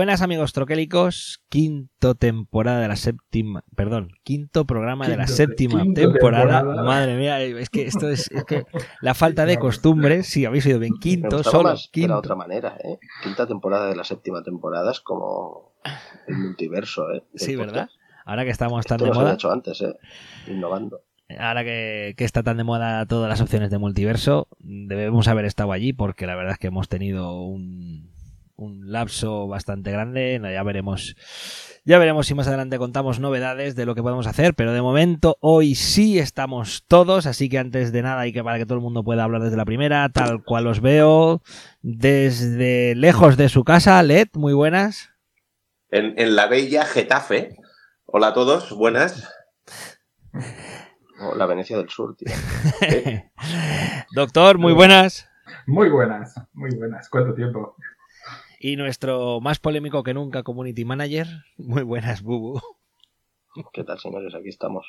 Buenas amigos troquélicos, quinto temporada de la séptima, perdón, quinto programa de la séptima temporada. Madre mía, es que esto es, que la falta de costumbre, si habéis oído bien, quinto, solo quinto. De otra manera, ¿eh? Quinta temporada de la séptima temporada es como el multiverso, ¿eh? Sí, ¿verdad? Ahora que estamos tan de moda. Lo hecho antes, ¿eh? Innovando. Ahora que, que, está tan de moda todas las opciones de multiverso, debemos haber estado allí porque la verdad es que hemos tenido un, un lapso bastante grande. Ya veremos. Ya veremos si más adelante contamos novedades de lo que podemos hacer, pero de momento hoy sí estamos todos, así que antes de nada y que para que todo el mundo pueda hablar desde la primera, tal cual os veo, desde lejos de su casa, Led, muy buenas. En, en la bella Getafe. Hola a todos, buenas. la Venecia del Sur, tío. Doctor, muy buenas. Muy buenas, muy buenas. ¿Cuánto tiempo? Y nuestro más polémico que nunca community manager. Muy buenas, Bubu. ¿Qué tal, señores? Aquí estamos.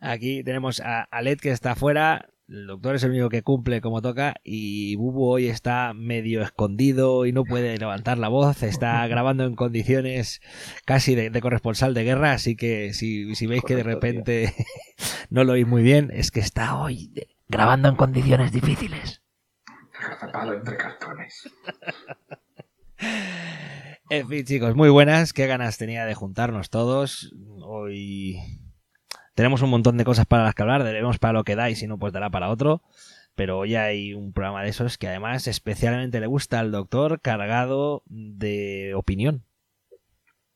Aquí tenemos a Alet que está afuera. El doctor es el único que cumple como toca. Y Bubu hoy está medio escondido y no puede levantar la voz. Está grabando en condiciones casi de, corresponsal de guerra. Así que si, veis que de repente no lo oís muy bien, es que está hoy grabando en condiciones difíciles entre cartones. en fin, chicos, muy buenas. Qué ganas tenía de juntarnos todos. Hoy tenemos un montón de cosas para las que hablar. Debemos para lo que da y si no, pues dará para otro. Pero hoy hay un programa de esos que además especialmente le gusta al doctor cargado de opinión.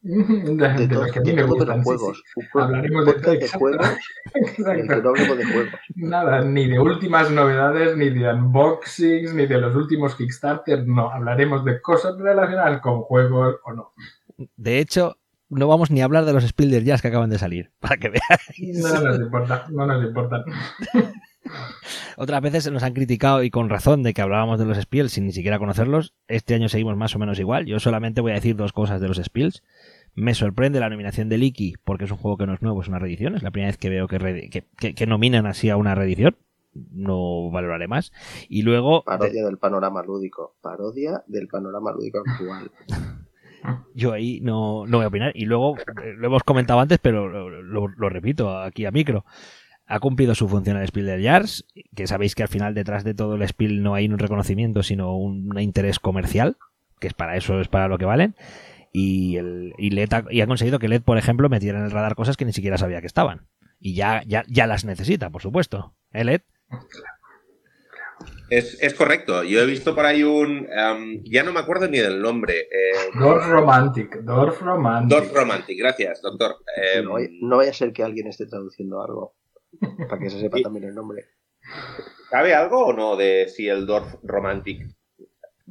De, los que a mí me gustan. Juegos. Hablaremos de, de juegos. de juegos. Nada, ni de últimas novedades, ni de unboxings, ni de los últimos Kickstarter. No, hablaremos de cosas relacionadas con juegos o no. De hecho, no vamos ni a hablar de los Spielder Jazz que acaban de salir, para que veáis. No nos importa, no nos importa. Otras veces nos han criticado y con razón de que hablábamos de los Spiels sin ni siquiera conocerlos. Este año seguimos más o menos igual. Yo solamente voy a decir dos cosas de los Spiels. Me sorprende la nominación de Iki porque es un juego que no es nuevo, es una reedición. Es la primera vez que veo que, que, nominan así a una reedición. No valoraré más. Y luego. Parodia del panorama lúdico. Parodia del panorama lúdico actual. Yo ahí no, no voy a opinar. Y luego, eh, lo hemos comentado antes, pero lo, repito aquí a micro ha cumplido su función el Spiel de Jars, que sabéis que al final detrás de todo el Spiel no hay un reconocimiento, sino un interés comercial, que es para eso, es para lo que valen y, el, y, LED ha, y ha conseguido que LED, por ejemplo, metiera en el radar cosas que ni siquiera sabía que estaban. Y ya, ya, ya las necesita, por supuesto. ¿Eh, LED? Es, es, correcto. Yo he visto por ahí un. Um, ya no me acuerdo ni del nombre. Eh, Dorf Romantic. Dorf Romantic. Dorf Romantic, gracias, doctor. Eh, no, vaya a ser que alguien esté traduciendo algo. Para que se sepa también el nombre. ¿Sabe algo o no de si el Dorf Romantic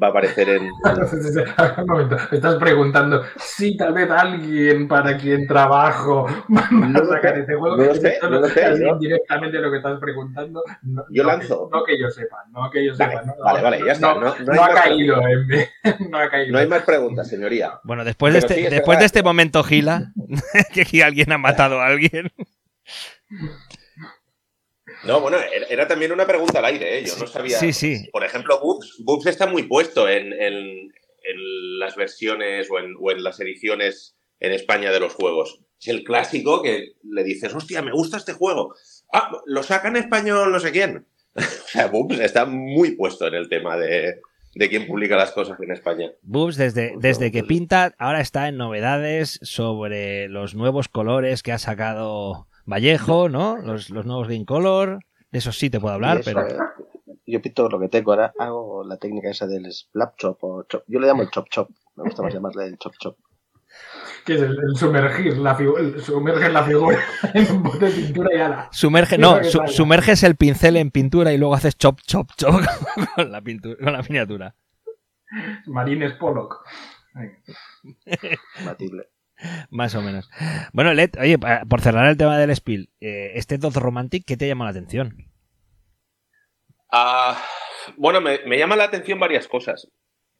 va a aparecer en. Un momento, me estás preguntando si tal vez alguien para quien trabajo va a sacar este juego. No lo sé, no lo sé. Directamente lo que estás preguntando. yo lanzo. no que yo sepa, no que yo sepa. Vale, vale, ya está. No, ha caído, no ha caído. No hay más preguntas, señoría. Bueno, después de este, después de este momento gila, que aquí alguien ha matado a alguien. No, bueno, era también una pregunta al aire, ¿eh? Yo no sabía. Sí, sí. Por ejemplo, Bubs, está muy puesto en, las versiones o en, las ediciones en España de los juegos. Es el clásico que le dices, hostia, me gusta este juego. Ah, lo saca en español no sé quién. o sea, Bubs está muy puesto en el tema de, de quién publica las cosas en España. Bubs, desde, Pues desde que pues- pinta, ahora está en novedades sobre los nuevos colores que ha sacado Vallejo, ¿no? Los, los nuevos Game Color. De eso sí te puedo hablar, eso, pero. eh, Yo pinto lo que tengo, ahora hago la técnica esa del slap chop o chop. Yo le llamo el chop chop. Me gusta más llamarle el chop chop. Que es el, el sumergir la el sumerger la figura en un bote de pintura y ala. Sumerge, no, su- sumerges el pincel en pintura y luego haces chop, chop, chop con la, pintura, con la miniatura. Marines Pollock. Batible. Más o menos. Bueno, Led, oye, por cerrar el tema del Spiel, eh, este Dot Romantic, ¿qué te llama la atención? Ah, bueno, me, me llama la atención varias cosas.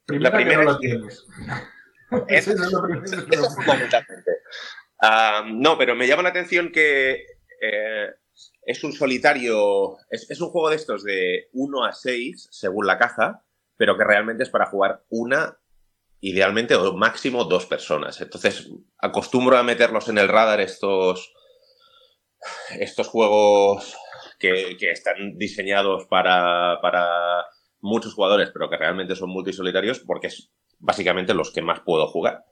Primera primera que no es lo que- tienes. Eso Eso es lo primero que Eso creo. es fundamentalmente. No, pero me llama la atención que eh, es un solitario, es, es un juego de estos de 1 a 6, según la caja, pero que realmente es para jugar una, idealmente o máximo dos personas. Entonces, acostumbro a meterlos en el radar estos, estos juegos que, que están diseñados para, para muchos jugadores, pero que realmente son multisolitarios, porque es básicamente los que más puedo jugar.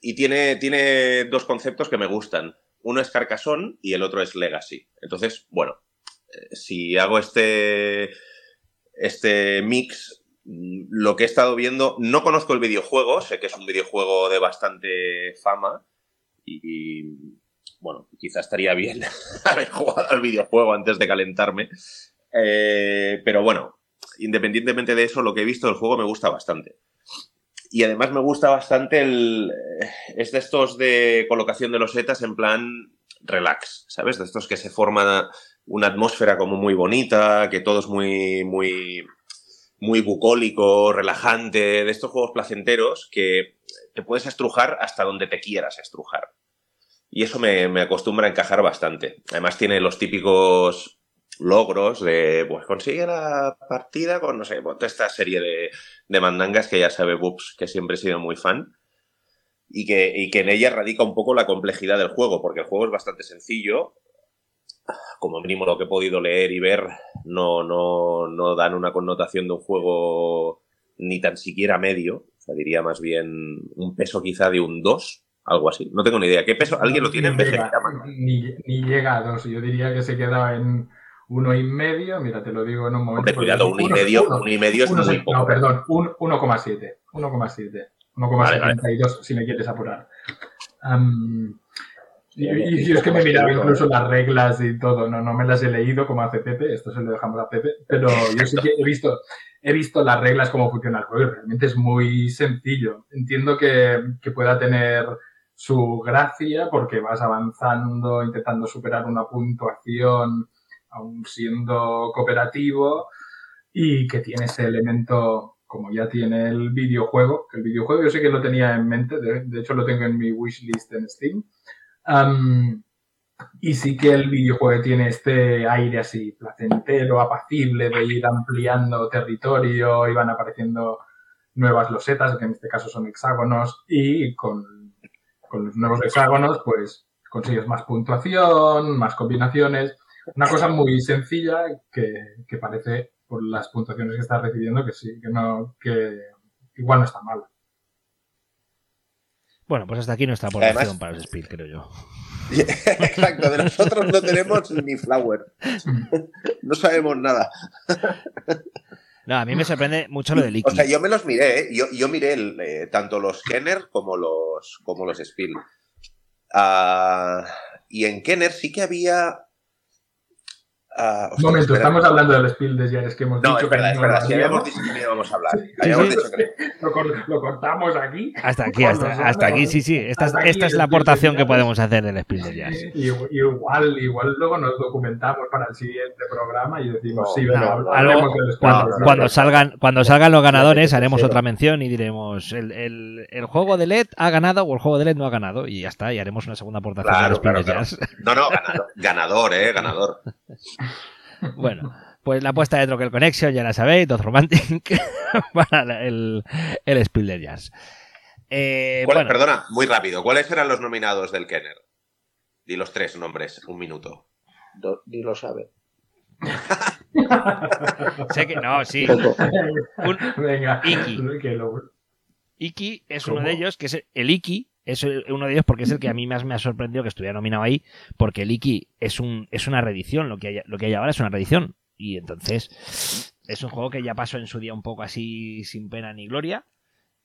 Y tiene, tiene dos conceptos que me gustan. Uno es Carcassonne y el otro es Legacy. Entonces, bueno, eh, si hago este, este mix, lo que he estado viendo, no conozco el videojuego, sé que es un videojuego de bastante fama y, bueno, quizá estaría bien haber jugado al videojuego antes de calentarme. Eh, pero bueno, independientemente de eso, lo que he visto del juego me gusta bastante. Y además me gusta bastante el. eh, Es de estos de colocación de los setas en plan relax, ¿sabes? De estos que se forma una atmósfera como muy bonita, que todo es muy, muy, muy bucólico, relajante, de estos juegos placenteros que te puedes estrujar hasta donde te quieras estrujar. Y eso me, me acostumbra a encajar bastante. Además tiene los típicos logros de, pues consigue la partida con, no sé, pues, toda esta serie de, de mandangas que ya sabe Boops, que siempre he sido muy fan. Y que, y que en ella radica un poco la complejidad del juego, porque el juego es bastante sencillo. Como mínimo lo que he podido leer y ver, no, no, no dan una connotación de un juego ni tan siquiera medio. O sea, diría más bien un peso quizá de un 2, algo así. No tengo ni idea. ¿Qué peso? ¿Alguien lo tiene en Ni vez de llega, ni, ni llega a dos. Yo diría que se queda en uno y medio. Mira, te lo digo en un momento. Hombre, cuidado, uno y medio, uno- uno y medio es uno muy poco. No, perdón, un- 1,7. 1,7. 1,72 si me quieres apurar. Y, y- y es que me he mirado incluso las reglas y todo, no, no me las he leído como hace Pepe, esto se lo dejamos a Pepe, pero yo sí que he visto, he visto las reglas, cómo funciona el juego y realmente es muy sencillo. Entiendo que, que pueda tener su gracia porque vas avanzando, intentando superar una puntuación, aún siendo cooperativo, y que tiene ese elemento, como ya tiene el videojuego, que el videojuego yo sé que lo tenía en mente, de, de hecho lo tengo en mi wishlist en Steam. Am, y sí que el videojuego tiene este aire así placentero, apacible, de ir ampliando territorio, y van apareciendo nuevas losetas, que en este caso son hexágonos, y con, con los nuevos hexágonos, pues consigues más puntuación, más combinaciones. Una cosa muy sencilla que, que parece, por las puntuaciones que estás recibiendo, que sí, que no, que igual no está mal. Bueno, pues hasta aquí nuestra aportación Además- para el Spiel, creo yo. Exacto, de nosotros no tenemos ni flower. No sabemos nada. No, a mí me sorprende mucho lo de O Liquid. sea, yo me los miré, ¿eh? yo, yo miré el, eh, tanto los Kenner como los, como los Spiel. Ah, y en Kenner sí que había. Un hostia, momento, espera. estamos hablando del Spiel de Yares que hemos No, dicho es verdad, que es no verdad. lo Si habíamos dicho que no íbamos a hablar. Sí, Habíamos sí. dicho que. Lo, cor- lo cortamos aquí. Hasta aquí, hasta, los hasta aquí, sí, sí. Esta, es- esta es la de aportación que podemos hacer del Spiel de Jazz. Y- Igual, igual luego nos documentamos para el siguiente programa y decimos, No, sí, venga, no, algo- Cuando, de cuando salgan, cuando salgan los ganadores, Ya, haremos otra mención y diremos el, el- el juego de LED ha ganado o el juego de LED no ha ganado. Y ya está, y haremos una segunda aportación Claro, del Spiel claro, de claro. Jazz. No, no, ganador, ganador, eh, ganador. Bueno, pues la apuesta de Troquel Connection, ya la sabéis, Dot Romantic para el, el Spiel de Jazz. Eh, ¿Cuál- bueno, Perdona, muy rápido. ¿Cuáles eran los nominados del Kenner? Di los tres nombres, un minuto. Do- Ni lo sabe. sé que no, sí. Un, Venga. Iki. Iki es ¿Cómo? uno de ellos, que es el Iki, es uno de ellos porque es el que a mí más me ha sorprendido que estuviera nominado ahí, porque el Iki es un es una reedición, lo que hay, lo que hay ahora es una reedición y entonces es un juego que ya pasó en su día un poco así sin pena ni gloria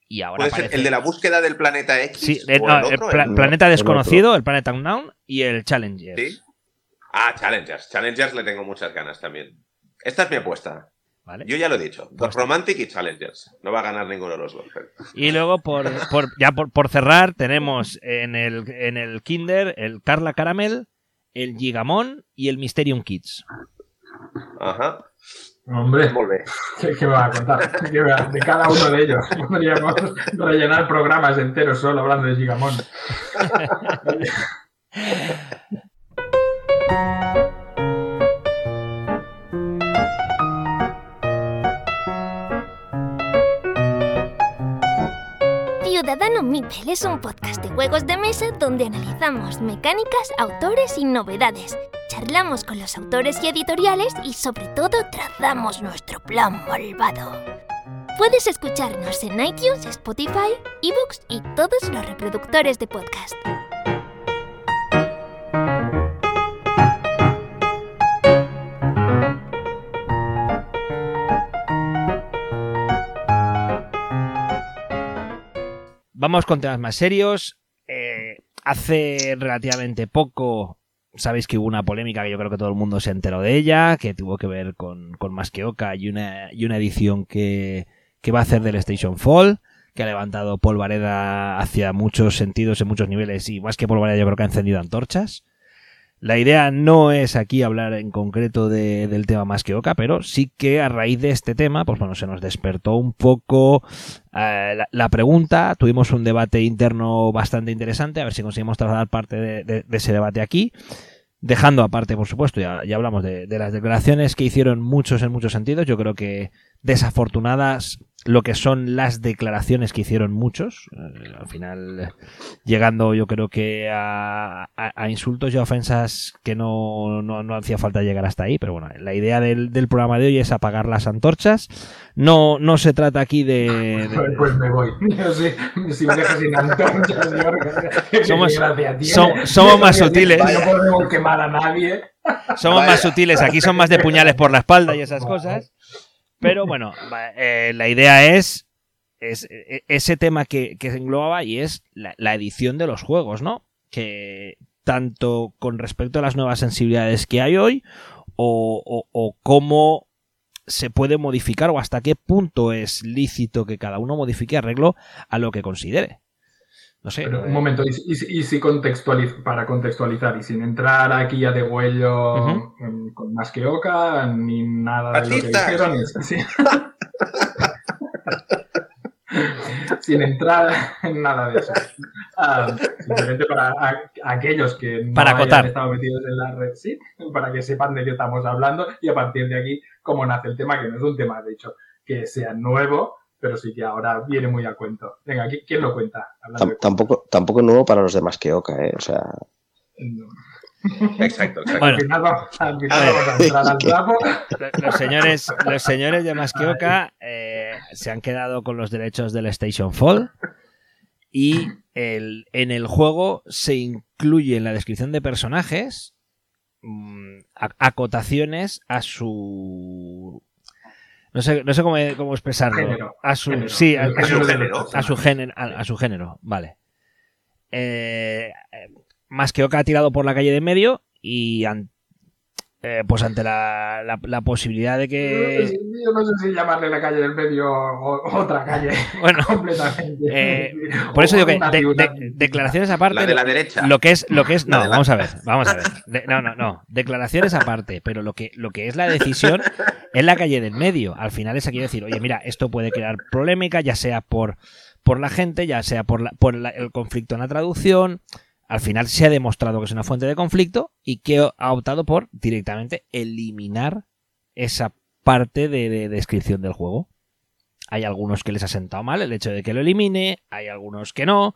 y ahora ¿Puede ser el de la búsqueda del planeta X? Sí, o el, no, el el otro? pla- El- Planeta el Desconocido, el Planeta Unknown y el Challenger. ¿Sí? Ah, Challengers. Challengers le tengo muchas ganas también. Esta es mi apuesta. ¿Vale? Yo ya lo he dicho. Pues- Romantic y Challengers. No va a ganar ninguno de los dos. Y luego, por, por- ya por, por cerrar, tenemos en el, en el Kinder el Carla Caramel, el Gigamon y el Mysterium Kids. Ajá. Hombre. ¿qué, qué me va a contar? ¿Qué va- De cada uno de ellos. Podríamos rellenar programas enteros solo hablando de Gigamon. Ciudadano Mipel es un podcast de juegos de mesa donde analizamos mecánicas, autores y novedades. Charlamos con los autores y editoriales y sobre todo trazamos nuestro plan malvado. Puedes escucharnos en iTunes, Spotify, eBooks y todos los reproductores de podcast. Vamos con temas más serios. Eh, hace relativamente poco, sabéis que hubo una polémica que yo creo que todo el mundo se enteró de ella, que tuvo que ver con, con Más que Oca y una, y una edición que, que va a hacer del Station Fall, que ha levantado Paul Vareda hacia muchos sentidos, en muchos niveles, y más que Paul Vareda yo creo que ha encendido antorchas. La idea no es aquí hablar en concreto de- del tema más que Oca, pero sí que a raíz de este tema, pues bueno, se nos despertó un poco eh, la, pregunta. Tuvimos un debate interno bastante interesante, a ver si conseguimos trasladar parte de, ese debate aquí. Dejando aparte, por supuesto, ya, hablamos de las declaraciones que hicieron muchos en muchos sentidos. Yo creo que desafortunadas lo que son las declaraciones que hicieron muchos. Eh, al final, llegando yo creo que a, a- a insultos y a ofensas que no, no, no hacía falta llegar hasta ahí. Pero bueno, la idea del, del programa de hoy es apagar las antorchas. No, no se trata aquí de- de, Pues, pues me voy. Si me dejas sin antorchas, Jorge, ¿qué Somos- gracia tiene? som- somos más sutiles. No podemos quemar a nadie. Somos Vaya. más sutiles, aquí son más de puñales por la espalda y esas cosas. Pero bueno, eh, la idea es, es eh, ese tema que, que se englobaba y es la, la edición de los juegos, ¿no? Que tanto con respecto a las nuevas sensibilidades que hay hoy o, o- o cómo se puede modificar o hasta qué punto es lícito que cada uno modifique arreglo a lo que considere. No sé. Pero un momento, y, y- y si contextualiz- para contextualizar, y sin entrar aquí a degüello mm, con más que oca, ni nada de lo que dijeron. es- sí. sin entrar en nada de eso. Ah, simplemente para a- aquellos que no Para hayan estado metidos en la red, sí, para que sepan de qué estamos hablando y a partir de aquí cómo nace el tema, que no es un tema, de hecho, que sea nuevo, pero sí que ahora viene muy a cuento. Venga, ¿qui- ¿quién lo cuenta? Hablando tampoco, tampoco nuevo para los demás que Oca, ¿eh? O sea, No. Exacto, exacto. Bueno. al final, vamos, al final A ver. vamos a entrar al trapo. Los señores, los señores de Masquioca eh, se han quedado con los derechos del Station Fall y el, en el juego se incluye en la descripción de personajes mm, a- acotaciones a su no sé, no sé cómo, cómo expresarlo Género. a su Género. sí a, su género a su género a, a su género vale eh, Masquioca ha tirado por la calle de medio y an- eh, pues ante la, la- la posibilidad de que Yo no sé si llamarle la calle del medio o otra calle. Bueno completamente. Eh, por eso digo que de- de- declaraciones aparte La de la derecha. lo que es lo que es no vamos a ver vamos a ver. De- no no no. Declaraciones aparte pero lo que lo que es la decisión es la calle del medio. Al final es aquí decir oye mira esto puede crear polémica ya sea por por la gente ya sea por la- por la- el conflicto en la traducción al final se ha demostrado que es una fuente de conflicto y que ha optado por directamente eliminar esa parte de, de descripción del juego hay algunos que les ha sentado mal el hecho de que lo elimine hay algunos que no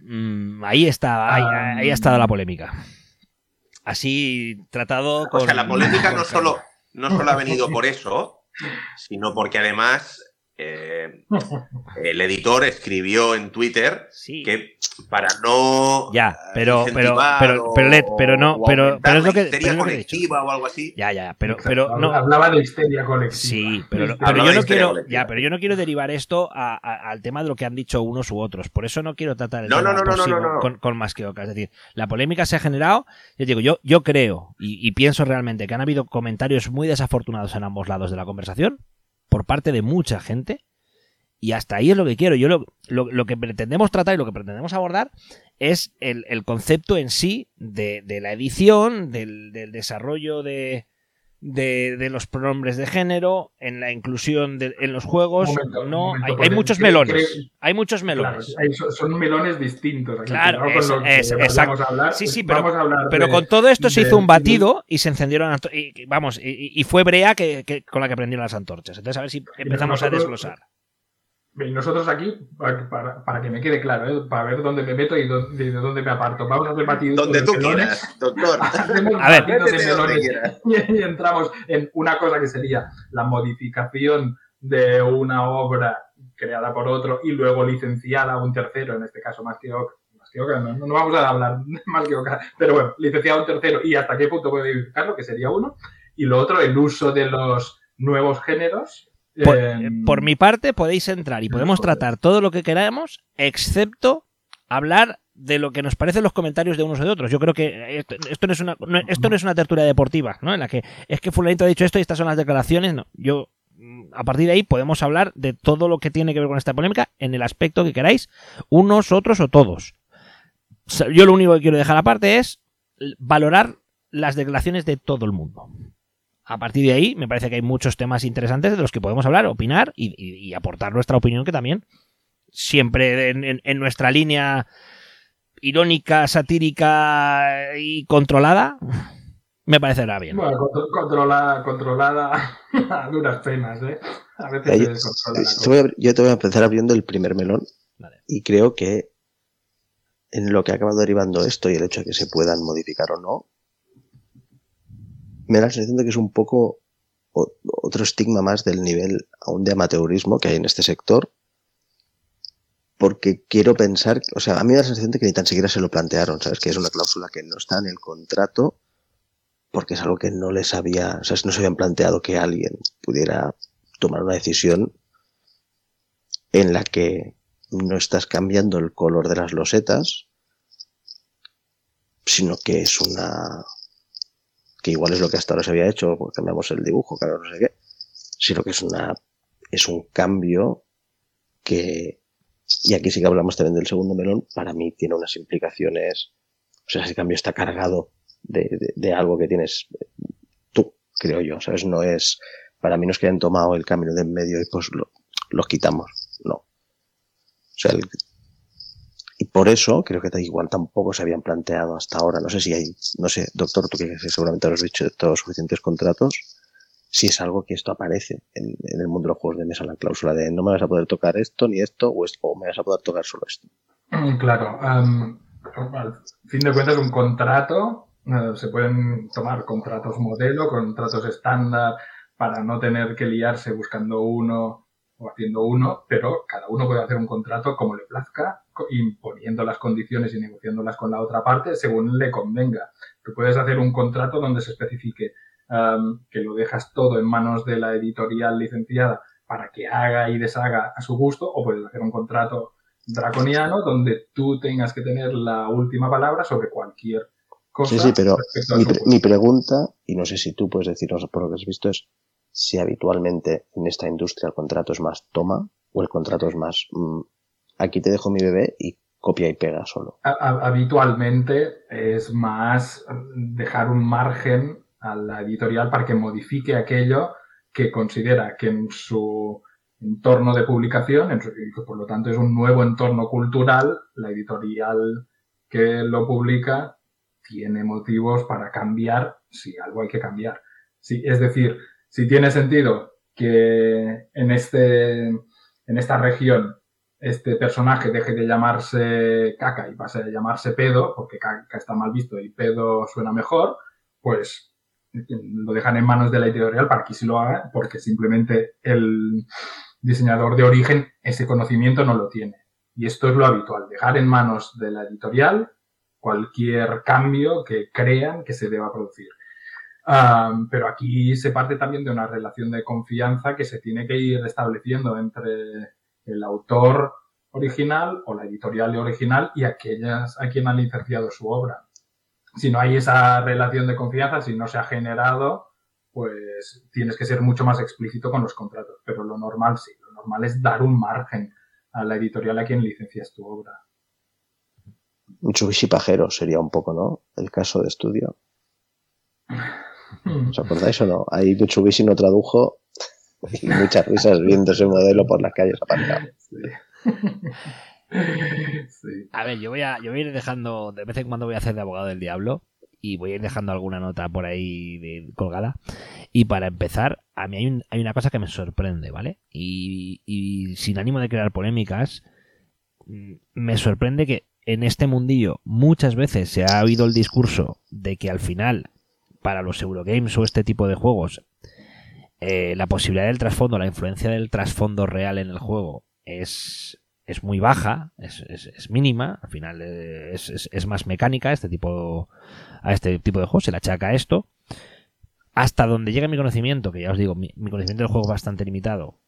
Mm, ahí está, ahí, Ah. ahí ha estado la polémica. así tratado con... O sea, la política no solo, no solo ha venido por eso, sino porque además eh, el editor escribió en Twitter que para no ya pero pero pero pero Led, pero no pero pero es lo que pero que he dicho. o algo así. Ya ya pero pero no. hablaba de histeria colectiva. Sí pero, pero yo no quiero ya pero yo no quiero derivar esto a, a, al tema de lo que han dicho unos u otros. Por eso no quiero tratar el no, tema no, no, no, con, con más que oca es decir la polémica se ha generado yo digo yo yo creo y, y pienso realmente que han habido comentarios muy desafortunados en ambos lados de la conversación por parte de mucha gente. Y hasta ahí es lo que quiero. Yo lo, lo, que pretendemos tratar y lo que pretendemos abordar es el, el concepto en sí de, de la edición, del, del desarrollo de, de, de, los pronombres de género, en la inclusión de, en los juegos. Momento, no, momento, hay, hay, muchos melones. creo, hay muchos melones. Claro, hay, son melones distintos. Aquí, claro, es, es, exacto. Hablar, sí, sí, pero, pero de, con todo esto se hizo un batido y se encendieron. Y, vamos, y, y, fue Brea que, que, con la que prendieron las antorchas. Entonces, a ver si empezamos nosotros, a desglosar. Y nosotros aquí, para, para, que me quede claro, ¿eh? para ver dónde me meto y dónde, de dónde me aparto. Vamos a hacer batidos. Donde tú quieras, doctor. a ver, de melones y, y entramos en una cosa que sería la modificación de una obra creada por otro y luego licenciada a un tercero, en este caso más que Oca. Más que Oca no, no, vamos a hablar más que Oca, pero bueno, licenciado a un tercero y hasta qué punto puede modificarlo, que sería uno. Y lo otro, el uso de los nuevos géneros por, eh, por, mi parte, podéis entrar y podemos tratar todo lo que queramos, excepto hablar de lo que nos parecen los comentarios de unos o de otros. Yo creo que esto, esto no es una no, esto no es una tertulia deportiva, ¿no? En la que es que fulanito ha dicho esto y estas son las declaraciones, no. Yo a partir de ahí podemos hablar de todo lo que tiene que ver con esta polémica en el aspecto que queráis, unos, otros o todos. Yo lo único que quiero dejar aparte es valorar las declaraciones de todo el mundo a partir de ahí me parece que hay muchos temas interesantes de los que podemos hablar, opinar y, y, y aportar nuestra opinión que también siempre en, en, en, nuestra línea irónica, satírica y controlada me parecerá bien. Bueno, controlada, controlada a duras penas, ¿eh? A veces yo, te voy a, yo te voy a empezar abriendo el primer melón vale. y creo que en lo que ha acabado derivando esto y el hecho de que se puedan modificar o no, me da la sensación de que es un poco otro estigma más del nivel aún de amateurismo que hay en este sector. Porque quiero pensar, o sea, a mí me da la sensación de que ni tan siquiera se lo plantearon, ¿sabes? Que es una cláusula que no está en el contrato porque es algo que no les había, o sea, no se habían planteado que alguien pudiera tomar una decisión en la que no estás cambiando el color de las losetas, sino que es una, igual es lo que hasta ahora se había hecho, porque cambiamos el dibujo, claro, no sé qué, sino que es una, es un cambio que, y aquí sí que hablamos también del segundo melón, para mí tiene unas implicaciones, o sea, ese cambio está cargado de, de, algo que tienes tú, creo yo, ¿sabes? No es, para mí no es que hayan tomado el camino de en medio y pues lo, lo quitamos, no. O sea, el, por eso creo que igual tampoco se habían planteado hasta ahora. No sé si hay, no sé, doctor, tú que seguramente habrás dicho todos suficientes contratos, si es algo que esto aparece en, en, el mundo de los juegos de mesa, la cláusula de no me vas a poder tocar esto ni esto, o, esto, o me vas a poder tocar solo esto. Claro, um, al fin de cuentas un contrato, uh, se pueden tomar contratos modelo, contratos estándar, para no tener que liarse buscando uno o haciendo uno, pero cada uno puede hacer un contrato como le plazca, imponiendo las condiciones y negociándolas con la otra parte según le convenga. Tú puedes hacer un contrato donde se especifique um, que lo dejas todo en manos de la editorial licenciada para que haga y deshaga a su gusto, o puedes hacer un contrato draconiano donde tú tengas que tener la última palabra sobre cualquier cosa. Sí, sí, pero mi, pre mi pregunta, y no sé si tú puedes decirnos por lo que has visto, es si habitualmente en esta industria el contrato es más toma o el contrato es más mmm, aquí te dejo mi bebé y copia y pega solo. Habitualmente es más dejar un margen a la editorial para que modifique aquello que considera que en su entorno de publicación, que por lo tanto es un nuevo entorno cultural, la editorial que lo publica tiene motivos para cambiar si algo hay que cambiar. Sí, es decir, si tiene sentido que en, este, en esta región este personaje deje de llamarse caca y pase a llamarse pedo, porque caca está mal visto y pedo suena mejor, pues lo dejan en manos de la editorial para que sí lo haga, porque simplemente el diseñador de origen ese conocimiento no lo tiene. Y esto es lo habitual, dejar en manos de la editorial cualquier cambio que crean que se deba producir. pero aquí se parte también de una relación de confianza que se tiene que ir estableciendo entre el autor original o la editorial original y aquellas a quien han licenciado su obra. Si no hay esa relación de confianza, si no se ha generado, pues tienes que ser mucho más explícito con los contratos. Pero lo normal sí, lo normal es dar un margen a la editorial a quien licencias tu obra. Mitsubishi Pajero sería un poco, ¿no? El caso de estudio. ¿Os acordáis o no? Ahí Mitsubishi no tradujo y muchas risas viendo ese modelo por las calles aparcado. A ver, yo voy a, yo voy a ir dejando, de vez en cuando voy a hacer de abogado del diablo y voy a ir dejando alguna nota por ahí de, colgada. Y para empezar, a mí hay, hay, una cosa que me sorprende, ¿vale? Y, y sin ánimo de crear polémicas, mm, me sorprende que en este mundillo muchas veces se ha oído el discurso de que al final, para los Eurogames o este tipo de juegos, eh, la posibilidad del trasfondo, la influencia del trasfondo real en el juego es, es muy baja, es, es, mínima, al final eh, es, más mecánica este tipo, a este tipo de juegos, se le achaca esto. Hasta donde llega mi conocimiento, que ya os digo, mi, conocimiento del juego es bastante limitado,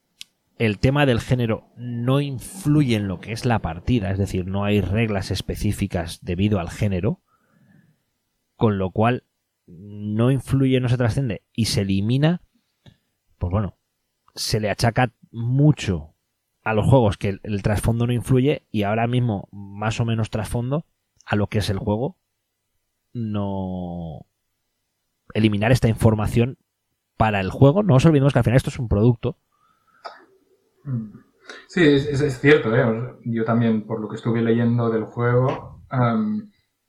el tema del género no influye en lo que es la partida, es decir, no hay reglas específicas debido al género, con lo cual no influye, no se trasciende y se elimina pues bueno, se le achaca mucho a los juegos que el, trasfondo no influye y ahora mismo más o menos trasfondo a lo que es el juego no eliminar esta información para el juego no os olvidemos que al final esto es un producto sí es, cierto ¿eh? yo también por lo que estuve leyendo del juego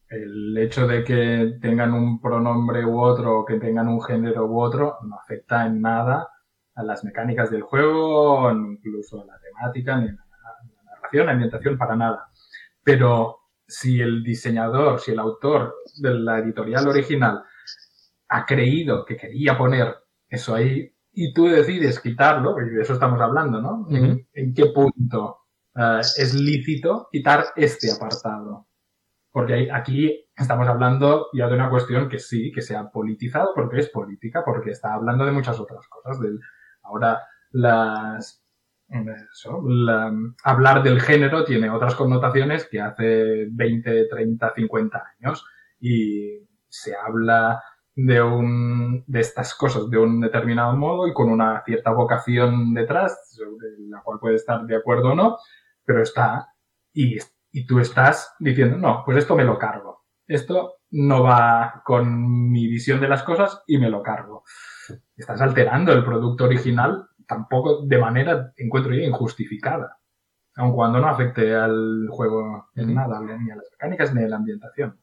el hecho de que tengan un pronombre u otro o que tengan un género u otro no afecta en nada a las mecánicas del juego, incluso a la temática, ni a la, narración, la ambientación, para nada. Pero si el diseñador, si el autor de la editorial original ha creído que quería poner eso ahí y tú decides quitarlo, y de eso estamos hablando, ¿no? ¿En, qué punto eh, es lícito quitar este apartado? Porque aquí estamos hablando ya de una cuestión que sí, que se ha politizado porque es política, porque está hablando de muchas otras cosas, del Ahora, las, hablar del género tiene otras connotaciones que hace 20, 30, 50 años y se habla de, un, de estas cosas de un determinado modo y con una cierta vocación detrás, sobre la cual puede estar de acuerdo o no, pero está y, y tú estás diciendo, no, pues esto me lo cargo. Esto no va con mi visión de las cosas y me lo cargo estás alterando el producto original tampoco de manera, encuentro yo, injustificada. Aun cuando no afecte al juego en nada, ni a las mecánicas ni a la ambientación.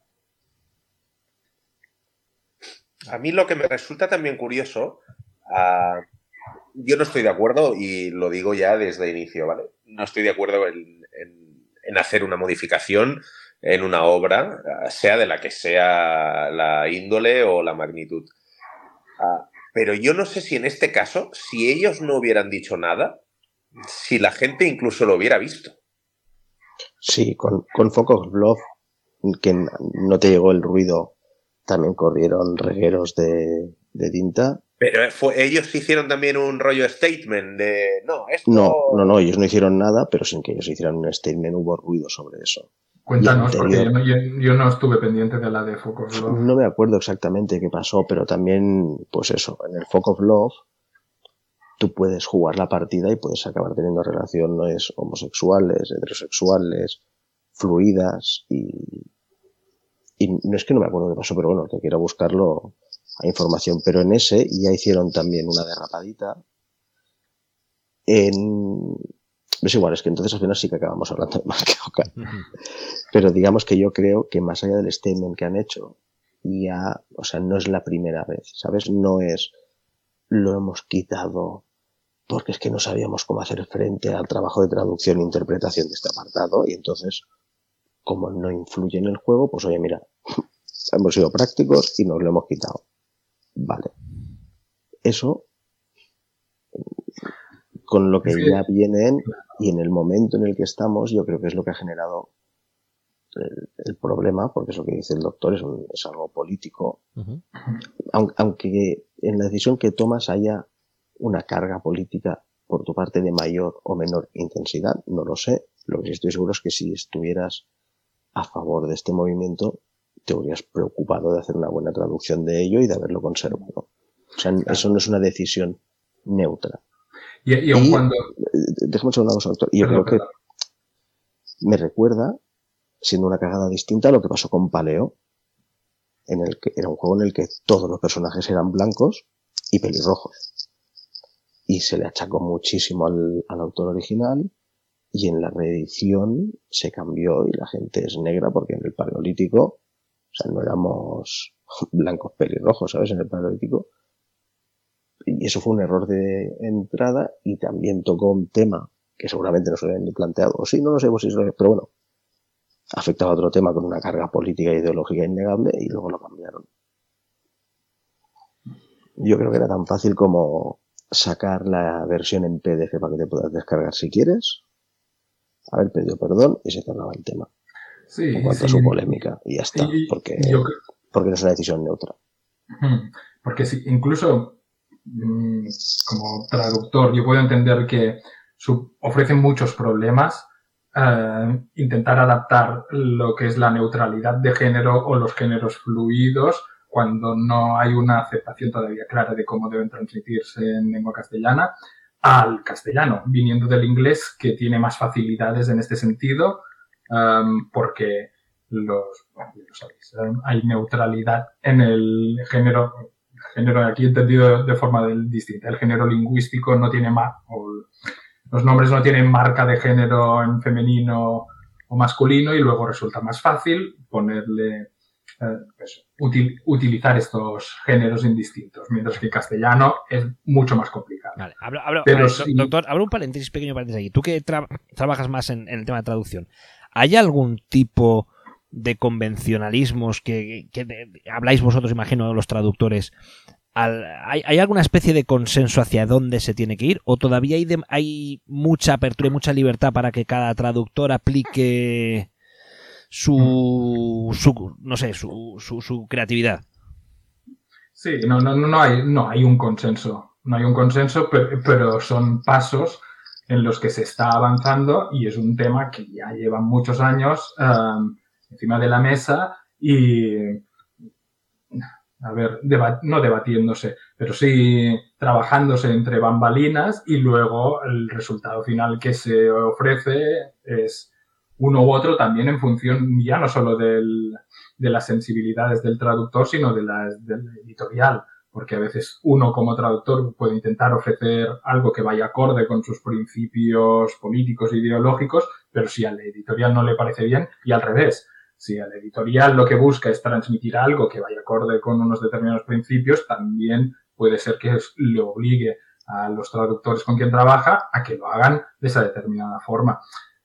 A mí lo que me resulta también curioso, ah, yo no estoy de acuerdo y lo digo ya desde el inicio, ¿vale? No estoy de acuerdo en, hacer una modificación en una obra, sea de la que sea la índole o la magnitud. Ah, pero yo no sé si en este caso, si ellos no hubieran dicho nada, si la gente incluso lo hubiera visto. Sí, con, con Focus Love, que no te llegó el ruido, también corrieron regueros de, tinta. Pero fue, ellos hicieron también un rollo statement de no, esto... No, no, no, ellos no hicieron nada, pero sin que ellos hicieran un statement hubo ruido sobre eso. Cuéntanos, porque yo no, estuve pendiente de la de Focus Love. No me acuerdo exactamente qué pasó, pero también, pues eso, en el Focus Love tú puedes jugar la partida y puedes acabar teniendo relaciones homosexuales, heterosexuales, fluidas y, y no es que no me acuerdo qué pasó, pero bueno, que quiera buscarlo a información. Pero en ese ya hicieron también una derrapadita en, es igual, es que entonces al final sí que acabamos hablando de más que Pero digamos que yo creo que más allá del statement que han hecho, ya, o sea, no es la primera vez, ¿sabes? No es lo hemos quitado porque es que no sabíamos cómo hacer frente al trabajo de traducción e interpretación de este apartado y entonces, como no influye en el juego, pues oye, mira, hemos sido prácticos y nos lo hemos quitado. Vale. Eso, con lo que ya vienen y en el momento en el que estamos, yo creo que es lo que ha generado el, problema, porque eso que dice el doctor es, es algo político, aunque en la decisión que tomas haya una carga política por tu parte de mayor o menor intensidad, no lo sé. Lo que sí estoy seguro es que si estuvieras a favor de este movimiento, te habrías preocupado de hacer una buena traducción de ello y de haberlo conservado. O sea, eso no es una decisión neutra. Y, y, cuando... Déjame una cosa, doctor. Y yo creo que me recuerda siendo una cagada distinta a lo que pasó con Paleo, en el que era un juego en el que todos los personajes eran blancos y pelirrojos. Y se le achacó muchísimo al, autor original y en la reedición se cambió y la gente es negra porque en el paleolítico, o sea, no éramos blancos pelirrojos, ¿sabes? En el paleolítico. Y eso fue un error de entrada y también tocó un tema que seguramente no se habían ni planteado. O sí, no lo sé, pues pero bueno, afectaba a otro tema con una carga política e ideológica innegable y luego lo cambiaron. Yo creo que era tan fácil como sacar la versión en PDF para que te puedas descargar si quieres, haber pedido perdón y se cerraba el tema. Sí, en cuanto a su polémica y ya está, porque, porque no es una decisión neutra. Porque sí, incluso como traductor yo puedo entender que ofrecen muchos problemas eh, intentar adaptar lo que es la neutralidad de género o los géneros fluidos cuando no hay una aceptación todavía clara de cómo deben transmitirse en lengua castellana al castellano, viniendo del inglés que tiene más facilidades en este sentido em, porque los, em, hay neutralidad en el género, género aquí entendido de forma distinta. El género lingüístico no tiene más, los nombres no tienen marca de género en femenino o masculino y luego resulta más fácil ponerle eh, pues, utilizar estos géneros indistintos, mientras que castellano es mucho más complicado. Vale, doctor, abro un paréntesis, pequeño paréntesis aquí. Tú que trabajas más en, el tema de traducción, ¿hay algún tipo de convencionalismos que, habláis vosotros, imagino, los traductores, ¿hay, alguna especie de consenso hacia dónde se tiene que ir? ¿O todavía hay, hay mucha apertura y mucha libertad para que cada traductor aplique su, su no sé, su, su, creatividad? Sí, no, no, no, hay, no hay un consenso. No hay un consenso, pero, son pasos en los que se está avanzando y es un tema que ya lleva muchos años encima de la mesa y a ver, no debatiéndose, pero sí trabajándose entre bambalinas y luego el resultado final que se ofrece es uno u otro también en función ya no solo del, de las sensibilidades del traductor, sino de la del editorial, porque a veces uno como traductor puede intentar ofrecer algo que vaya acorde con sus principios políticos e ideológicos, pero si al editorial no le parece bien, y al revés, si el editorial lo que busca es transmitir algo que vaya acorde con unos determinados principios, también puede ser que le obligue a los traductores con quien trabaja a que lo hagan de esa determinada forma.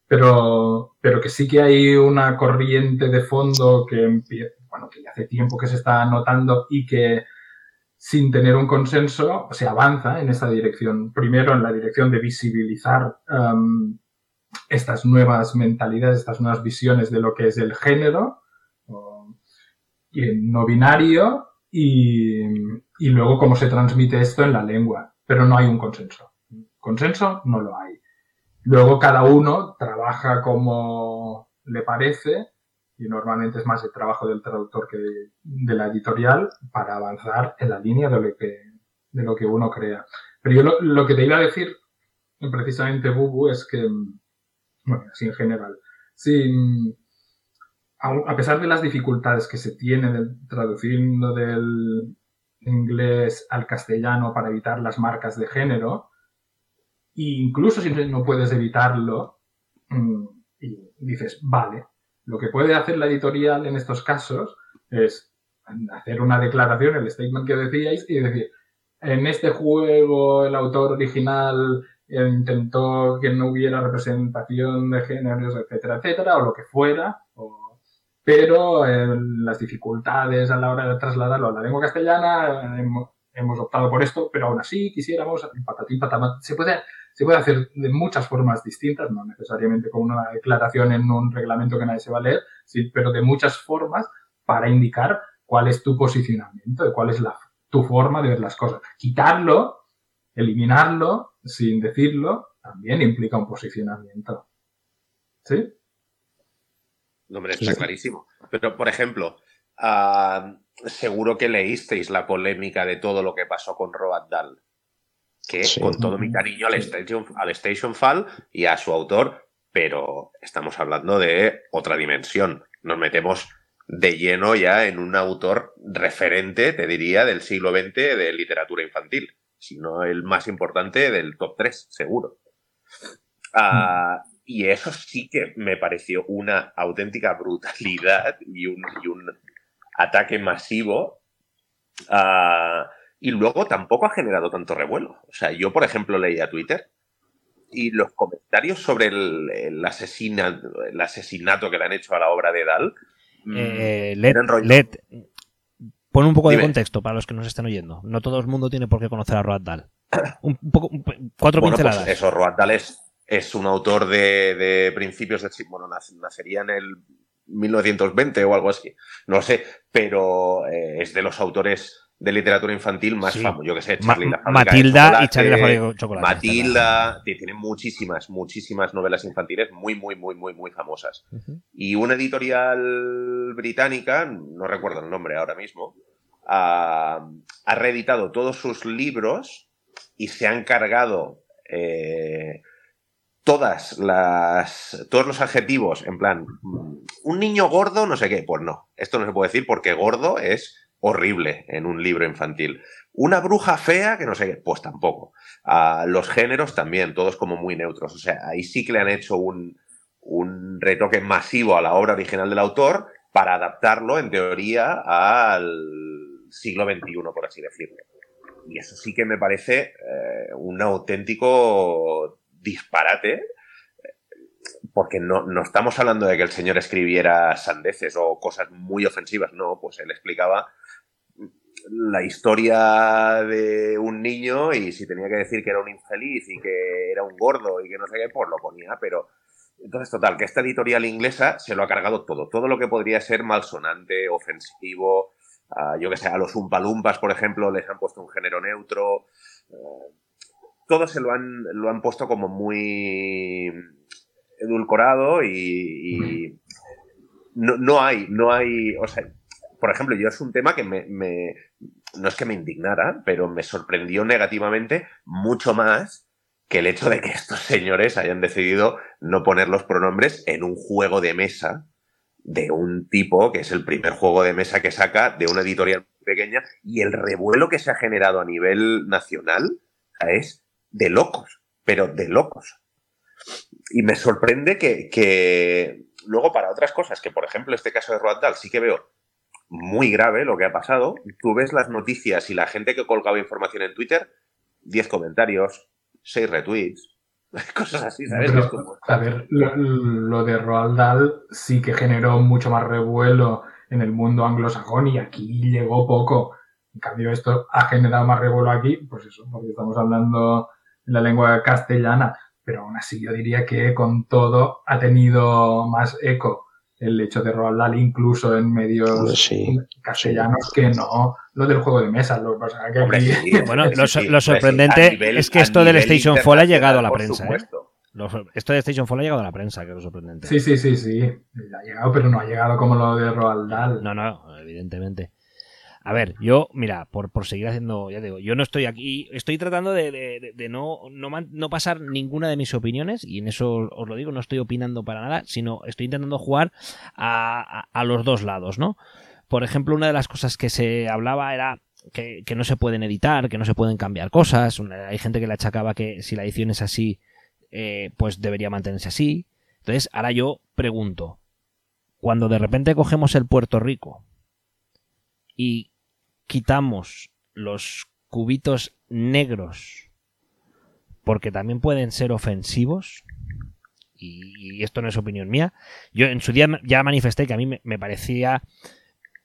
Pero, pero que sí que hay una corriente de fondo que, bueno, que hace tiempo que se está notando y que sin tener un consenso se avanza en esa dirección. Primero en la dirección de visibilizar um, estas nuevas mentalidades, estas nuevas visiones de lo que es el género y el no binario y, luego cómo se transmite esto en la lengua. Pero no hay un consenso. Consenso no lo hay. Luego cada uno trabaja como le parece y normalmente es más el trabajo del traductor que de la editorial para avanzar en la línea de lo que, de lo que uno crea. Pero yo lo, lo que te iba a decir precisamente, Bubu, es que bueno, así en general. Sí, a pesar de las dificultades que se tienen traduciendo del inglés al castellano para evitar las marcas de género, incluso si no puedes evitarlo, mm, y dices, vale, lo que puede hacer la editorial en estos casos es hacer una declaración, el statement que decíais, y decir, en este juego el autor original intentó que no hubiera representación de géneros, etcétera, etcétera, o lo que fuera, o pero eh, las dificultades a la hora de trasladarlo a la lengua castellana hemos, hemos optado por esto, pero aún así quisiéramos patatín patamá. Se puede se puede hacer de muchas formas distintas, no necesariamente con una declaración en un reglamento que nadie se va a leer, sí, pero de muchas formas para indicar cuál es tu posicionamiento, cuál es la, tu forma de ver las cosas. Quitarlo, eliminarlo sin decirlo, también implica un posicionamiento. ¿Sí? No, hombre, está clarísimo. Pero, por ejemplo, uh, seguro que leísteis la polémica de todo lo que pasó con Roald Dahl que con todo mi cariño al Station, al Station Fall y a su autor, pero estamos hablando de otra dimensión. Nos metemos de lleno ya en un autor referente, te diría, del siglo XX de literatura infantil, sino el más importante del top 3, seguro. Ah, y eso sí que me pareció una auténtica brutalidad y un, y un ataque masivo a y luego tampoco ha generado tanto revuelo. O sea, yo, por ejemplo, leía Twitter y los comentarios sobre el, el, asesinato que le han hecho a la obra de Dal. Mm, eh, pon un poco de contexto para los que nos estén oyendo. No todo el mundo tiene por qué conocer a Roald Dahl. Un, poco, cuatro bueno, pinceladas. Pues eso, Roald Dahl es, es un autor de, de principios de. Bueno, nacería en el 1920 o algo así. No sé, pero eh, es de los autores de literatura infantil más famoso. Yo que sé, Charlie la Matilda y Charlie la fábrica de chocolate. Matilda, tiene muchísimas, muchísimas novelas infantiles muy, muy, muy, muy, muy famosas. Y una editorial británica, no recuerdo el nombre ahora mismo, ha, reeditado todos sus libros y se han cargado eh, todas las, todos los adjetivos, en plan, un niño gordo, no sé qué. Pues no, esto no se puede decir porque gordo es horrible en un libro infantil. Una bruja fea, que no sé, pues tampoco. Uh, los géneros también, todos como muy neutros. O sea, ahí sí que le han hecho un, un retoque masivo a la obra original del autor para adaptarlo, en teoría, al siglo XXI, por así decirlo. Y eso sí que me parece eh, un auténtico disparate, porque no, no estamos hablando de que el señor escribiera sandeces o cosas muy ofensivas, no, pues él explicaba la historia de un niño y si tenía que decir que era un infeliz y que era un gordo y que no sé qué, pues lo ponía, pero entonces total, que esta editorial inglesa se lo ha cargado todo, todo lo que podría ser malsonante, ofensivo, yo que sé, a los umpalumpas, por ejemplo, les han puesto un género neutro, uh, todo se lo han, lo han puesto como muy edulcorado y, no, no hay, no hay, o sea, por ejemplo, yo es un tema que me, no es que me indignara, pero me sorprendió negativamente mucho más que el hecho de que estos señores hayan decidido no poner los pronombres en un juego de mesa de un tipo que es el primer juego de mesa que saca de una editorial pequeña y el revuelo que se ha generado a nivel nacional es de locos, pero de locos. Y me sorprende que, que luego para otras cosas, que por ejemplo este caso de Roald Dahl sí que veo muy grave lo que ha pasado. Tú ves las noticias y la gente que colgaba información en Twitter, 10 comentarios, 6 retweets, cosas así, ¿sabes? a ver, lo, de Roald Dahl sí que generó mucho más revuelo en el mundo anglosajón y aquí llegó poco. En cambio, esto ha generado más revuelo aquí, pues eso, porque estamos hablando en la lengua castellana, pero aún así yo diría que con todo ha tenido más eco el hecho de Roald Dahl incluso en medios castellanos que no lo del juego de mesa. Lo, bueno, lo, sorprendente es que esto del Station Fall ha llegado a la prensa. ¿eh? esto de Station Fall ha llegado a la prensa, que es lo sorprendente. Sí, sí, sí, sí. Ha llegado, pero no ha llegado como lo de Roald Dahl. No, no, evidentemente. A ver, yo, mira, por, por seguir haciendo, ya digo, yo no estoy aquí, estoy tratando de, no, no, no, pasar ninguna de mis opiniones, y en eso os lo digo, no estoy opinando para nada, sino estoy intentando jugar a, a, los dos lados, ¿no? Por ejemplo, una de las cosas que se hablaba era que, que, no se pueden editar, que no se pueden cambiar cosas. Hay gente que le achacaba que si la edición es así, eh, pues debería mantenerse así. Entonces, ahora yo pregunto, cuando de repente cogemos el Puerto Rico y quitamos los cubitos negros porque también pueden ser ofensivos y, esto no es opinión mía, yo en su día ya manifesté que a mí me, parecía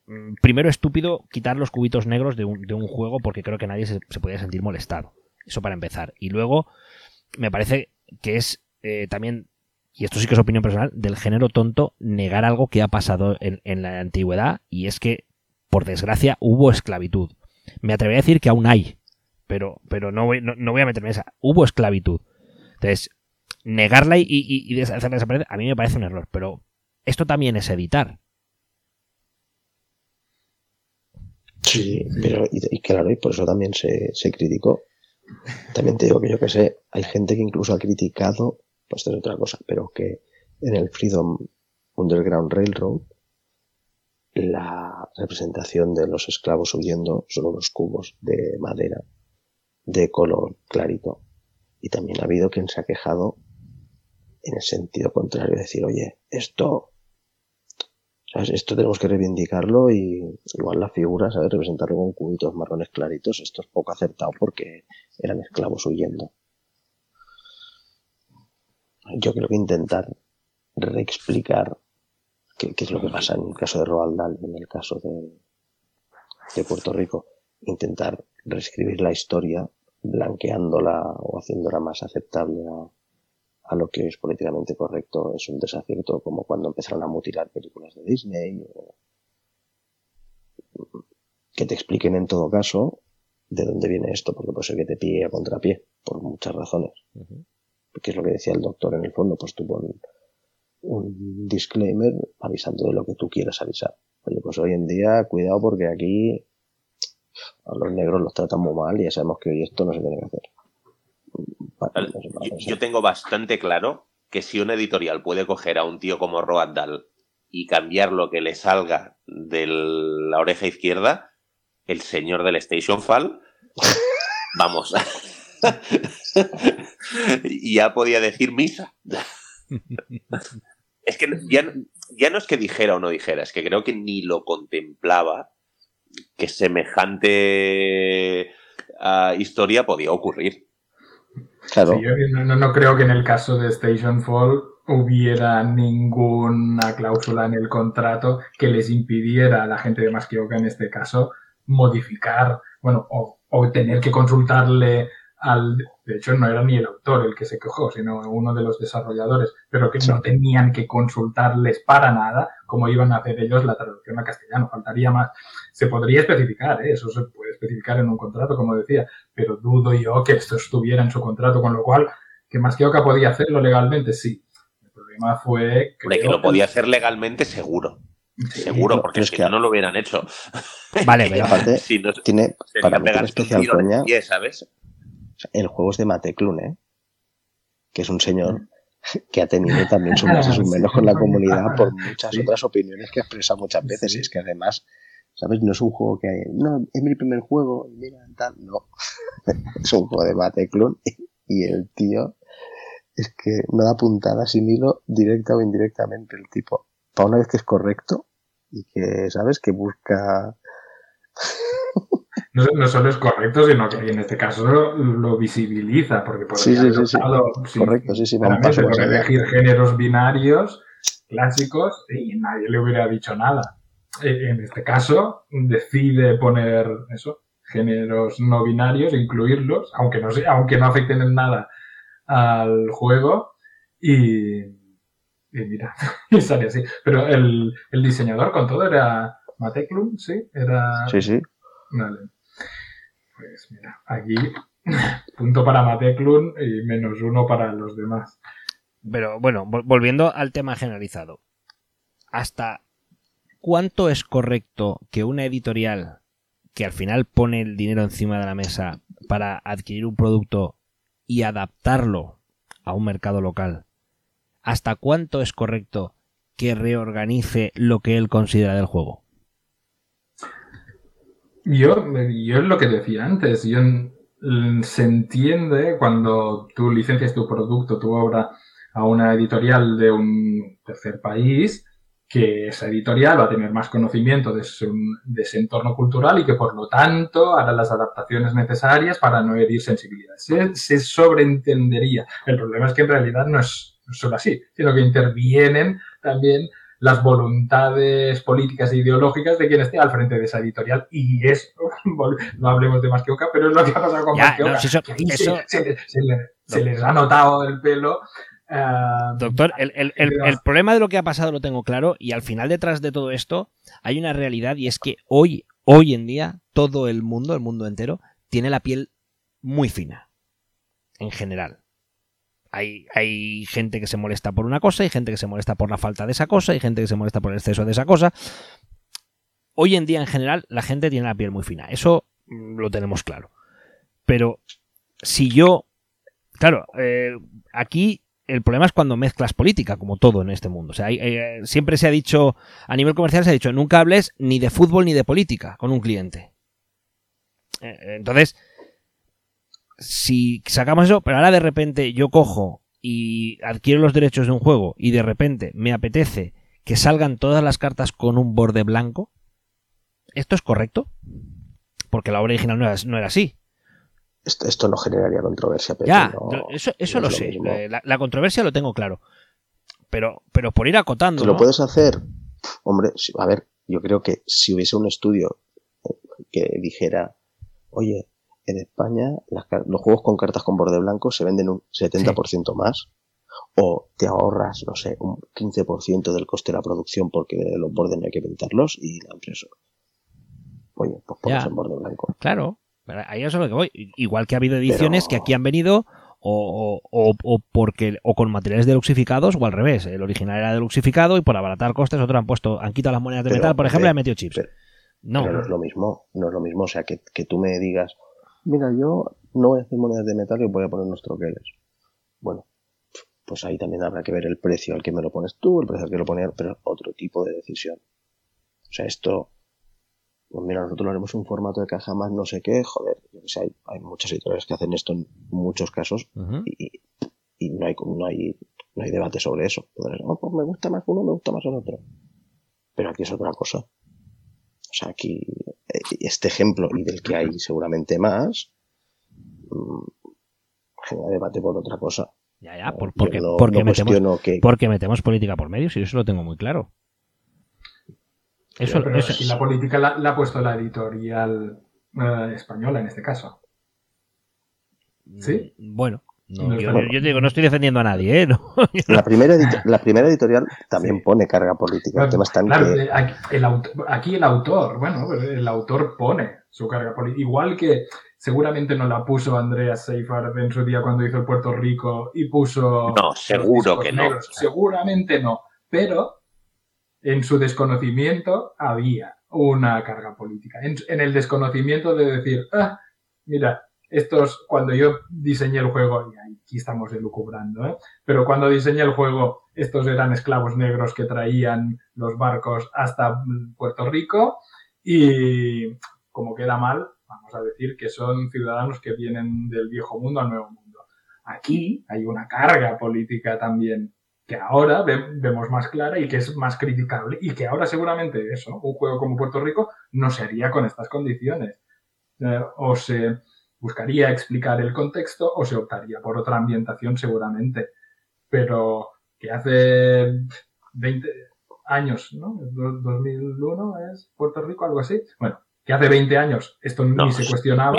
mm, primero estúpido quitar los cubitos negros de un, juego porque creo que nadie se, podía sentir molestado. Eso para empezar. Y luego me parece que es eh, también, y esto sí que es opinión personal, del género tonto negar algo que ha pasado en la antigüedad y es que, por desgracia, hubo esclavitud. Me atrevería a decir que aún hay, pero, pero no, voy, no, voy a meterme en esa. Hubo esclavitud. Entonces, negarla y, y, hacerla desaparecer, a mí me parece un error, pero esto también es editar. Sí, pero y, claro, y por eso también se, se, criticó. También te digo que yo que sé, hay gente que incluso ha criticado, pues esto es otra cosa, pero que en el Freedom Underground Railroad la representación de los esclavos huyendo son unos cubos de madera de color clarito. Y también ha habido quien se ha quejado en el sentido contrario, decir, oye, esto, esto tenemos que reivindicarlo y igual la figura, ¿sabes? Representarlo con cubitos marrones claritos, esto es poco acertado porque eran esclavos huyendo. Yo creo que intentar reexplicar qué, es lo que pasa en el caso de Roald Dahl y en el caso de, de Puerto Rico, intentar reescribir la historia blanqueándola o haciéndola más aceptable a, lo que es políticamente correcto es un desacierto como cuando empezaron a mutilar películas de Disney o que te expliquen en todo caso de dónde viene esto, porque puede ser que te pille a contrapié, por muchas razones. porque es lo que decía el doctor en el fondo, pues un, un disclaimer avisando de lo que tú quieras avisar. Oye, pues hoy en día, cuidado porque aquí a los negros los tratan muy mal y ya sabemos que hoy esto no se tiene que hacer. yo, tengo bastante claro que si una editorial puede coger a un tío como Roald Dahl y cambiar lo que le salga de la oreja izquierda, el señor del Station Fall, vamos. ya podía decir misa. Es que ya, ya no es que dijera o no dijera, es que creo que ni lo contemplaba que semejante ah, historia podía ocurrir. Claro. yo no, creo que en el caso de Station Fall hubiera ninguna cláusula en el contrato que les impidiera a la gente de Masquioca, en este caso, modificar, bueno, o, o tener que consultarle de hecho no era ni el autor el que se quejó, sino uno de los desarrolladores, pero que no tenían que consultarles para nada cómo iban a hacer ellos la traducción a castellano, faltaría más. Se podría especificar, ¿eh? eso se puede especificar en un contrato, como decía, pero dudo yo que esto estuviera en su contrato, con lo cual, que más que Oca podía hacerlo legalmente, sí. El problema fue... que lo podía hacer legalmente, seguro. Seguro, porque es que no lo hubieran hecho. Vale, pero aparte tiene para meter especial coña, ¿sabes? El juego es de Mateclun, ¿eh? que es un señor mm. que ha tenido también su más y su menos con la comunidad por muchas otras opiniones que ha expresado muchas veces. Y es que además, ¿sabes? No es un juego que hay, no, es mi primer juego, mira, tal, no. es un juego de Mateclun y el tío es que no da puntada sin hilo directa o indirectamente el tipo. Para una vez que es correcto y que, ¿sabes? Que busca no, solo es correcto, sino que en este caso lo, visibiliza, porque por sí, sí, sí, correcto, sí, sí, elegir géneros binarios clásicos y nadie le hubiera dicho nada. E, en este caso, decide poner eso, géneros no binarios, incluirlos, aunque no, aunque no afecten en nada al juego, y, y mira, y sale así. Pero el, el diseñador con todo era Mateklum, ¿sí? Era... Sí, sí. Vale. Pues mira, aquí punto para Mateklun y menos uno para los demás. Pero bueno, volviendo al tema generalizado. ¿Hasta cuánto es correcto que una editorial que al final pone el dinero encima de la mesa para adquirir un producto y adaptarlo a un mercado local, ¿hasta cuánto es correcto que reorganice lo que él considera del juego? Yo, yo es lo que decía antes, yo, se entiende cuando tú licencias tu producto, tu obra a una editorial de un tercer país, que esa editorial va a tener más conocimiento de, ese entorno cultural y que por lo tanto hará las adaptaciones necesarias para no herir sensibilidades. Se, se, sobreentendería. El problema es que en realidad no es, solo así, sino que intervienen también las voluntades políticas e ideológicas de quien esté al frente de esa editorial. Y eso, no hablemos de Masqueoka, pero es lo que ha pasado con Masqueoka. se, les ha notado el pelo. Eh, Doctor, el, el, problema de lo que ha pasado lo tengo claro y al final detrás de todo esto hay una realidad y es que hoy, hoy en día, todo el mundo, el mundo entero, tiene la piel muy fina. En general. Hay, gente que se molesta por una cosa, hay gente que se molesta por la falta de esa cosa, hay gente que se molesta por el exceso de esa cosa. Hoy en día, en general, la gente tiene la piel muy fina. Eso mm, lo tenemos claro. Pero si yo. Claro, eh, aquí el problema es cuando mezclas política, como todo en este mundo. O sea, eh, siempre se ha dicho, a nivel comercial se ha dicho, nunca hables ni de fútbol ni de política con un cliente. Eh, entonces, si sacamos eso, pero ahora de repente yo cojo y adquiero los derechos de un juego y de repente me apetece que salgan todas las cartas con un borde blanco, ¿esto es correcto? Porque la obra original no era, así. Esto, no generaría controversia. Pero ya, eso, lo, sé. La, controversia lo tengo claro. Pero, pero por ir acotando. lo puedes hacer? Hombre, a ver, yo creo que si hubiese un estudio que dijera, oye, en España los juegos con cartas con borde blanco se venden un 70% más o te ahorras, no sé, un 15% del coste de la producción porque los bordes no hay que pintarlos y la empresa. Oye, pues pones en borde blanco. Claro, ahí es a lo que voy. Igual que ha habido ediciones que aquí han venido o, o, porque o con materiales deluxificados o al revés. El original era deluxificado y por abaratar costes otros han puesto, han quitado las monedas de metal, por ejemplo, y han metido chips. no. Pero no es lo mismo, no es lo mismo. O sea, que, que tú me digas, mira, yo no voy a hacer monedas de metal y voy a poner unos troqueles. Bueno, pues ahí también habrá que ver el precio al que me lo pones tú, el precio al que lo pone, pero otro tipo de decisión. O sea, esto, pues mira, nosotros lo haremos un formato de caja más no sé qué, joder, yo que sé, hay, hay muchas editoriales que hacen esto en muchos casos y, y, no hay, no hay, no hay debate sobre eso. Oh, pues me gusta más uno, me gusta más el otro. Pero aquí es otra cosa. O sea, aquí este ejemplo y del que hay seguramente más, mm, genera debate por otra cosa. Ya, ya, porque, porque, metemos, porque, metemos, política por medio, si eso lo tengo muy claro. Eso, Y la política la, ha puesto la editorial eh, española en este caso. ¿Sí? Mm, bueno, yo, digo, no estoy defendiendo a nadie, ¿eh? la, primera la primera editorial también pone carga política. aquí el autor, bueno, el autor pone su carga política. Igual que seguramente no la puso Andreas Seifert en su día cuando hizo el Puerto Rico y puso... No, seguro que no. Seguramente no. Pero en su desconocimiento había una carga política. En, en el desconocimiento de decir, ah, mira, estos, cuando yo diseñé el juego, y aquí estamos elucubrando, ¿eh? pero cuando diseñé el juego, estos eran esclavos negros que traían los barcos hasta Puerto Rico y como queda mal, vamos a decir que son ciudadanos que vienen del viejo mundo al nuevo mundo. Aquí hay una carga política también que ahora vemos más clara y que es más criticable y que ahora seguramente eso, un juego como Puerto Rico no se haría con estas condiciones. Eh, o buscaría explicar el contexto o se optaría por otra ambientación seguramente. Pero que hace 20 años, ¿no? 2001 es Puerto Rico, algo así. Bueno, que hace 20 años esto ni se cuestionaba.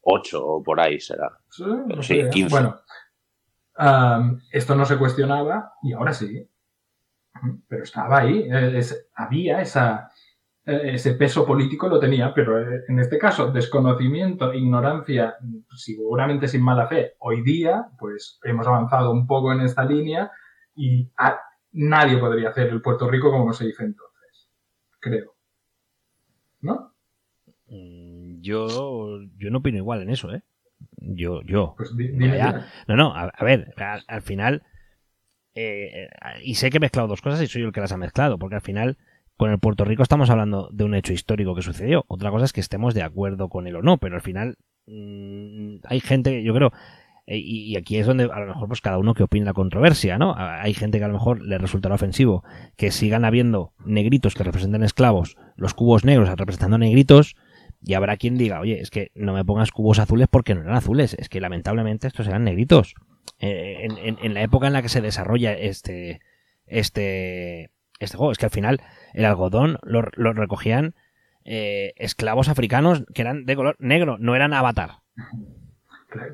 8 o por ahí será. Sí, 15. Bueno, esto no se cuestionaba y ahora sí. Pero estaba ahí. había esa, eh, ese peso político lo tenía, pero eh, en este caso, desconocimiento, ignorancia, seguramente sin mala fe, hoy día, pues hemos avanzado un poco en esta línea y nadie podría hacer el Puerto Rico como se dice entonces, creo. ¿No? Mm, yo, yo no opino igual en eso, ¿eh? Yo, yo. Pues no, no, a, ver, al, final, eh, y sé que he mezclado dos cosas y soy yo el que las ha mezclado, porque al final con el Puerto Rico estamos hablando de un hecho histórico que sucedió. Otra cosa es que estemos de acuerdo con él o no, pero al final mm, hay gente, yo creo, eh, y, aquí es donde a lo mejor pues cada uno que opine la controversia, ¿no? Hay gente que a lo mejor le resultará ofensivo que sigan habiendo negritos que representen esclavos, los cubos negros representando negritos, y habrá quien diga, oye, es que no me pongas cubos azules porque no eran azules, es que lamentablemente estos eran negritos. eh, en, la época en la que se desarrolla este, este, este juego. Es que al final el algodón lo, recogían eh, esclavos africanos que eran de color negro, no eran avatar.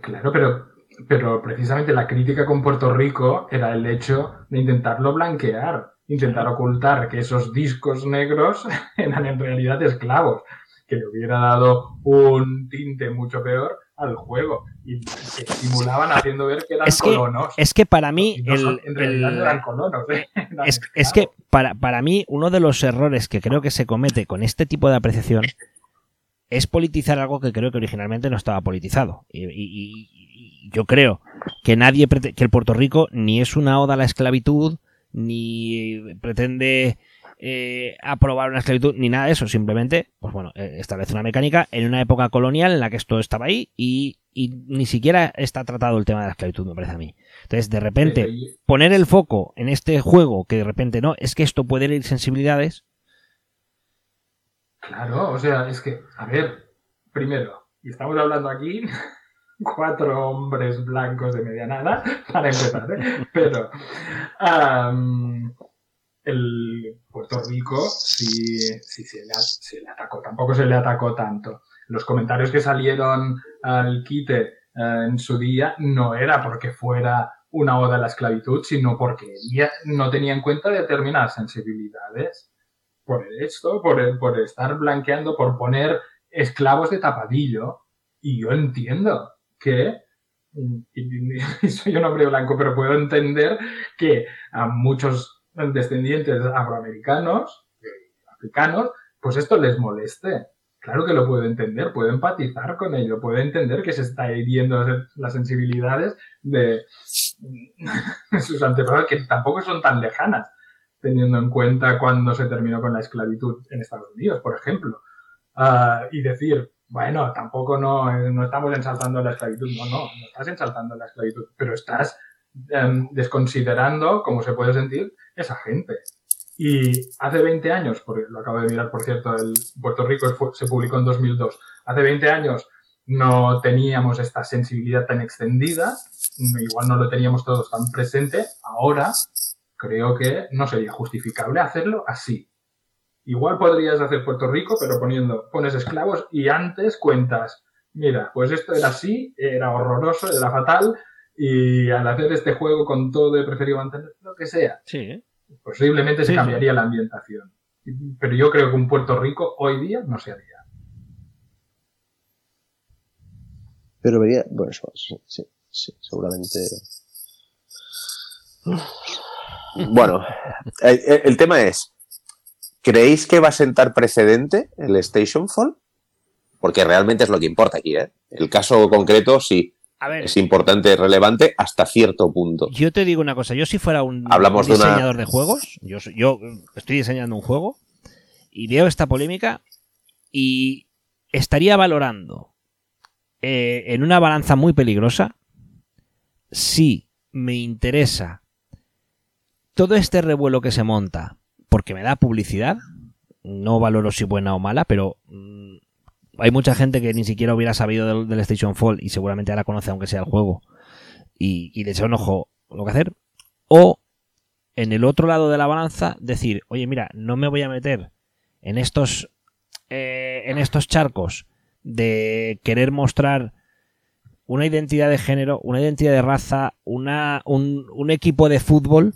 Claro, pero, pero precisamente la crítica con Puerto Rico era el hecho de intentarlo blanquear, intentar ocultar que esos discos negros eran en realidad esclavos, que le hubiera dado un tinte mucho peor al juego y se simulaban haciendo ver que eran colonos. Es que para mí. en realidad eran colonos. ¿eh? es, que para, para mí, uno de los errores que creo que se comete con este tipo de apreciación es politizar algo que creo que originalmente no estaba politizado. Y, yo creo que nadie, que el Puerto Rico ni es una oda a la esclavitud, ni pretende eh, aprobar una esclavitud ni nada de eso, simplemente, pues bueno, eh, establece una mecánica en una época colonial en la que esto estaba ahí y, ni siquiera está tratado el tema de la esclavitud, me parece a mí. Entonces, de repente, poner el foco en este juego que de repente no, es que esto puede herir sensibilidades. Claro, o sea, es que, a ver, primero, y estamos hablando aquí cuatro hombres blancos de medianada, para empezar, ¿eh? pero el Puerto Rico sí, se, le, atacó, tampoco se le atacó tanto. Los comentarios que salieron al quite eh, en su día no era porque fuera una oda a la esclavitud, sino porque no tenía en cuenta determinadas sensibilidades. Por esto, por, por estar blanqueando, por poner esclavos de tapadillo. Y yo entiendo que soy un hombre blanco, pero puedo entender que a muchos descendientes afroamericanos, africanos, pues esto les moleste. Claro que lo puedo entender, puedo empatizar con ello, puedo entender que se está hiriendo las sensibilidades de sus antepasados, que tampoco son tan lejanas, teniendo en cuenta cuando se terminó con la esclavitud en Estados Unidos, por ejemplo. Ah, y decir, bueno, tampoco no, no estamos ensalzando la esclavitud, no, no, no estás ensalzando la esclavitud, pero estás em, desconsiderando, como se puede sentir, esa gente. Y hace 20 años, porque lo acabo de mirar, por cierto, el Puerto Rico se publicó en 2002. Hace 20 años no teníamos esta sensibilidad tan extendida, igual no lo teníamos todos tan presente. Ahora creo que no sería justificable hacerlo así. Igual podrías hacer Puerto Rico, pero poniendo, pones esclavos y antes cuentas, mira, pues esto era así, era horroroso, era fatal, y al hacer este juego con todo he preferido mantener lo que sea. Sí. Posiblemente se cambiaría la ambientación. Pero yo creo que un Puerto Rico hoy día no se haría. Pero vería, bueno, sí, sí, sí seguramente. Bueno, el, tema es, ¿creéis que va a sentar precedente el Station Fall? Porque realmente es lo que importa aquí, ¿eh? El caso concreto, sí es importante, relevante hasta cierto punto. Yo te digo una cosa, yo si fuera un, diseñador de, juegos, yo, yo estoy diseñando un juego y veo esta polémica y estaría valorando eh, en una balanza muy peligrosa si me interesa todo este revuelo que se monta porque me da publicidad, no valoro si buena o mala, pero mm, hay mucha gente que ni siquiera hubiera sabido del, Station Fall y seguramente ahora conoce aunque sea el juego y, le un ojo lo que hacer. O en el otro lado de la balanza decir, oye mira, no me voy a meter en estos, eh, en estos charcos de querer mostrar una identidad de género, una identidad de raza, una, un, un equipo de fútbol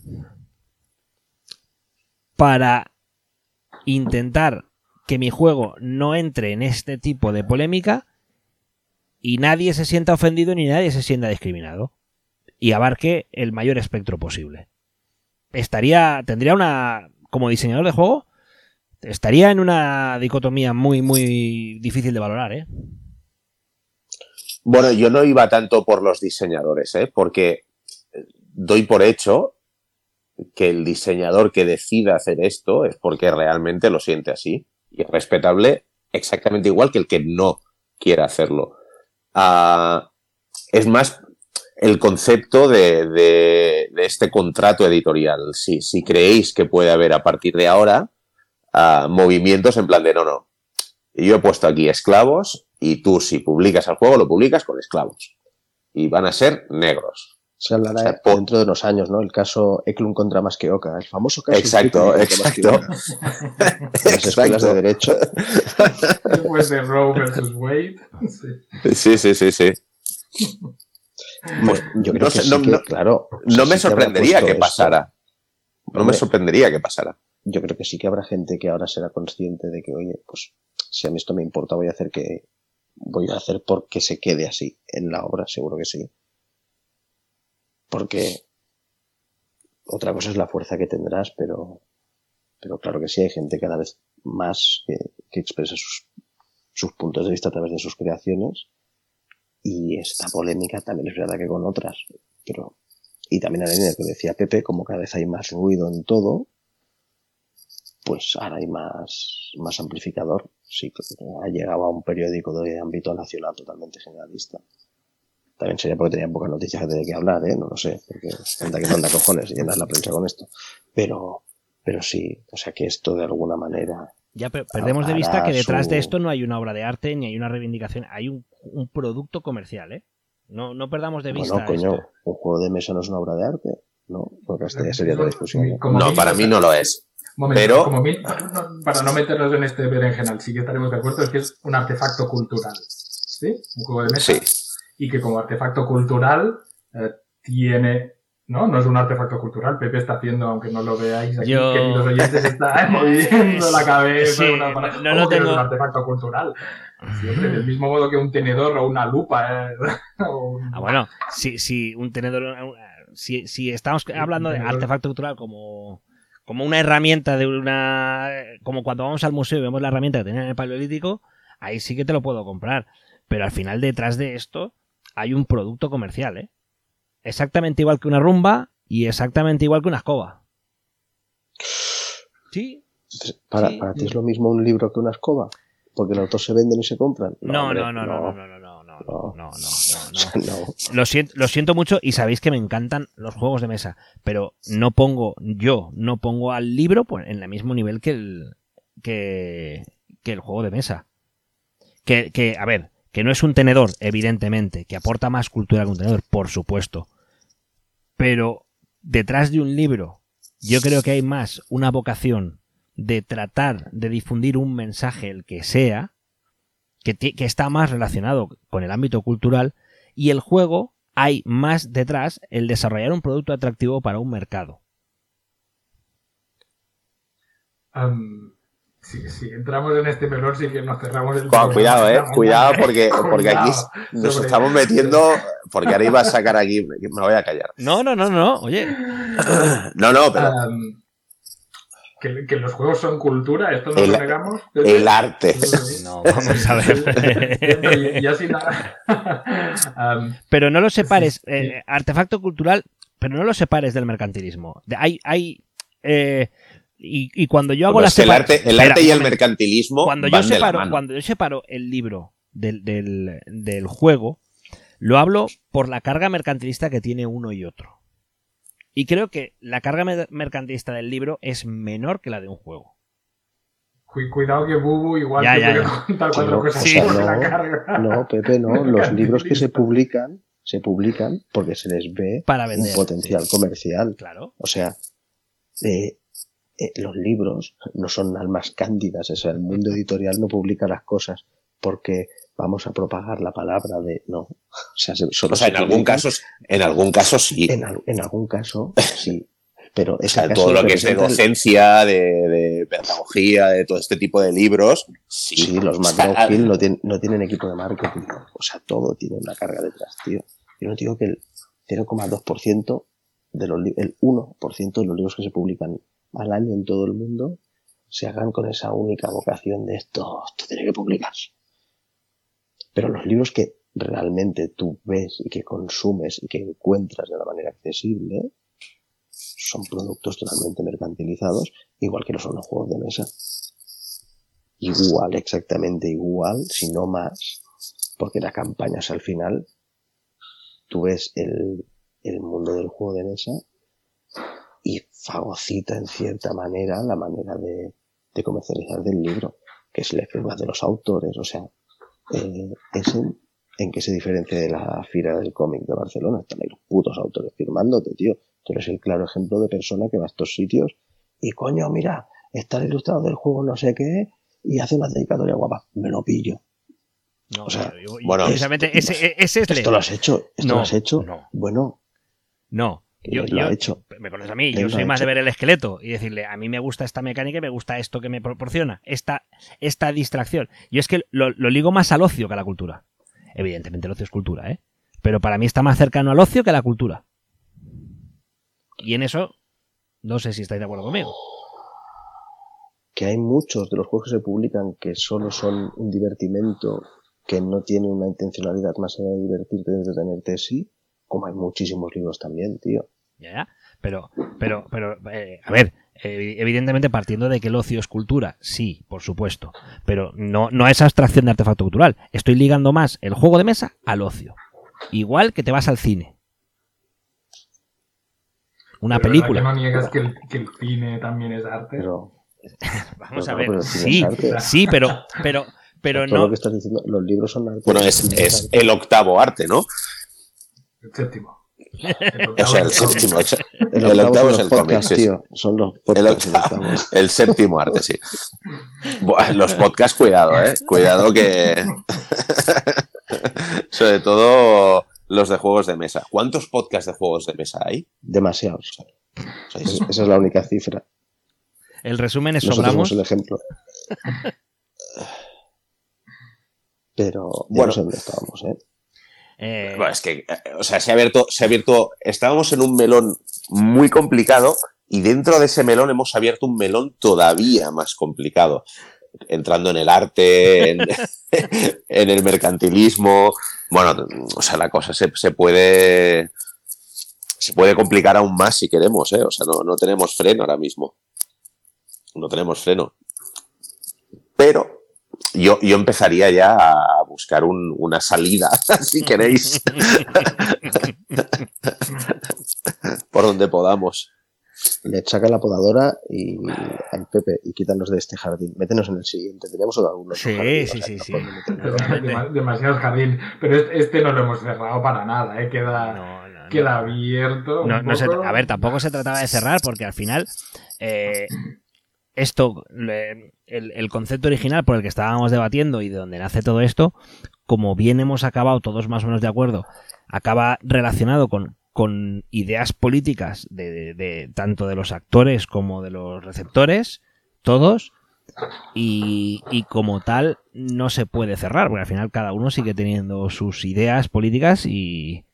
para intentar que mi juego no entre en este tipo de polémica y nadie se sienta ofendido ni nadie se sienta discriminado y abarque el mayor espectro posible. Estaría, tendría una, como diseñador de juego, estaría en una dicotomía muy, muy difícil de valorar, ¿eh? Bueno, yo no iba tanto por los diseñadores, ¿eh? Porque doy por hecho que el diseñador que decida hacer esto es porque realmente lo siente así y es respetable exactamente igual que el que no quiera hacerlo. Ah, es más el concepto de, este contrato editorial. Si, creéis que puede haber a partir de ahora ah, movimientos en plan de no, no. Yo he puesto aquí esclavos y tú si publicas el juego lo publicas con esclavos. Y van a ser negros. Se hablará dentro de unos años, ¿no? El caso Eklund contra Masqueoka, el famoso caso. Exacto, exacto. Las escuelas de derecho. Después de Roe versus Wade. Sí, sí, sí, sí. Pues yo creo que, sí que, claro. No me sorprendería que pasara. No me sorprendería que pasara. Yo creo que sí que habrá gente que ahora será consciente de que, oye, pues si a mí esto me importa, voy a hacer que voy a hacer porque se quede así en la obra, seguro que sí. Porque otra cosa es la fuerza que tendrás, pero, pero claro que sí hay gente cada vez más que, que expresa sus, sus puntos de vista a través de sus creaciones. Y esta polémica también es verdad que con otras, pero y también la línea que decía Pepe, como cada vez hay más ruido en todo, pues ahora hay más, más amplificador. Sí, ha llegado a un periódico de ámbito nacional totalmente generalista. También sería porque tenía pocas noticias de qué hablar, ¿eh? No lo sé, porque anda que manda cojones y llenas la prensa con esto. Pero, pero sí, o sea que esto de alguna manera. Ya perdemos de vista que detrás de esto no hay una obra de arte ni hay una reivindicación, hay un, un producto comercial, ¿eh? No, no perdamos de vista. No, coño, un juego de mesa no es una obra de arte, ¿no? Porque esta ya sería la discusión. No, para mí no lo es. pero... como para no meternos en este berenjenal, sí que estaremos de acuerdo, es que es un artefacto cultural. ¿Sí? Un juego de mesa. Sí. Y que como artefacto cultural eh, tiene no, no es un artefacto cultural. Pepe está haciendo, aunque no lo veáis aquí, Yo... queridos oyentes, está moviendo la cabeza. Sí, una, no, no tengo... es un artefacto cultural. Siempre, del mismo modo que un tenedor o una lupa. ¿eh? Ah, bueno, si, si un tenedor. Si, si estamos hablando de artefacto cultural como, como una herramienta de una. Como cuando vamos al museo y vemos la herramienta que tenía en el paleolítico, ahí sí que te lo puedo comprar. Pero al final, detrás de esto, hay un producto comercial, ¿eh? Exactamente igual que una rumba y exactamente igual que una escoba. Sí. ¿Para, para ti es lo mismo un libro que una escoba? porque los dos se venden y se compran. No, no, no, no, no, no, no, no, no, no, no, Lo siento, lo siento mucho y sabéis que me encantan los juegos de mesa, pero no pongo, yo no pongo al libro en el mismo nivel que el, que, que el juego de mesa. Que, que, a ver, que no es un tenedor, evidentemente, que aporta más cultura que un tenedor, por supuesto. Pero detrás de un libro, yo creo que hay más una vocación de tratar de difundir un mensaje, el que sea, que, que, está más relacionado con el ámbito cultural, y el juego hay más detrás el desarrollar un producto atractivo para un mercado. Si, entramos en este melón, sí que nos cerramos el. cuidado, eh. Cuidado, porque, porque aquí nos estamos metiendo. Porque ahora iba a sacar aquí. Me voy a callar. No, no, no, no. Oye. no, no, pero que, los juegos son cultura, esto no lo negamos. El arte. No, vamos a ver. y, así nada. pero no lo separes, eh, artefacto cultural, pero no lo separes del mercantilismo. Hay, hay eh, y, cuando yo hago la el arte, el arte y el mercantilismo. Cuando yo separo, cuando yo separo el libro del, del, del juego, lo hablo por la carga mercantilista que tiene uno y otro. Y creo que la carga mercantilista del libro es menor que la de un juego. Cuidado que Bubu igual te ya, contar cuatro cosas no, la carga. No, Pepe, no. Los libros que se publican, se publican porque se les ve Para vender, un potencial comercial. Claro. O sea, eh, eh, los libros no son almas cándidas. O sea, el mundo editorial no publica las cosas porque vamos a propagar la palabra de no. O sea, o sea en algún caso, en algún caso sí. En, en algún caso sí. Pero o sea, todo lo que es de docencia, de, pedagogía, de todo este tipo de libros, sí. Sí, los McLaughlin no, tienen, no tienen equipo de marketing. O sea, todo tiene una carga detrás, tío. Yo no digo que el 0,2% de los el 1% de los libros que se publican al año en todo el mundo se hagan con esa única vocación de esto, esto tiene que publicarse. Pero los libros que realmente tú ves y que consumes y que encuentras de una manera accesible son productos totalmente mercantilizados, igual que no son los juegos de mesa. Igual, exactamente igual, si no más, porque la campaña es al final, tú ves el, el mundo del juego de mesa fagocita en cierta manera la manera de, de comercializar del libro, que es el firmas de los autores, o sea, eh, es ¿En qué se diferencia de la Fira del Cómic de Barcelona? Están ahí los putos autores firmándote, tío. Tú eres el claro ejemplo de persona que va a estos sitios y coño, mira, está el ilustrador del juego no sé qué y hace una dedicatoria guapa. Me lo pillo. No, O sea, bueno, precisamente ese, ese es Esto lo has hecho, esto No, lo has hecho. no. Bueno, No, yo, lo ha yo- hecho. me conoces a mí, Él yo soy más de ver el esqueleto y decirle, a mí me gusta esta mecánica y me gusta esto que me proporciona, esta, esta distracción. Yo es que lo, lo ligo más al ocio que a la cultura. Evidentemente el ocio es cultura, ¿eh? Pero para mí está más cercano al ocio que a la cultura. Y en eso, no sé si estáis de acuerdo conmigo. que hay muchos de los juegos que se publican que solo son un divertimento que no tiene una intencionalidad más allá de divertirte, de entretenerte, sí, como hay muchísimos libros también, tío. Ya, ya. Pero, pero, pero, eh, a ver, eh, evidentemente partiendo de que el ocio es cultura, sí, por supuesto. Pero no, no a esa abstracción de artefacto cultural. Estoy ligando más el juego de mesa al ocio. Igual que te vas al cine. Una Pero ¿verdad película. que no niegas que el, que el cine también es arte? Pero, Vamos pero a ver. Sí, es sí, pero, pero, pero todo no. lo que estás diciendo, los libros son arte. Bueno, es, es arte. el octavo arte, ¿no? El séptimo. O sea, el octavo es séptimo. El, el octavo son es los el cómic, podcasts, sí. Son los El, podcasts. el octavo- el séptimo arte, sí. Los podcasts, cuidado, ¿eh? Cuidado que... Sobre todo los de juegos de mesa. ¿Cuántos podcasts de juegos de mesa hay? Demasiados. O sea, Es- es- esa es la única cifra. El resumen es Nosotros sobramos. somos el ejemplo. Pero ya Bueno. no sé dónde estábamos, ¿eh? Eh, Bueno, es que, eh, o sea, se ha abierto, se ha abierto, estábamos en un melón muy complicado y dentro de ese melón hemos abierto un melón todavía más complicado, entrando en el arte, en, el mercantilismo, bueno, o sea, la cosa se, puede, se puede complicar aún más si queremos, ¿eh? O sea, no tenemos freno ahora mismo, no tenemos freno, pero yo, yo empezaría ya a buscar un- una salida, si queréis, por donde podamos. Le saca la podadora y al Pepe y quítanos de este jardín. Métenos en el siguiente. Teníamos algunos. Sí, sí, o sea, sí, no sí. demasiado jardín. Pero este, este no lo hemos cerrado para nada, ¿eh? Queda, no, no, no. queda abierto. un No, no se- a ver, tampoco se trataba de cerrar porque al final eh, esto, el, concepto original por el que estábamos debatiendo y de donde nace todo esto, como bien hemos acabado todos más o menos de acuerdo, acaba relacionado con, con ideas políticas de, tanto de los actores como de los receptores, todos, y, y como tal no se puede cerrar, porque al final cada uno sigue teniendo sus ideas políticas y,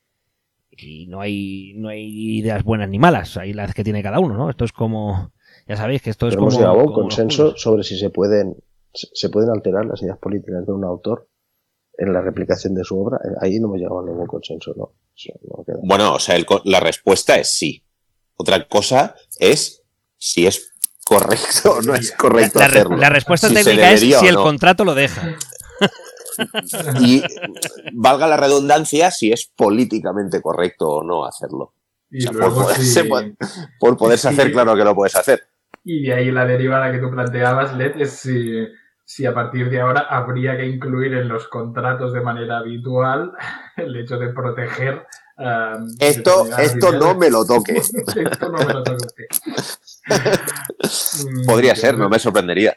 y no hay no hay ideas buenas ni malas, hay las que tiene cada uno, ¿no? Esto es como ya sabéis que esto es Pero como hemos llegado a un consenso sobre si se pueden, se pueden alterar las ideas políticas de un autor en la replicación de su obra. Eh, Ahí no hemos llegado a ningún consenso, ¿no? Eso no queda. Bueno, o sea, el la respuesta es sí. Otra cosa es si es correcto o no es correcto la, hacerlo. la respuesta Si técnica es si el no. contrato lo deja. Y valga la redundancia si es políticamente correcto o no hacerlo. Y O sea, por poderse hacer, claro que lo puedes hacer. Y de ahí la derivada que tú planteabas, Led, es si, si a partir de ahora habría que incluir en los contratos de manera habitual el hecho de proteger. um, Esto, esto no me lo toque. esto no me lo toque. Mm, Podría yo ser, no me sorprendería.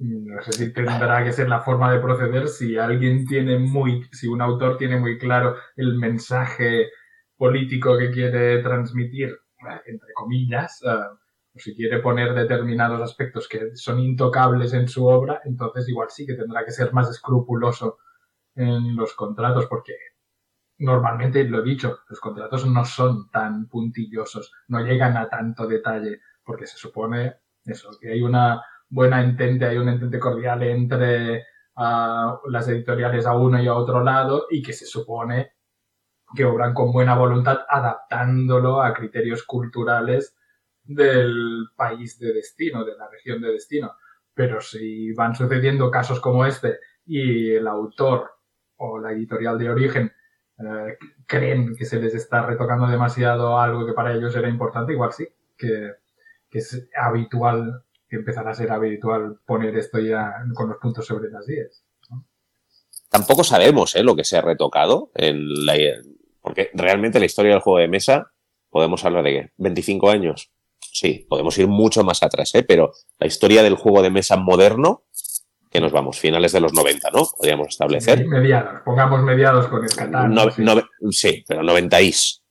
No sé si tendrá que ser la forma de proceder si alguien tiene muy, si un autor tiene muy claro el mensaje político que quiere transmitir, entre comillas, eh, o si quiere poner determinados aspectos que son intocables en su obra, entonces igual sí que tendrá que ser más escrupuloso en los contratos, porque normalmente, lo he dicho, los contratos no son tan puntillosos, no llegan a tanto detalle, porque se supone que hay una buena entente, hay un entente cordial entre ah, las editoriales a uno y a otro lado y que se supone que obran con buena voluntad adaptándolo a criterios culturales del país de destino, de la región de destino. Pero si van sucediendo casos como este y el autor o la editorial de origen eh, creen que se les está retocando demasiado algo que para ellos era importante, igual sí, que, es habitual, que empezará a ser habitual poner esto ya con los puntos sobre las 10. tampoco sabemos ¿eh? lo que se ha retocado en la, porque realmente la historia del juego de mesa, podemos hablar de qué, 25 años. Sí, podemos ir mucho más atrás, ¿eh? pero la historia del juego de mesa moderno, que nos vamos, finales de los 90, ¿no? Podríamos establecer. Mediados, pongamos mediados con el Catán. sí. pero 90 is.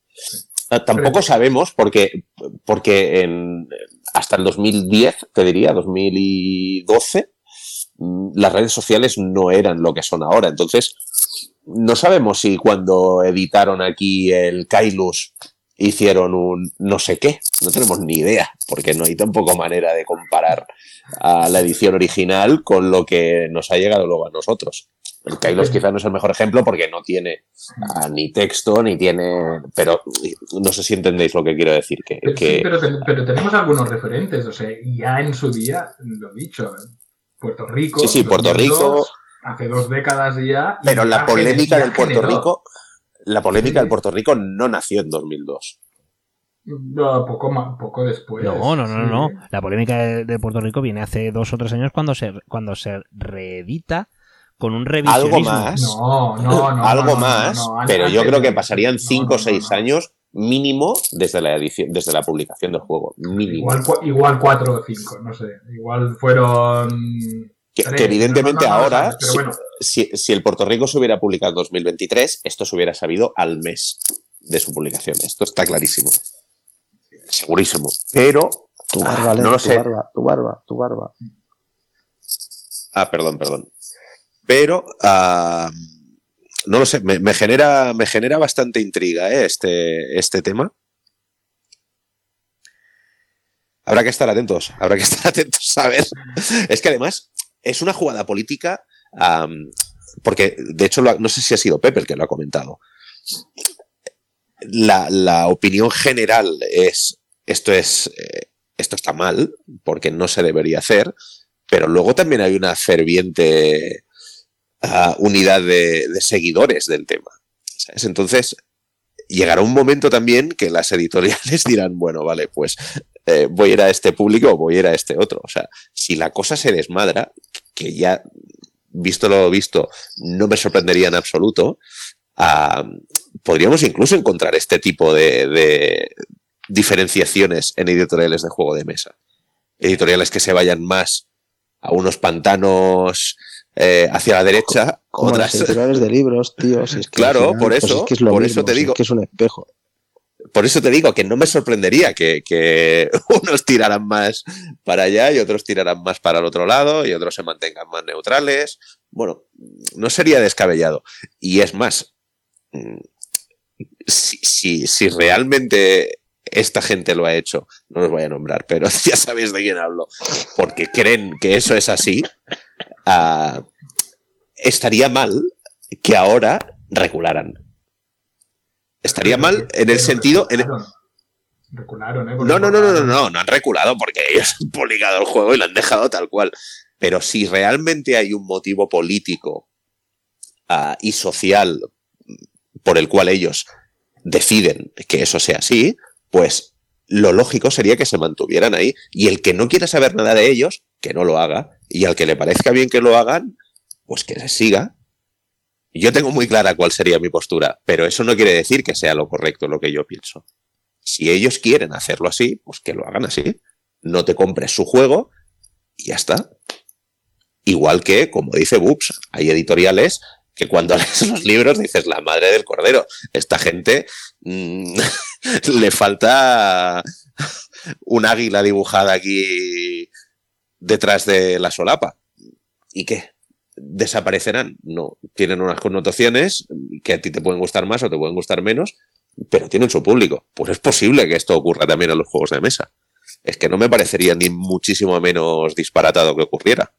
Ah, tampoco sabemos porque, porque en, hasta el 2010, te diría, 2012, mm, las redes sociales no eran lo que son ahora. Entonces, no sabemos si cuando editaron aquí el Kailus hicieron un no sé qué, no tenemos ni idea, porque no hay tampoco manera de comparar a la edición original con lo que nos ha llegado luego a nosotros. El Kailos quizá no es el mejor ejemplo porque no tiene ah, ni texto, ni tiene... Pero no sé si entendéis lo que quiero decir. Que, pero, pero, tenemos algunos referentes, o sea, ya en su día, lo dicho, Puerto Rico... Sí, sí, Puerto Rico... Hace dos décadas ya... Pero la polémica del Puerto Rico... La polémica del Puerto Rico no nació en 2002. No, poco, poco después. No, no, no, no. La polémica de, Puerto Rico viene hace dos o tres años cuando se, cuando se reedita con un revisionismo. Algo más. No, no, no. Algo más, pero yo creo que pasarían cinco o seis años mínimo desde la edición, desde la publicación del juego. Mínimo. Igual, igual cuatro o cinco, no sé. Igual fueron. Que, evidentemente ahora, si, si, el Puerto Rico se hubiera publicado en 2023, esto se hubiera sabido al mes de su publicación. Esto está clarísimo. Segurísimo. Pero. Tu barba, no lo tu barba, tu barba, tu barba. Ah, perdón, perdón pero ah, no lo sé, me, genera, me genera bastante intriga ¿eh? este, este tema. Habrá que estar atentos, habrá que estar atentos a ver. Es que además es una jugada política, porque de hecho no sé si ha sido Pepe el que lo ha comentado. La, opinión general es esto es eh, esto está mal porque no se debería hacer, pero luego también hay una ferviente unidad de, seguidores del tema. Entonces, llegará un momento también que las editoriales dirán, bueno, vale, pues eh, voy a ir a este público o voy a ir a este otro. O sea, si la cosa se desmadra, que ya, visto lo visto, no me sorprendería en absoluto, podríamos incluso encontrar este tipo de, de diferenciaciones en editoriales de juego de mesa. Editoriales que se vayan más a unos pantanos eh, hacia la derecha. Como otras editoriales de libros, tío. claro, por pues eso, por eso te digo. que es un espejo. Por eso te digo que no me sorprendería que, unos tiraran más para allá y otros tiraran más para el otro lado y otros se mantengan más neutrales. Bueno, no sería descabellado. Y es más, mm, si, si realmente esta gente lo ha hecho, no los voy a nombrar, pero ya sabéis de quién hablo, porque creen que eso es así, uh, estaría mal que ahora regularan. Estaría mal en el sentido... En Recularon, ¿eh? No, no, no, no, no, no, no han reculado porque ellos han publicado el juego y lo han dejado tal cual. Pero si realmente hay un motivo político uh, y social por el cual ellos deciden que eso sea así, pues lo lógico sería que se mantuvieran ahí. Y el que no quiera saber nada de ellos, que no lo haga. Y al que le parezca bien que lo hagan, pues que se siga. Yo tengo muy clara cuál sería mi postura, pero eso no quiere decir que sea lo correcto lo que yo pienso. Si ellos quieren hacerlo así, pues que lo hagan así. No te compres su juego y ya está. Igual que, como dice Boops, hay editoriales que cuando lees los libros dices, la madre del cordero, esta gente mm, le falta un águila dibujada aquí detrás de la solapa. ¿Y qué? ¿Desaparecerán? No. Tienen unas connotaciones que a ti te pueden gustar más o te pueden gustar menos, pero tienen su público. Pues es posible que esto ocurra también en los juegos de mesa. Es que no me parecería ni muchísimo menos disparatado que ocurriera.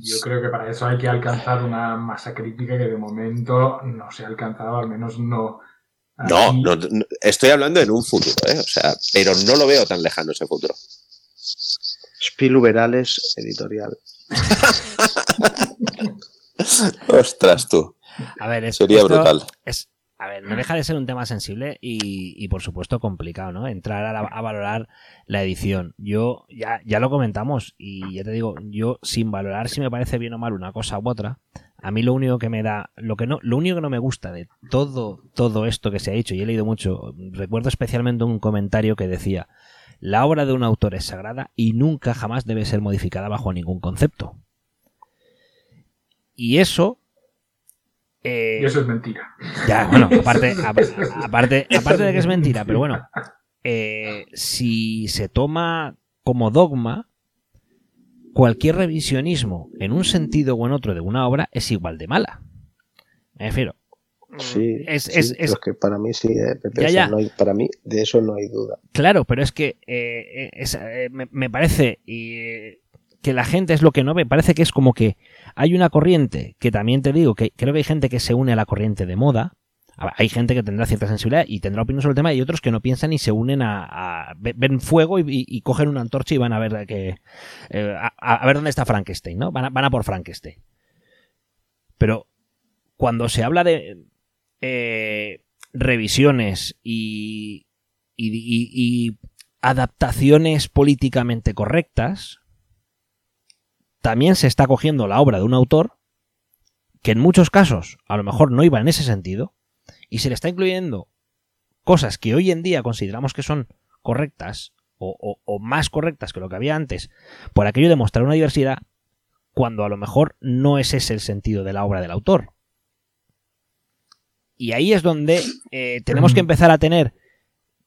Yo creo que para eso hay que alcanzar una masa crítica que de momento no se ha alcanzado, al menos no. No, no, estoy hablando en un futuro, ¿eh? o sea, pero no lo veo tan lejano ese futuro. Spiluberales editorial. Ostras, tú. A ver, Sería brutal. Es, a ver, no deja de ser un tema sensible y, por supuesto complicado, ¿no? Entrar a, valorar la edición. Yo ya, ya lo comentamos y ya te digo, yo sin valorar si me parece bien o mal una cosa u otra, a mí lo único que me da, lo que no, lo único que no me gusta de todo, todo esto que se ha hecho, y he leído mucho, recuerdo especialmente un comentario que decía, la obra de un autor es sagrada y nunca jamás debe ser modificada bajo ningún concepto. Y eso eh, y eso es mentira. Ya, bueno, aparte, aparte, aparte de que es mentira, pero bueno, eh, si se toma como dogma, cualquier revisionismo en un sentido o en otro de una obra es igual de mala. Me refiero. Sí, es, es, que para mí sí, eh, para mí de eso no hay duda. Claro, pero es que eh, me, parece que la gente es lo que no ve, parece que es como que hay una corriente que también te digo que creo que hay gente que se une a la corriente de moda, hay gente que tendrá cierta sensibilidad y tendrá opinión sobre el tema y otros que no piensan y se unen a, ven fuego y, cogen una antorcha y van a ver que eh, a, ver dónde está Frankenstein, ¿no? Van a, van a por Frankenstein. Pero cuando se habla de eh, revisiones y, y adaptaciones políticamente correctas, también se está cogiendo la obra de un autor que en muchos casos a lo mejor no iba en ese sentido y se le está incluyendo cosas que hoy en día consideramos que son correctas o, más correctas que lo que había antes por aquello de mostrar una diversidad cuando a lo mejor no es ese el sentido de la obra del autor. Y ahí es donde eh, tenemos que empezar a tener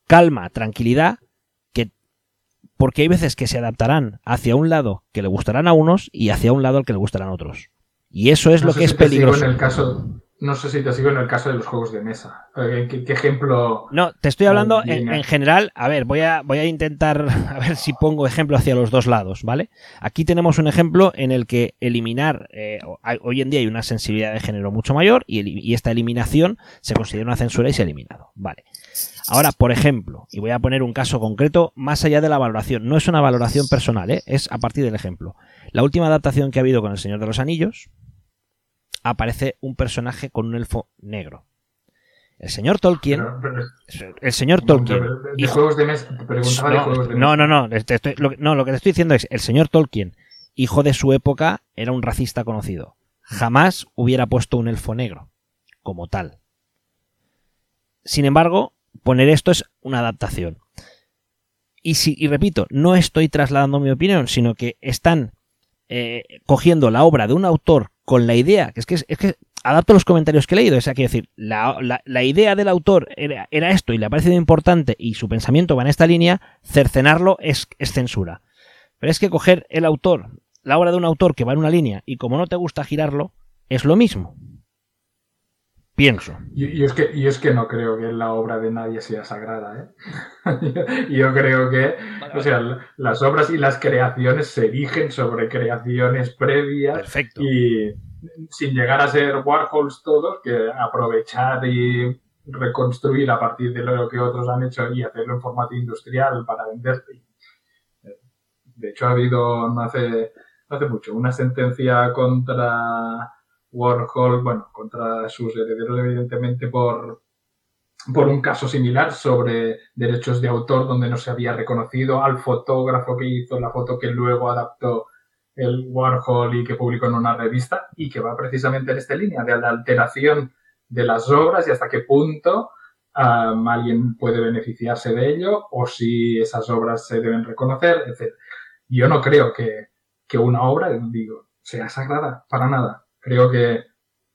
calma, tranquilidad, porque hay veces que se adaptarán hacia un lado que le gustarán a unos y hacia un lado al que le gustarán a otros. Y eso es lo que es peligroso. En el caso, no sé si te sigo en el caso de los juegos de mesa. ¿Qué, ejemplo? No, te estoy hablando en, general. A ver, voy a, voy a intentar a ver si pongo ejemplo hacia los dos lados, ¿vale? Aquí tenemos un ejemplo en el que eliminar. Eh, hoy en día hay una sensibilidad de género mucho mayor y, esta eliminación se considera una censura y se ha eliminado. Vale. Ahora, por ejemplo, y voy a poner un caso concreto más allá de la valoración. No es una valoración personal, ¿eh? es a partir del ejemplo. La última adaptación que ha habido con El Señor de los Anillos, aparece un personaje con un elfo negro. El señor Tolkien. el señor Tolkien. De, juegos de mesa. no, No, no, no. Lo que te estoy diciendo es: el señor Tolkien, hijo de su época, era un racista conocido. Jamás hubiera puesto un elfo negro, como tal. Sin embargo, poner esto es una adaptación. Y, si, y repito, no estoy trasladando mi opinión, sino que están eh, cogiendo la obra de un autor con la idea, que es que, es que adapto los comentarios que he leído, es decir, la, la, idea del autor era, esto y le ha parecido importante y su pensamiento va en esta línea, cercenarlo es, es censura. Pero es que coger el autor, la obra de un autor que va en una línea y como no te gusta girarlo, es lo mismo. Pienso. Y, es que, y es que no creo que la obra de nadie sea sagrada. ¿eh? yo, creo que o sea, las obras y las creaciones se erigen sobre creaciones previas. Perfecto. Y sin llegar a ser Warhols todos, que aprovechar y reconstruir a partir de lo que otros han hecho y hacerlo en formato industrial para venderte. De hecho, ha habido no hace, no hace mucho una sentencia contra Warhol, bueno, contra sus herederos, evidentemente, por, por un caso similar sobre derechos de autor donde no se había reconocido al fotógrafo que hizo la foto que luego adaptó el Warhol y que publicó en una revista y que va precisamente en esta línea de la alteración de las obras y hasta qué punto um, alguien puede beneficiarse de ello o si esas obras se deben reconocer, etc. Yo no creo que, que una obra, digo, sea sagrada, para nada Creo que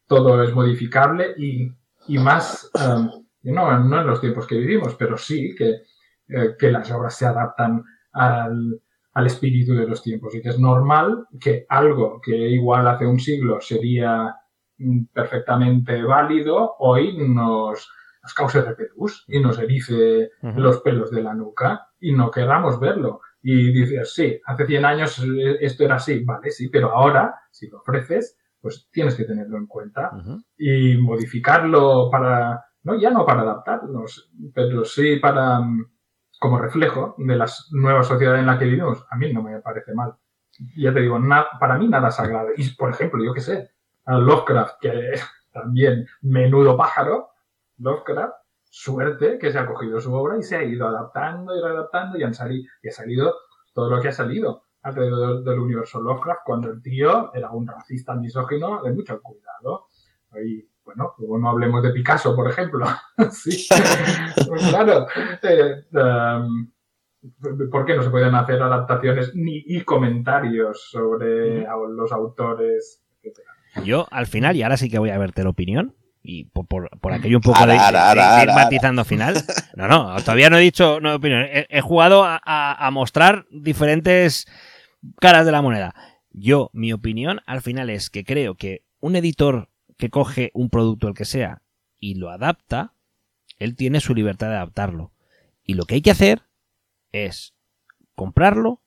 todo es modificable y, y más, um, no, no, en los tiempos que vivimos, pero sí que, eh, que las obras se adaptan al, al, espíritu de los tiempos y que es normal que algo que igual hace un siglo sería mm, perfectamente válido, hoy nos, nos cause repetus y nos erice los pelos de la nuca y no queramos verlo. Y dices, sí, hace 100 años eh, esto era así, vale, sí, pero ahora, si lo ofreces, pues tienes que tenerlo en cuenta y modificarlo para, no, ya no para adaptarnos, pero sí para, mm, como reflejo de la nueva sociedad en la que vivimos, a mí no me parece mal. Ya te digo, para mí nada sagrado. Y, por ejemplo, yo qué sé, a Lovecraft, que también menudo pájaro, Lovecraft, suerte que se ha cogido su obra y se ha ido adaptando y readaptando y, han salido, y ha salido todo lo que ha salido. Alrededor del universo Lovecraft cuando el tío era un racista misógino de mucho cuidado. Y bueno, luego no hablemos de Picasso, por ejemplo. sí, pues claro. Eh, em, ¿Por qué no se pueden hacer adaptaciones ni y comentarios sobre los autores, Yo, al final, y ahora sí que voy a verte la opinión, y por, por, aquello un poco de, ir matizando final. No, no, todavía no he dicho no opinión. He, jugado a, a, mostrar diferentes caras de la moneda. Yo, mi opinión al final es que creo que un editor que coge un producto, el que sea, y lo adapta, él tiene su libertad de adaptarlo. Y lo que hay que hacer es comprarlo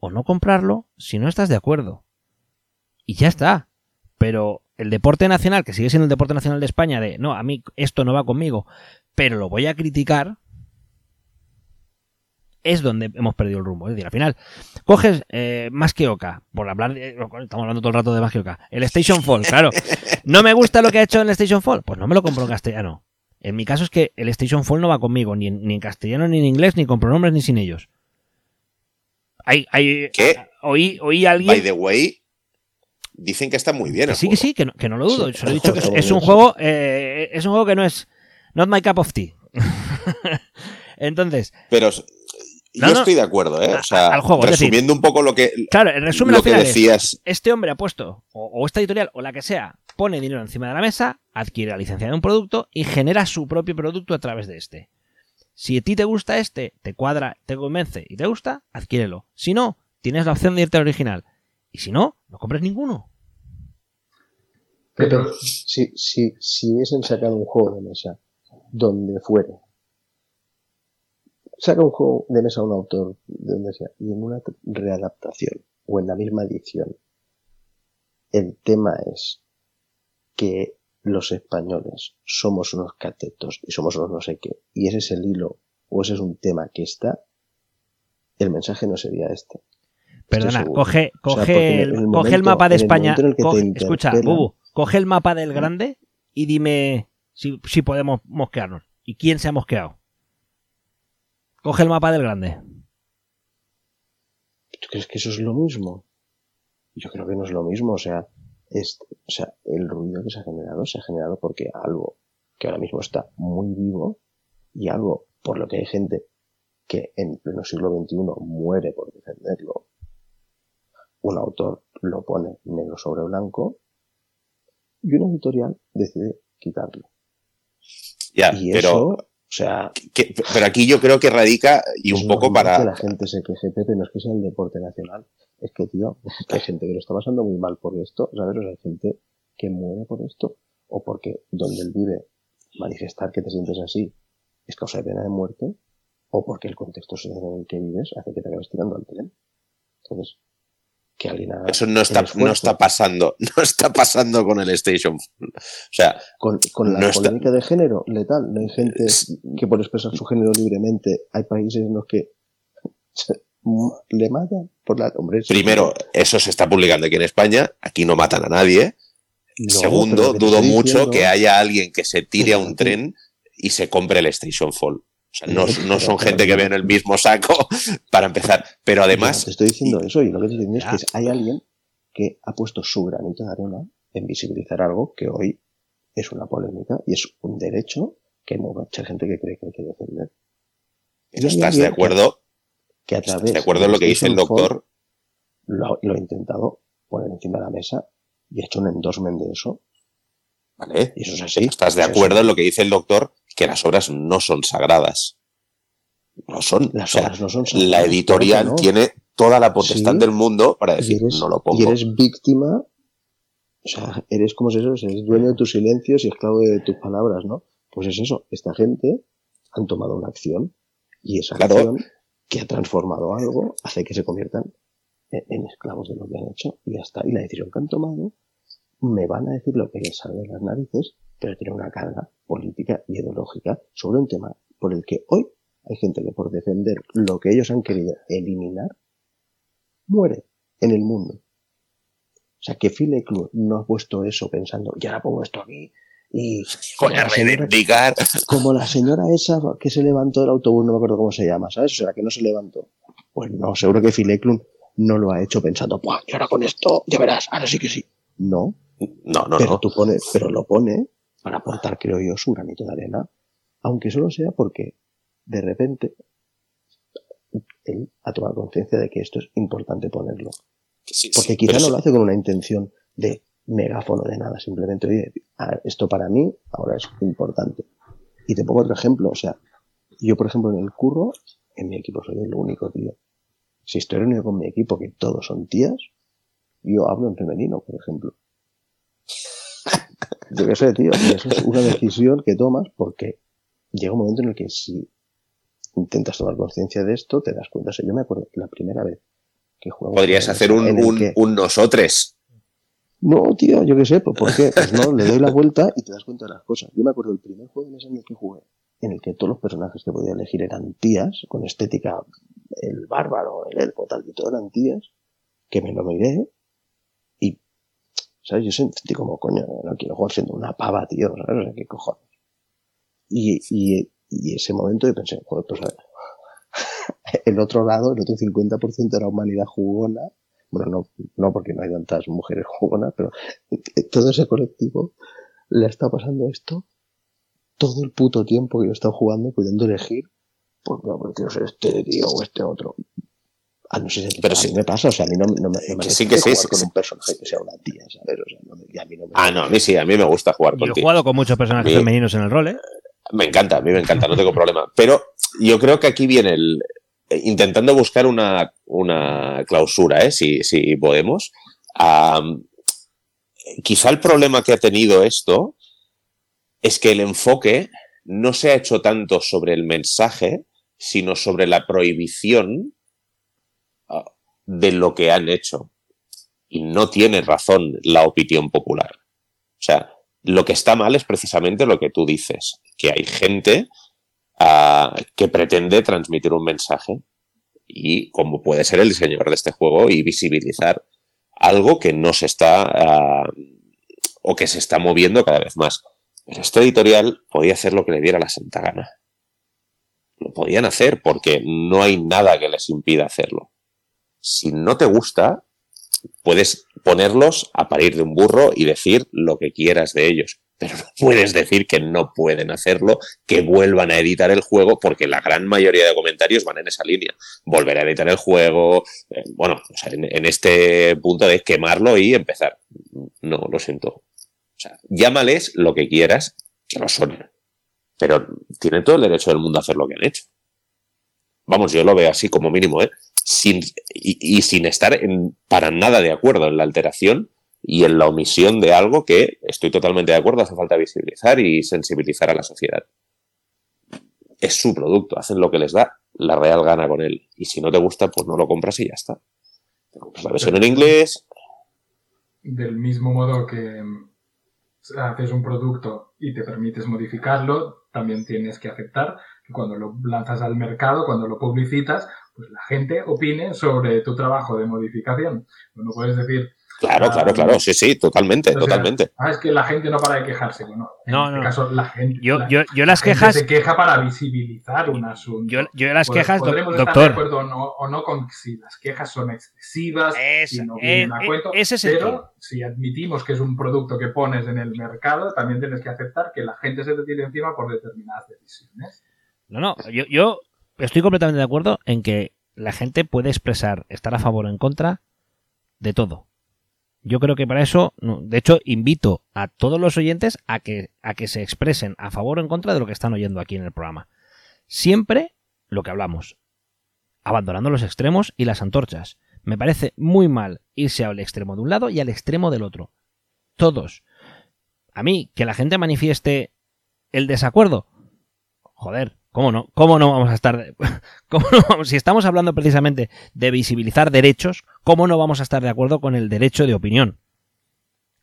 o no comprarlo si no estás de acuerdo. Y ya está. Pero el deporte nacional, que sigue siendo el deporte nacional de España, de no, a mí esto no va conmigo, pero lo voy a criticar, es donde hemos perdido el rumbo. Es decir, al final, coges eh, más que Oca, por hablar, estamos hablando todo el rato de más que Oca, el Station Fall, claro. ¿No me gusta lo que ha hecho en el Station Fall? Pues no me lo compro en castellano. En mi caso es que el Station Fall no va conmigo, ni en, ni en castellano, ni en inglés, ni con pronombres, ni sin ellos. Hay, hay, ¿Qué? Oí, oí a alguien. By the way, dicen que está muy bien. sí, que sí, que no, que no lo dudo. he dicho que es, un juego, eh, es un juego que no es. Not my cup of tea. Entonces. Pero yo estoy de acuerdo, ¿eh? O sea, al juego, resumiendo un poco lo que. Claro, el resumen lo que decías. este hombre ha puesto, o, esta editorial, o la que sea, pone dinero encima de la mesa, adquiere la licencia de un producto y genera su propio producto a través de este. Si a ti te gusta este, te cuadra, te convence y te gusta, adquiérelo. Si no, tienes la opción de irte al original. Y si no, no compres ninguno. Pero si, si, si hubiesen sacado un juego de mesa donde fuere saca un juego de mesa a un autor de donde sea y en una readaptación o en la misma edición el tema es que los españoles somos unos catetos y somos unos no sé qué y ese es el hilo o ese es un tema que está el mensaje no sería este Perdona, coge, coge, el, coge el mapa de España. escucha, coge el mapa del grande y dime si, si podemos mosquearnos. ¿Y quién se ha mosqueado? Coge el mapa del grande. ¿Tú crees que eso es lo mismo? Yo creo que no es lo mismo. O sea, es, o sea, el ruido que se ha generado se ha generado porque algo que ahora mismo está muy vivo y algo por lo que hay gente que en pleno siglo XXI muere por defenderlo. Un autor lo pone negro sobre blanco y una editorial decide quitarlo. Ya, y pero o sea, pero aquí yo creo que radica y un poco para. Que la gente se queje, Pepe, no es que sea el deporte nacional. Es que, tío, hay gente que lo está pasando muy mal por esto, ¿sabes? O sea, hay gente que muere por esto. O porque donde él vive, manifestar que te sientes así es causa de pena de muerte. O porque el contexto social en el que vives hace que te acabes tirando al tren. Entonces, eso no está, no está pasando, no está pasando con el Station. O sea, con, la polémica de género letal, no hay gente que por expresar su género libremente, hay países en los que le matan por la hombre, Primero, eso se está publicando aquí en España, aquí no matan a nadie. Segundo, dudo mucho que haya alguien que se tire a un tren y se compre el Station Fall. O sea, no, no son gente que ve en el mismo saco para empezar. Pero además. Te estoy diciendo eso y lo que te estoy diciendo es que hay alguien que ha puesto su granito de arena en visibilizar algo que hoy es una polémica y es un derecho que hay mucha gente que cree que hay que defender. ¿Estás de acuerdo? Que, a través de acuerdo en lo que dice el doctor? Lo, lo, he intentado poner encima de la mesa y he hecho un endorsement de eso. ¿Vale? Y eso es así. ¿Estás de acuerdo en lo que dice el doctor? Que las obras no son sagradas. No son. Las obras no son sagradas. La editorial tiene toda la potestad del mundo para decir, no lo pongo. Y eres víctima, o sea, eres como si eso, eres dueño de tus silencios y esclavo de tus palabras, ¿no? Pues es eso, esta gente han tomado una acción y esa acción que ha transformado algo hace que se conviertan en, esclavos de lo que han hecho y ya está. Y la decisión que han tomado me van a decir lo que les sale de las narices pero tiene una carga política y ideológica sobre un tema por el que hoy hay gente que por defender lo que ellos han querido eliminar, muere en el mundo. O sea, que Club no ha puesto eso pensando, ya ahora pongo esto aquí y... Con a reivindicar. Como la señora esa que se levantó del autobús, no me acuerdo cómo se llama, ¿sabes? O sea, que no se levantó. Pues no, seguro que Phil no lo ha hecho pensando, Buah, y ahora con esto, ya verás, ahora sí que sí. No. No, no, pero no. tú pones, pero lo pone para aportar, creo yo, su granito de arena, aunque solo sea porque de repente él ha tomado conciencia de que esto es importante ponerlo. Sí, Porque sí, quizá no sí. lo hace con una intención de megáfono de nada, simplemente, oye, esto para mí ahora es importante. Y te pongo otro ejemplo, o sea, yo por ejemplo en el curro, en mi equipo soy el único tío. Si estoy reunido con mi equipo, que todos son tías, yo hablo en femenino, por ejemplo. Yo qué sé, tío, eso es una decisión que tomas porque llega un momento en el que si intentas tomar conciencia de esto, te das cuenta. O sea, yo me acuerdo la primera vez que jugamos Podrías el- hacer un, el un, que- un nosotres. no, tío, yo qué sé, pues ¿por qué? Pues no, le doy la vuelta y te das cuenta de las cosas. Yo me acuerdo del primer juego de mesa en el que jugué, en el que todos los personajes que podía elegir eran tías, con estética, el bárbaro, el elfo, tal, y todos eran tías, que me lo miré ¿sabes? Yo sentí como, coño, no quiero jugar siendo una pava, tío, ¿sabes? O sea, ¿qué cojones? Y, y, y ese momento yo pensé, joder, pues a ver, el otro lado, el otro 50% de la humanidad jugona, bueno, no, no porque no hay tantas mujeres jugonas, pero todo ese colectivo le está pasando esto todo el puto tiempo que yo he estado jugando, pudiendo elegir, pues no, quiero ser este tío o este otro. Ah, no sé si Pero a sí. mí me pasa, o sea, a mí no, no me, no me Que sí, apetece que sí, jugar sí, con sí. un personaje que sea una tía, ¿sabes? O sea, no me- y a mí no me Ah, no, a mí sí, a mí me gusta jugar Yo he jugado con muchos personajes femeninos en el rol, ¿eh? Me encanta, a mí me encanta, no tengo problema. Pero yo creo que aquí viene el. eh, Intentando buscar una, una clausura, ¿eh? si, si podemos. Quizá el problema que ha tenido esto es que el enfoque no se ha hecho tanto sobre el mensaje, sino sobre la prohibición de lo que han hecho. Y no tiene razón la opinión popular. O sea, lo que está mal es precisamente lo que tú dices, que hay gente ah, que pretende transmitir un mensaje y como puede ser el diseñador de este juego y visibilizar algo que no se está ah, o que se está moviendo cada vez más. Pero este editorial podía hacer lo que le diera la santa gana. Lo podían hacer porque no hay nada que les impida hacerlo. Si no te gusta, puedes ponerlos a parir de un burro y decir lo que quieras de ellos. Pero no puedes decir que no pueden hacerlo, que vuelvan a editar el juego, porque la gran mayoría de comentarios van en esa línea. Volver a editar el juego, eh, bueno, en este punto de quemarlo y empezar. No, lo siento. O sea, llámales lo que quieras, que lo son. Pero tienen todo el derecho del mundo a hacer lo que han hecho. Vamos, yo lo veo así como mínimo, ¿eh? Sin, y, sin estar para nada de acuerdo en la alteración y en la omisión de algo que estoy totalmente de acuerdo, hace falta visibilizar y sensibilizar a la sociedad. Es su producto, hacen lo que les da la real gana con él. Y si no te gusta, pues no lo compras y ya está. La versión en inglés. Del mismo modo que haces un producto y te permites modificarlo, también tienes que aceptar que cuando lo lanzas al mercado, cuando lo publicitas, pues la gente opine sobre tu trabajo de modificación. No puedes decir, Claro, Ah, claro, claro. Sí, sí, totalmente, o sea, totalmente. ah, es que la gente no para de quejarse. Bueno, en No, este no. caso, la gente, Yo, la yo, yo las gente quejas, se queja para visibilizar un asunto. yo, yo las Pod- quejas, podremos estar de doctor, acuerdo o no, o no con si las quejas son excesivas, Es- si no eh, vienen a eh, cuento, ese es el pero si admitimos que es un producto que pones en el mercado, también tienes que aceptar que la gente se te tire encima por determinadas decisiones. No, no, yo, yo estoy completamente de acuerdo en que la gente puede expresar, estar a favor o en contra de todo. Yo creo que para eso, de hecho, invito a todos los oyentes a que, a que se expresen a favor o en contra de lo que están oyendo aquí en el programa. Siempre lo que hablamos, abandonando los extremos y las antorchas. Me parece muy mal irse al extremo de un lado y al extremo del otro. Todos. A mí, que la gente manifieste el desacuerdo. Joder, ¿cómo no? ¿Cómo no vamos a estar. Si estamos hablando precisamente de visibilizar derechos, ¿cómo no vamos a estar de acuerdo con el derecho de opinión?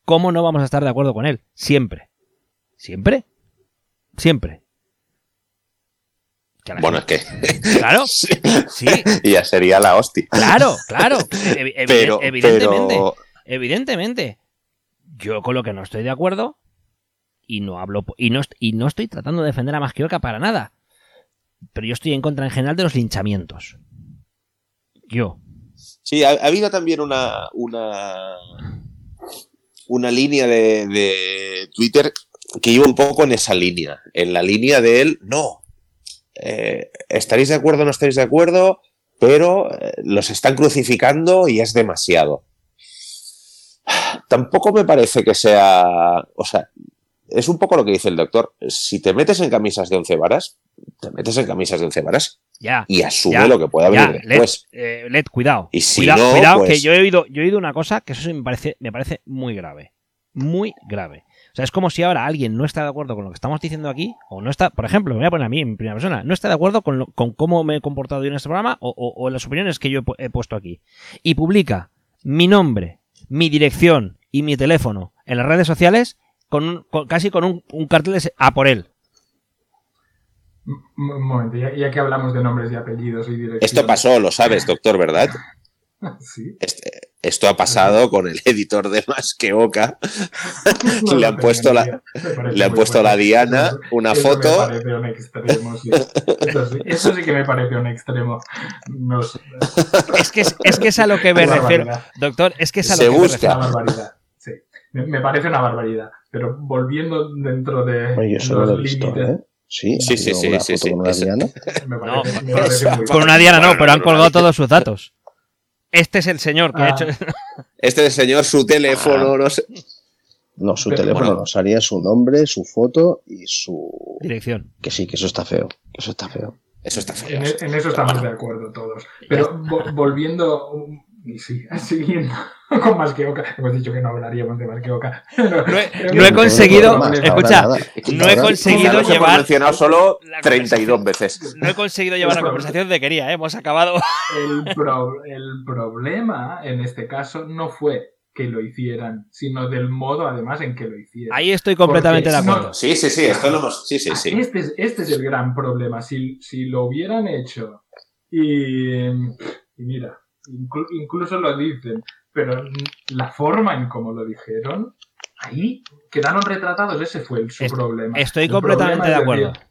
¿Cómo no vamos a estar de acuerdo con él? Siempre. ¿Siempre? Siempre. Bueno, es que Claro, sí, sí, ya sería la hostia. claro, claro. Pero, evidentemente. pero Evidentemente, yo con lo que no estoy de acuerdo, y no hablo y no, y no estoy tratando de defender a Masquioca para nada, pero yo estoy en contra en general de los linchamientos. Yo. Sí, ha, habido también una, una, una línea de, de, Twitter que iba un poco en esa línea, en la línea de él, no, eh, estaréis de acuerdo o no estaréis de acuerdo, pero eh, los están crucificando y es demasiado. Tampoco me parece que sea, o sea, es un poco lo que dice el doctor. Si te metes en camisas de once varas, te metes en camisas de once varas ya, y asume lo que pueda venir después. Led, eh, cuidado. Y si cuidado, no, cuidado pues que yo he oído, yo he oído una cosa que eso sí me parece, me parece muy grave. Muy grave. O sea, es como si ahora alguien no está de acuerdo con lo que estamos diciendo aquí, o no está, por ejemplo, me voy a poner a mí en primera persona, no está de acuerdo con, con cómo me he comportado yo en este programa o, o, las opiniones que yo he, he puesto aquí. Y publica mi nombre, mi dirección y mi teléfono en las redes sociales con, casi con un, un cartel de a por él. Un momento, ya, que hablamos de nombres y apellidos y direcciones. Esto pasó, lo sabes, doctor, ¿verdad? sí. Este, esto ha pasado con el editor de Más que Oca. le han puesto la, le han puesto la Diana, una eso foto. Me parece un extremo, sí. Eso, sí, eso, sí, que me parece un extremo. No sé. es, que es, es, que es a lo que me refiero. Doctor, es que es a lo Se que busca. me refiero. Una barbaridad. Sí. Me, me, parece una barbaridad. Pero volviendo dentro de. Oye, eso los lo he visto, límites, ¿eh? Sí, Sí, sí, sí, una sí, foto sí. con una Eso- Diana. No, con una diana no, pero han colgado todos sus datos. Este es el señor que ha Ah. hecho. Este señor, su teléfono, no sé. No, su Pero, teléfono bueno. no, salía su nombre, su foto y su... Dirección. Que sí, que eso está feo, que eso está feo. Eso está feo. En, e- en eso estamos de acuerdo todos. Pero vo- volviendo, y sí, siguiendo con más que Oca, hemos dicho que no hablaríamos de más que Oca. No he, no he conseguido, escucha, no he conseguido llevar, mencionado solo la 32 veces. no he conseguido llevar la conversación de quería, ¿eh? hemos acabado. El, pro- el problema en este caso no fue que lo hicieran, sino del modo además en que lo hicieran. Ahí estoy completamente de acuerdo. no- Sí, sí, sí, esto lo hemos. Sí, sí, sí. Este, es, este es el gran problema. Si, si lo hubieran hecho y, y mira, inclu- incluso lo dicen, pero la forma en cómo lo dijeron, ahí quedaron retratados. Ese fue el, su problema. Estoy El completamente problema de acuerdo. decir,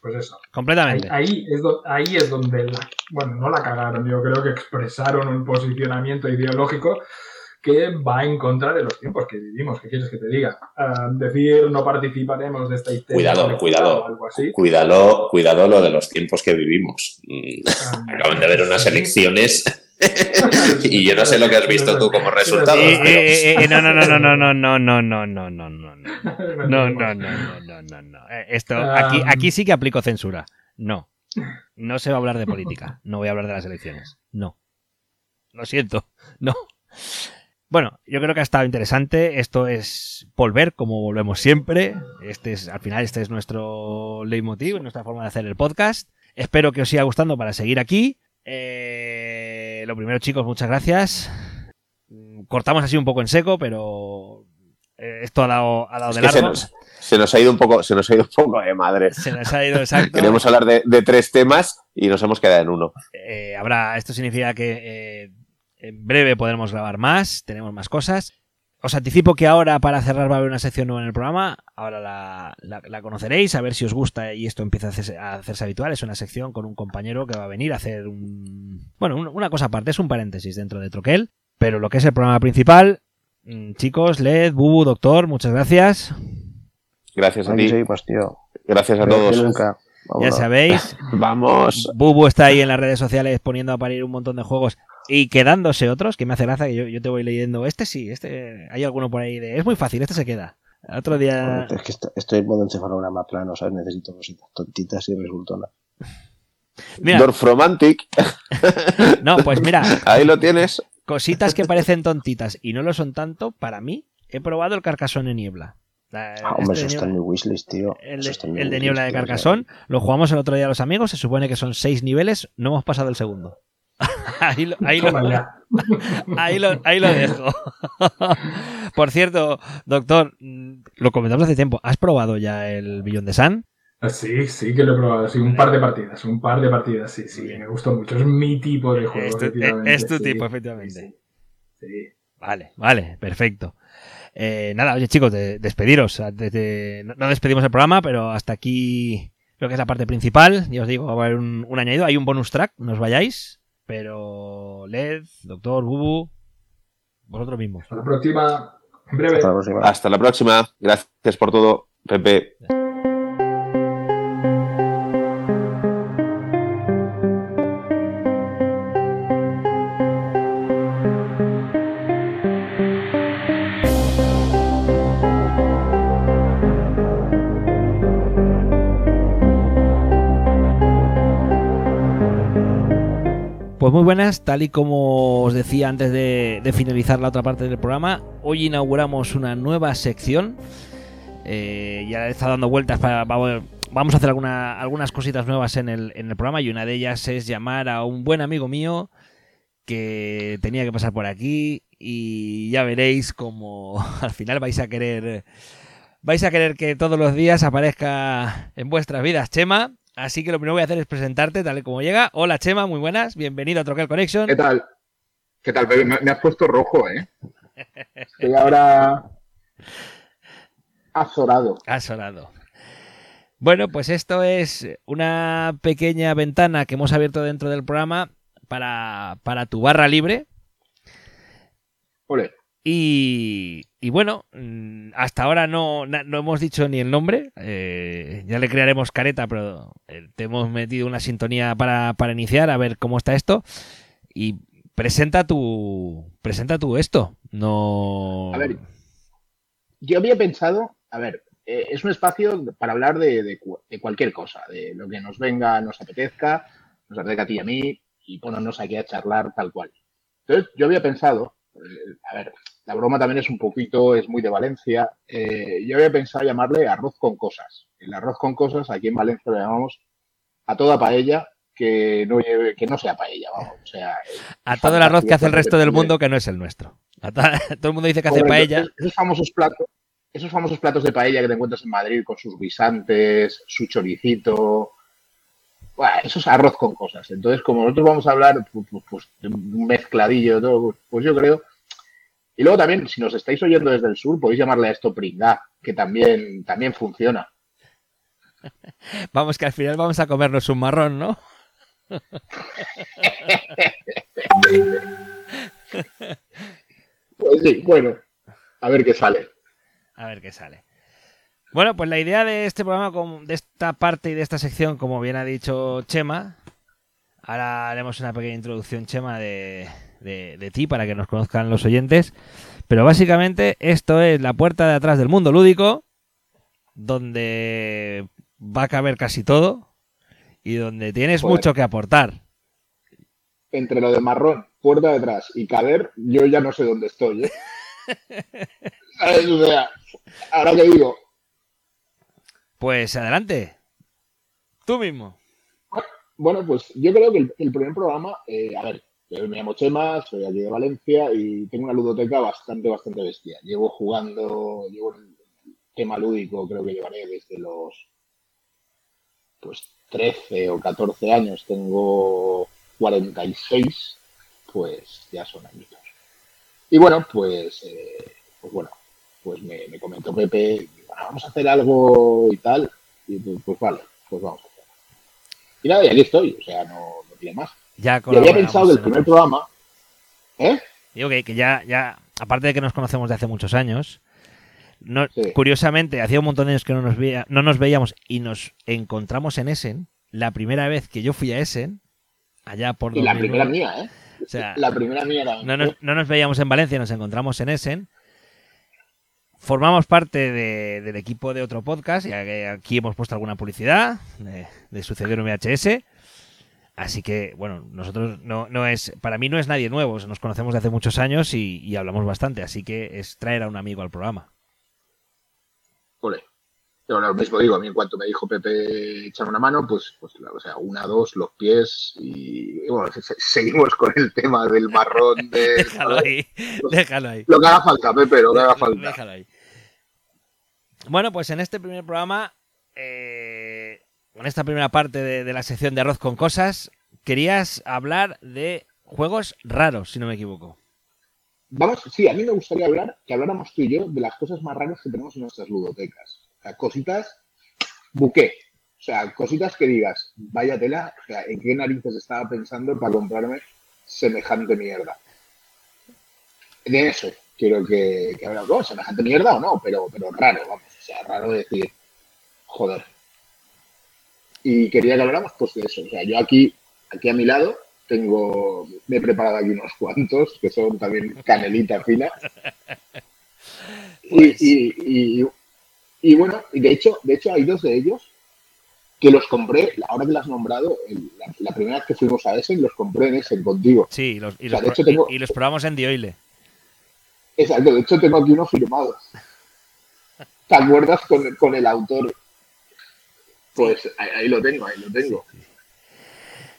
pues eso. Ahí, Completamente. ahí es do- ahí es donde, la- bueno, no la cagaron, yo creo que expresaron un posicionamiento ideológico que va en contra de los tiempos que vivimos. ¿Qué quieres que te diga? Ah, decir no participaremos de esta historia. Cuidado, cuidado. O algo así. Cuidado, cuidado lo de los tiempos que vivimos. Mm, Ah, Acaban de haber unas sí. elecciones y yo no sé lo que has visto tú como resultado. Eh, eh, eh, no, no, no, no, no, no, no, no, no, no, no, no, no. No, No, no, no, no, no, no, no. Eh, Esto, aquí, aquí sí que aplico censura. No. No se va a hablar de política. No voy a hablar de las elecciones. No. Lo siento. No. Bueno, yo creo que ha estado interesante. Esto es volver, como volvemos siempre. Este es, al final, este es nuestro leitmotiv, nuestra forma de hacer el podcast. Espero que os siga gustando para seguir aquí. Eh, lo primero, chicos, muchas gracias. Cortamos así un poco en seco, pero eh, esto ha dado, ha dado Es de se largo. nos, se nos ha ido un poco, se nos ha ido un poco de madre. Se nos ha ido exacto. Queremos hablar de, de tres temas y nos hemos quedado en uno. Eh, habrá, esto significa que eh, en breve podremos grabar más, tenemos más cosas. Os anticipo que ahora para cerrar va a haber una sección nueva en el programa. Ahora la, la- la conoceréis, a ver si os gusta y esto empieza a hacerse, a hacerse habitual. Es una sección con un compañero que va a venir a hacer un... Bueno, un- una cosa aparte, es un paréntesis dentro de Troquel. Pero lo que es el programa principal, mm, chicos, Led, Bubu, Doctor, muchas gracias. Gracias a ti. seguimos, tío. Gracias a todos. nunca. Ya sabéis, Vamos. Bubu está ahí en las redes sociales poniendo a parir un montón de juegos y quedándose otros, que me hace gracia que yo, yo te voy leyendo. Este sí, este hay alguno por ahí de. Es muy fácil, este se queda. Otro día. Es que est- estoy en modo encefalograma plano, ¿sabes? Necesito cositas tontitas y resultonas. Mira, Dorfromantic, no, pues mira, ahí lo tienes. cositas que parecen tontitas y no lo son tanto, para mí, he probado el Carcassonne en niebla. La- Ah, hombre, este eso de está en mi wishlist, tío. el, Eso de, está en mi el de niebla de tío, Carcassonne, lo jugamos el otro día los amigos, se supone que son seis niveles, no hemos pasado el segundo. Ahí lo, ahí lo-. Ahí lo, ahí lo dejo. Por cierto, doctor, lo comentamos hace tiempo. ¿Has probado ya el Billón de? Ah, Sí, sí que lo he probado, sí, un par de partidas, un par de partidas, sí, sí, me gustó mucho, es mi tipo de juego. Es tu, efectivamente, es tu sí, tipo, efectivamente. Sí, sí. Vale, vale, perfecto. Eh, nada, oye chicos, de- despediros. De- no, no despedimos el programa, pero hasta aquí creo que es la parte principal. Ya os digo, va a haber un, un añadido. Hay un bonus track, no os vayáis. Pero Led, doctor, Bubu, vosotros mismos. Hasta la próxima. Breve. Hasta la próxima. Hasta la próxima. Gracias por todo, Pepe. Buenas, tal y como os decía antes de, finalizar la otra parte del programa, hoy inauguramos una nueva sección. Eh, ya estado dando vueltas para. Vamos, a hacer alguna- algunas cositas nuevas en el, en el programa y una de ellas es llamar a un buen amigo mío que tenía que pasar por aquí y ya veréis como al final vais a querer. Vais a querer que todos los días aparezca en vuestras vidas Chema. Así que lo primero que voy a hacer es presentarte tal y como llega. Hola Chema, muy buenas. Bienvenido a Troquel Connection. ¿Qué tal? ¿Qué tal? Me, has puesto rojo, ¿eh? Estoy ahora azorado. Ha sonado. Bueno, pues esto es una pequeña ventana que hemos abierto dentro del programa para, para tu barra libre. Ole. Y, y bueno, mm, hasta ahora no, no hemos dicho ni el nombre. eh, ya le crearemos careta, pero eh, te hemos metido una sintonía para, para iniciar, a ver cómo está esto. Y presenta tu, presenta tu esto. No. A ver, Yo había pensado, a ver, eh, es un espacio para hablar de, de de cualquier cosa, de lo que nos venga, nos apetezca, nos apetezca a ti y a mí, y ponernos aquí a charlar tal cual. Entonces, yo había pensado, a ver, la broma también es un poquito, es muy de Valencia, eh, yo había pensado llamarle arroz con cosas. El arroz con cosas, aquí en Valencia lo llamamos a toda paella que no lleve, que no sea paella, vamos. O sea, a todo el arroz que hace el resto del mundo que no es el nuestro. A to- todo el mundo dice que hace paella. Esos- famosos platos, esos famosos platos de paella que te encuentras en Madrid con sus guisantes, su choricito. Buah, eso es arroz con cosas. Entonces, como nosotros vamos a hablar pues, de un mezcladillo de todo, pues, pues yo creo. Y luego también, si nos estáis oyendo desde el sur, podéis llamarle a esto pringá, que también, también funciona. Vamos, que al final vamos a comernos un marrón, ¿no? Pues sí, bueno, a ver qué sale. A ver qué sale. Bueno, pues la idea de este programa, de esta parte y de esta sección, como bien ha dicho Chema, ahora haremos una pequeña introducción, Chema, de, de- de ti para que nos conozcan los oyentes. Pero básicamente esto es la puerta de atrás del mundo lúdico, donde va a caber casi todo y donde tienes Joder. mucho que aportar. Entre lo de marrón, puerta detrás y caber, yo ya no sé dónde estoy, ¿eh? ¿Sabes? O sea, ahora que digo, Pues adelante. Tú mismo. Bueno, pues yo creo que el, el primer programa, eh, a ver, me llamo Chema, soy aquí de Valencia y tengo una ludoteca bastante, bastante bestia. Llevo jugando, llevo el tema lúdico, creo que llevaré desde los pues 13 o 14 años, tengo 46, pues ya son añitos. Y bueno, pues, eh, pues bueno, pues me, me comentó Pepe, "Bueno, vamos a hacer algo y tal, y pues, pues vale, pues vamos a hacer. Y nada, y aquí estoy, o sea, no, no tiene más. Ya Y había pensado que el en primer programa, ¿eh? Digo que, que ya, ya, aparte de que nos conocemos de hace muchos años, no- Sí. curiosamente, hacía un montón de años que no nos, veía, no nos veíamos y nos encontramos en Essen. La primera vez que yo fui a Essen, allá por Y la 2009, primera mía, ¿eh? O sea, La primera mía era. no nos, no nos veíamos en Valencia, nos encontramos en Essen. Formamos parte de- del equipo de otro podcast, ya que aquí hemos puesto alguna publicidad de, de Sucedió en VHS. Así que, bueno, nosotros no, no es, para mí no es nadie nuevo, nos conocemos de hace muchos años y, y hablamos bastante, así que es traer a un amigo al programa. Ole. Pero lo mismo digo, a mí en cuanto me dijo Pepe echar una mano, pues, pues o sea, una, dos, los pies y, y bueno, se- se- seguimos con el tema del marrón de... Déjalo ahí, déjalo ahí. Lo que haga falta, Pepe, lo que haga falta. Déjalo ahí. Bueno, pues en este primer programa, eh, en esta primera parte de, de la sección de arroz con cosas, querías hablar de juegos raros, si no me equivoco. Vamos, sí, a mí me gustaría hablar, que habláramos tú y yo de las cosas más raras que tenemos en nuestras ludotecas. O sea, cositas, buqué. O sea, cositas que digas, vaya tela, o sea, ¿en qué narices estaba pensando para comprarme semejante mierda. De eso quiero que, que hablamos. semejante mierda o no, pero, pero raro, vamos. O sea, raro decir, joder. Y quería que habláramos pues de eso. O sea, yo aquí, aquí a mi lado tengo, me he preparado aquí unos cuantos que son también canelita fina. Pues Y, y, y, bueno, y de hecho, de hecho hay dos de ellos que los compré, ahora que lo has nombrado, la, la primera vez que fuimos a Essen, los compré en Essen contigo. Sí, y los, y O sea, los de hecho pro- y- tengo- y los probamos en Dioile. Exacto, de hecho tengo aquí uno firmado. ¿Te acuerdas con, con el autor? Pues ahí, ahí lo tengo, ahí lo tengo.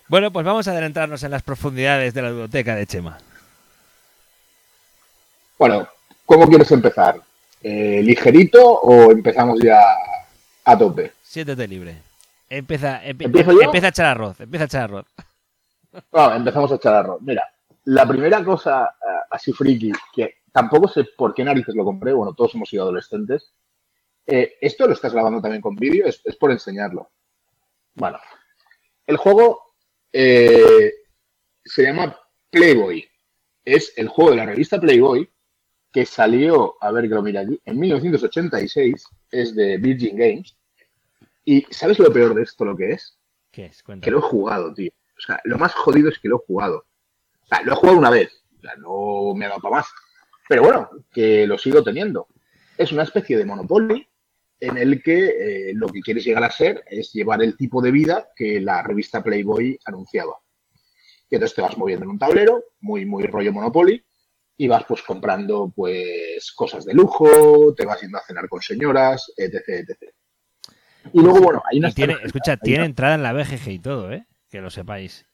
Bueno, pues vamos a adentrarnos en las profundidades de la biblioteca de Chema. Bueno, ¿cómo quieres empezar? Eh, ¿Ligerito o empezamos ya a tope? Siéntete libre. Empieza, empi- ¿Empiezo yo? empieza a echar arroz, empieza a echar arroz. Bueno, empezamos a echar arroz. Mira, la primera cosa eh, así friki, que tampoco sé por qué narices lo compré, bueno, todos hemos sido adolescentes. Eh, esto lo estás grabando también con vídeo, es, es por enseñarlo. Bueno, el juego eh, se llama Playboy. Es el juego de la revista Playboy que salió, a ver que lo mira aquí, en 1986. Es de Virgin Games. ¿Y sabes lo peor de esto lo que es? ¿Qué es? que lo he jugado, tío. O sea, lo más jodido es que lo he jugado. O sea, lo he jugado una vez. O sea, no me ha dado para más. Pero bueno, que lo sigo teniendo. Es una especie de Monopoly en el que eh, lo que quieres llegar a ser es llevar el tipo de vida que la revista Playboy anunciaba. Y entonces te vas moviendo en un tablero, muy, muy rollo Monopoly, y vas pues comprando pues cosas de lujo, te vas yendo a cenar con señoras, etc, etc. Y luego, bueno, hay tiene, tarjetas, escucha, tiene una- entrada en la BGG y todo, ¿eh? Que lo sepáis.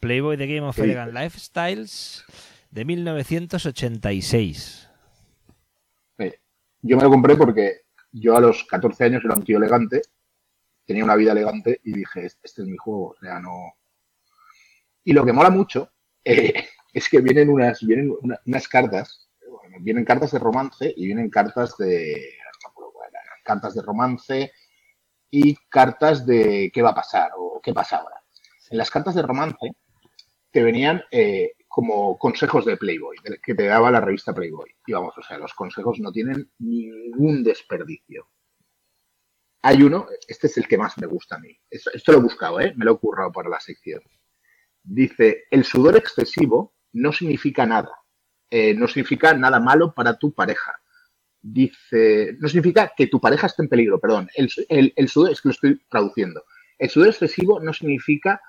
Playboy The Game of ¿Qué Elegant Lifestyles de 1986. Eh, Yo me lo compré porque yo a los 14 años era un tío elegante, tenía una vida elegante y dije, este este es mi juego, o sea, no... Y lo que mola mucho eh, es que vienen unas, vienen una- unas cartas, bueno, vienen cartas de romance y vienen cartas de... cartas de romance y cartas de qué va a pasar o qué pasa ahora. En las cartas de romance te venían eh, como consejos de Playboy, que te daba la revista Playboy. Y vamos, o sea, los consejos no tienen ningún desperdicio. Hay uno, este es el que más me gusta a mí. Esto, lo he buscado, ¿eh? Me lo he currado para la sección. Dice, el sudor excesivo no significa nada. Eh, no significa nada malo para tu pareja. Dice, no significa que tu pareja esté en peligro, perdón. El- el sudor, es que lo estoy traduciendo. El sudor excesivo no significa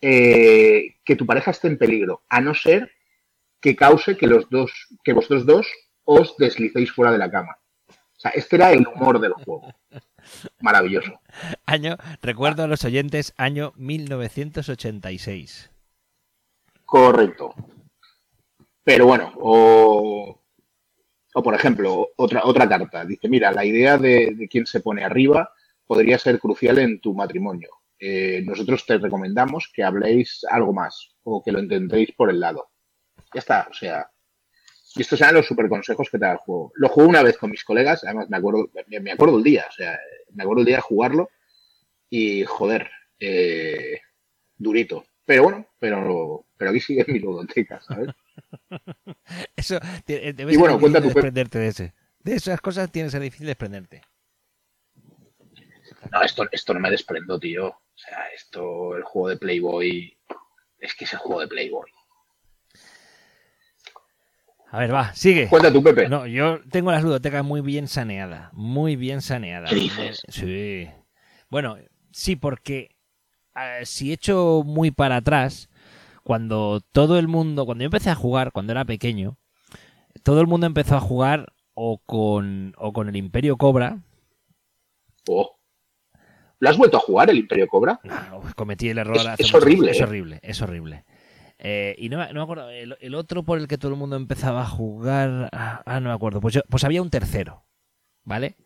eh, que tu pareja esté en peligro, a no ser que cause que los dos, que vosotros dos os deslicéis fuera de la cama. O sea, este era el humor del juego. Maravilloso. Año, recuerdo a los oyentes, año 1986. Correcto. Pero bueno, o, o por ejemplo, otra, otra carta. Dice, mira, la idea de, de quién se pone arriba podría ser crucial en tu matrimonio. Eh, nosotros te recomendamos que habléis algo más o que lo intentéis por el lado. Ya está, o sea. Y estos eran los super consejos que te da el juego. Lo jugué una vez con mis colegas, además me acuerdo, me, acuerdo el día, o sea, me acuerdo el día de jugarlo y joder, eh, durito. Pero bueno, pero, pero aquí sigue mi ludoteca, ¿sabes? Eso, debe Y bueno, difícil cuenta tu- desprenderte de ese. De esas cosas tiene que ser difícil desprenderte. No, esto, esto no me desprendo, tío. O sea, esto, el juego de Playboy, es que es el juego de Playboy. A ver, va, sigue. Cuenta tú, Pepe. No, yo tengo las ludotecas muy bien saneadas. Muy bien saneadas. ¿Qué dices? Sí. Bueno, sí, porque si echo muy para atrás, cuando todo el mundo, cuando yo empecé a jugar, cuando era pequeño, todo el mundo empezó a jugar o con, o con el Imperio Cobra. Oh. ¿Lo has vuelto a jugar, el Imperio Cobra? No, cometí el error. Es- hace es horrible, Es ¿eh? horrible, es horrible. Eh, y no, me- no me acuerdo, el, el otro por el que todo el mundo empezaba a jugar. Ah, ah, no me acuerdo. Pues, yo- pues había un tercero, ¿vale?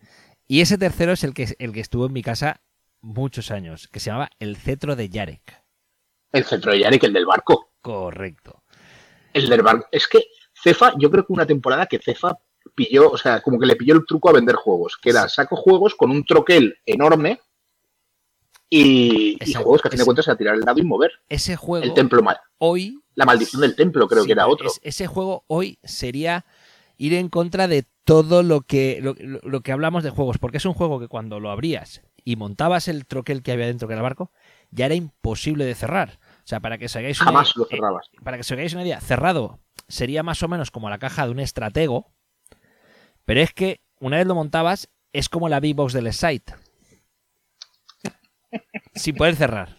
Y ese tercero es el que, el que estuvo en mi casa muchos años, que se llamaba El Cetro de Yarek. El centro de Yarek, el del barco. Correcto. El del barco. Es que Cefa, yo creo que una temporada que Cefa pilló, o sea, como que le pilló el truco a vender juegos, que era saco juegos con un troquel enorme Y, y juegos que a fin de cuentas era tirar el dado y mover. Ese juego El templo, mal- hoy la maldición del templo creo Sí, que era otro. es- ese juego hoy sería ir en contra de todo lo que, lo, lo- que hablamos de juegos, porque es un juego que cuando lo abrías y montabas el troquel que había dentro que era el barco, ya era imposible de cerrar. O sea, para que os hagáis una, Jamás lo eh, cerrabas. para que os hagáis una idea, cerrado sería más o menos como la caja de un estratego, pero es que una vez lo montabas es como la big box del site. Sin poder cerrar.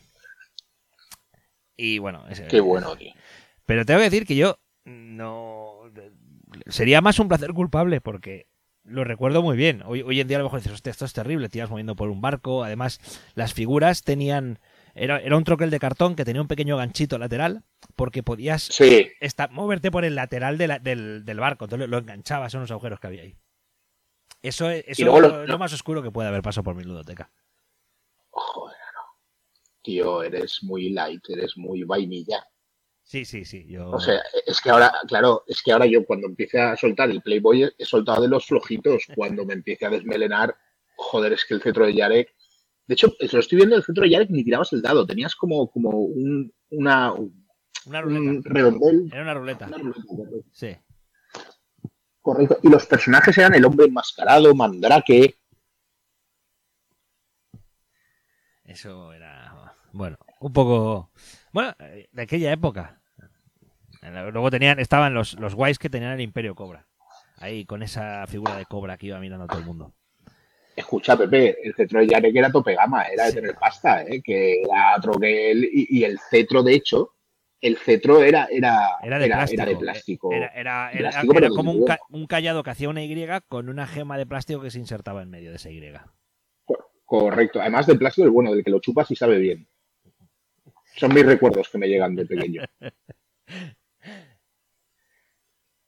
Y bueno, ese- Qué bueno, tío. pero tengo que decir que yo no. Sería más un placer culpable porque lo recuerdo muy bien. Hoy, hoy en día a lo mejor dices, hostia, esto es terrible, te ibas moviendo por un barco. Además, las figuras tenían. Era, era un troquel de cartón que tenía un pequeño ganchito lateral porque podías Sí, esta- moverte por el lateral de la- del, del barco. Entonces lo enganchabas en los agujeros que había ahí. Eso es eso es lo- lo, más oscuro que puede haber pasado por mi ludoteca. Tío, eres muy light, eres muy vainilla. Sí, sí, sí. Yo... O sea, es que ahora, claro, es que ahora yo cuando empiece a soltar el Playboy he soltado de los flojitos. Cuando me empiece a desmelenar, joder, es que el cetro de Yarek. De hecho, lo estoy viendo, el cetro de Yarek ni tirabas el dado, tenías como, como un, una, un una ruleta. redondel. Era una ruleta. Una ruleta, correcto. Sí. Correcto. Y los personajes eran el hombre enmascarado, Mandrake. Eso era, bueno, un poco, bueno, eh, de aquella época. Luego tenían, estaban los, los guays que tenían el Imperio Cobra. Ahí con esa figura de cobra que iba mirando a todo el mundo. Escucha, Pepe, el cetro de Yarek era tope gama, era de Sí. tener pasta, ¿eh? que era troquel y, y el cetro, de hecho, el cetro era, era, Era de plástico. era de plástico. Era, pero como un, nuevo. ca- un callado que hacía una Y con una gema de plástico que se insertaba en medio de esa Y. Correcto. Además del plástico, el bueno, del que lo chupas y sabe bien. Son mis recuerdos que me llegan de pequeño.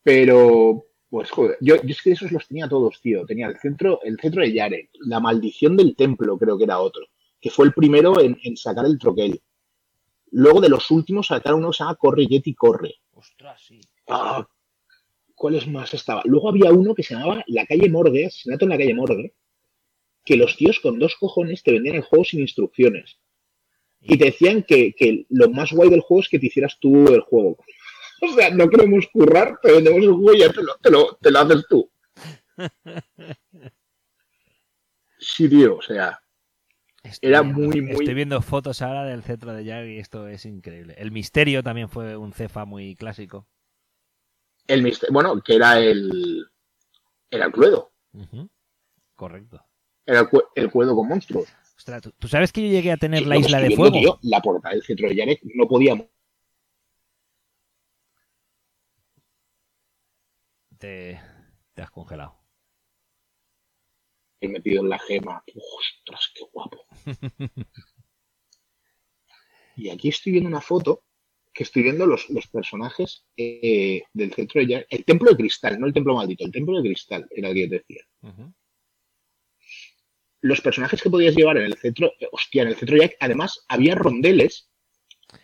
Pero, pues joder, yo, yo es que esos los tenía todos, tío. Tenía el centro, el centro de Yarek, la maldición del templo, creo que era otro, que fue el primero en, en sacar el troquel. Luego de los últimos sacaron uno que se llama Corre Yeti Corre. Ostras, sí. Ah, ¿Cuáles más estaba? Luego había uno que se llamaba La calle Morgue, Asesinato en la calle Morgue, que los tíos con dos cojones te vendían el juego sin instrucciones. Y te decían que, que lo más guay del juego es que te hicieras tú el juego. O sea, no queremos currar, te vendemos el juego y ya te lo, te lo, te lo haces tú. Sí, tío, o sea, Estoy Era muy, muy- Estoy viendo fotos ahora del cetro de Jag y esto es increíble. El misterio también fue un cefa muy clásico. el mister- bueno, que era el, era el Cluedo. Correcto. era el, el Cluedo con monstruos. Ostras, ¿tú, tú sabes que yo llegué a tener Sí, la isla de fuego? la portada del centro de Yarek no podíamos Te, te has congelado. ir metido en la gema. Ostras, qué guapo. y aquí estoy viendo una foto que estoy viendo los, los personajes eh, del centro de Yarek. El templo de cristal, no el templo maldito, el templo de cristal era el que yo te decía. Ujú. Los personajes que podías llevar en el centro, eh, hostia, en el centro Yarek, además había rondeles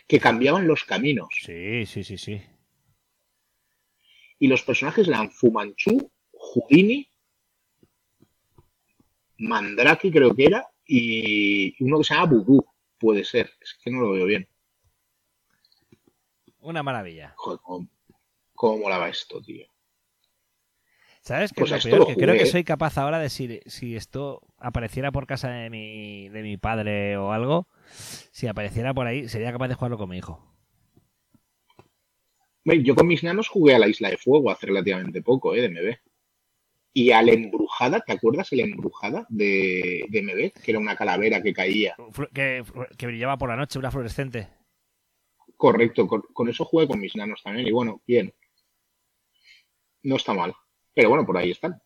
que cambiaban los caminos. Sí, sí, sí, sí. Y los personajes eran Fumanchu, Houdini, Mandrake creo que era, y uno que se llama Voodoo, puede ser. Es que no lo veo bien. Una maravilla. Joder, cómo, cómo molaba esto, tío. ¿Sabes qué Pues es lo esto peor? lo Que creo que soy capaz ahora de si, si esto apareciera por casa de mi, de mi padre o algo, si apareciera por ahí, sería capaz de jugarlo con mi hijo. Yo con mis nanos jugué a la Isla de Fuego hace relativamente poco, ¿eh? De MB. Y a la embrujada, ¿te acuerdas la embrujada de, de MB? Que era una calavera que caía. Que brillaba por la noche, una fluorescente. Correcto, con, con eso jugué con mis nanos también. Y bueno, bien. No está mal. Pero bueno, por ahí están.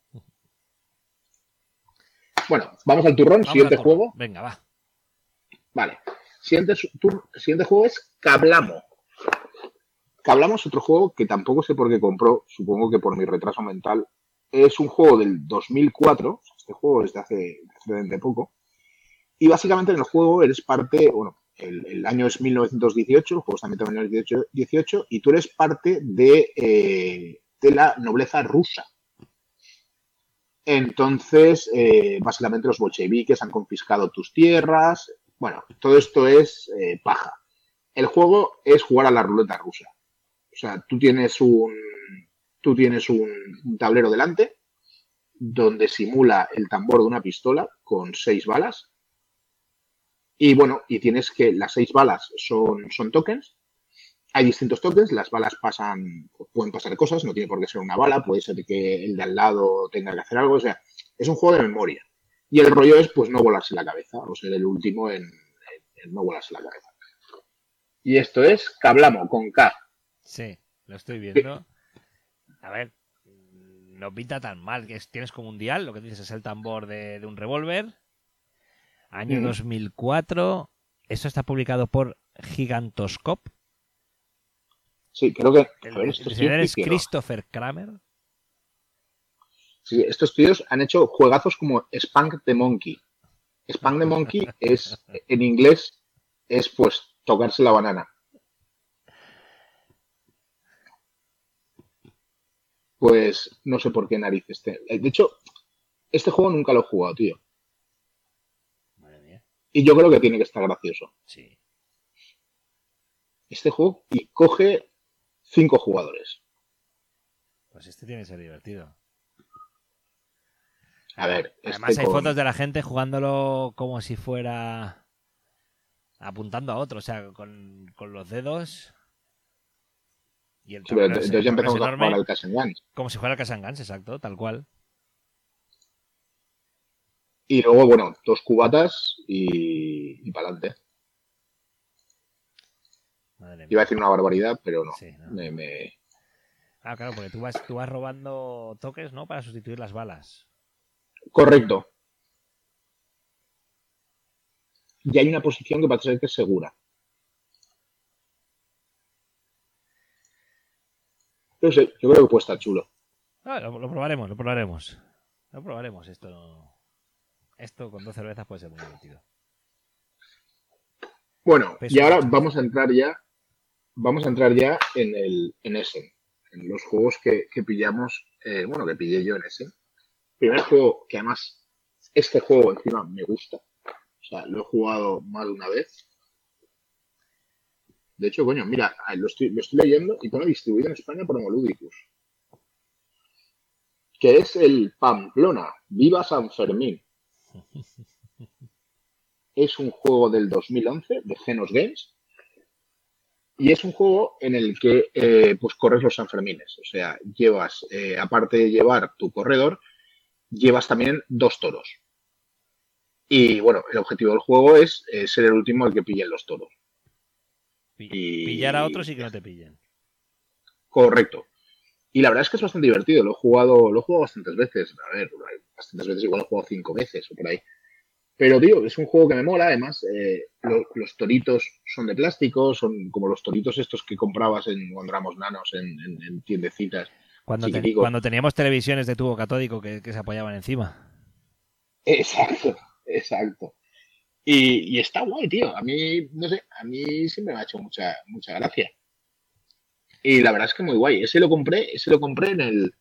Bueno, vamos al turrón. Vamos Siguiente juego. Venga, va. Vale. Siguiente, tur- siguiente juego es Cablamo. Cablamo es otro juego que tampoco sé por qué compró, supongo que por mi retraso mental. Es un juego del 2004, este juego es de hace de poco. Y básicamente en el juego eres parte, bueno, el, el año es 1918, el juego está en 1918, y tú eres parte de, eh, de la nobleza rusa. Entonces, eh, básicamente los bolcheviques han confiscado tus tierras, Bueno, todo esto es eh, paja. El juego es jugar a la ruleta rusa. O sea, tú tienes un, tú tienes un, tablero delante donde simula el tambor de una pistola con seis balas. Y bueno, y tienes que las seis balas son, son tokens. Hay distintos tokens, las balas pasan, pueden pasar cosas, no tiene por qué ser una bala, puede ser que el de al lado tenga que hacer algo, o sea, es un juego de memoria. Y el rollo es pues no volarse la cabeza, o ser el último en, en no volarse la cabeza. Y esto es Cablamo con K. Sí, lo estoy viendo. A ver, no pinta tan mal. Que tienes como un dial, lo que dices es el tambor de, un revólver. Año 2004. Esto está publicado por Gigantoscope. Sí, creo que. El, es Christopher Kramer. Sí, estos tíos han hecho juegazos como Spank the Monkey. Spank the Monkey es, en inglés, es pues tocarse la banana. pues no sé por qué narices. Te... Eh, de hecho, este juego nunca lo he jugado, tío. Madre mía. Y yo creo que tiene que estar gracioso. Sí. Este juego y coge cinco jugadores. Pues este tiene que ser divertido. A ver. Además este hay fotos de la gente jugándolo como si fuera apuntando a otro, o sea, con, con los dedos entonces ya empezamos a jugar al Casangans. Como si fuera el Casangans, exacto, tal cual. Y luego, bueno, dos cubatas y, y para adelante. Iba a decir una barbaridad, pero no. Me, Ah, claro, porque tú vas, tú vas robando toques, ¿no? Para sustituir las balas. Correcto. Y hay una posición que parece que es segura. No sé, yo creo que puede estar chulo. Ah, lo, probaremos, lo probaremos. Lo probaremos. Esto, esto con dos cervezas puede ser muy divertido. Bueno, y ahora vamos a entrar ya. Vamos a entrar ya en el en ese, en los juegos que, pillamos, eh, bueno, que pillé yo en ese. Primer juego que además este juego encima me gusta. O sea, lo he jugado más de una vez. De hecho, coño, mira, lo estoy, leyendo y pone distribuido en España por Homoludicus. Que es el Pamplona, Viva San Fermín. Es un juego del 2011 de Genos Games. Y es un juego en el que eh, pues corres los Sanfermines. O sea, llevas, eh, aparte de llevar tu corredor, llevas también dos toros. Y bueno, el objetivo del juego es eh, ser el último el que pillen los toros. Pillar a otros y que no te pillen. Correcto. Y la verdad es que es bastante divertido. Lo he jugado, lo he jugado bastantes veces. A ver, bastantes veces, igual lo he jugado cinco veces o por ahí. Pero, tío, es un juego que me mola. Además, eh, los toritos son de plástico, son como los toritos estos que comprabas en, cuando éramos nanos en, tiendecitas. Cuando, cuando, teníamos televisiones de tubo catódico que se apoyaban encima. Exacto, exacto. Y, está guay, tío. A mí, no sé, a mí siempre me ha hecho mucha, mucha gracia. Y la verdad es que muy guay. Ese lo compré, ese lo compré en el,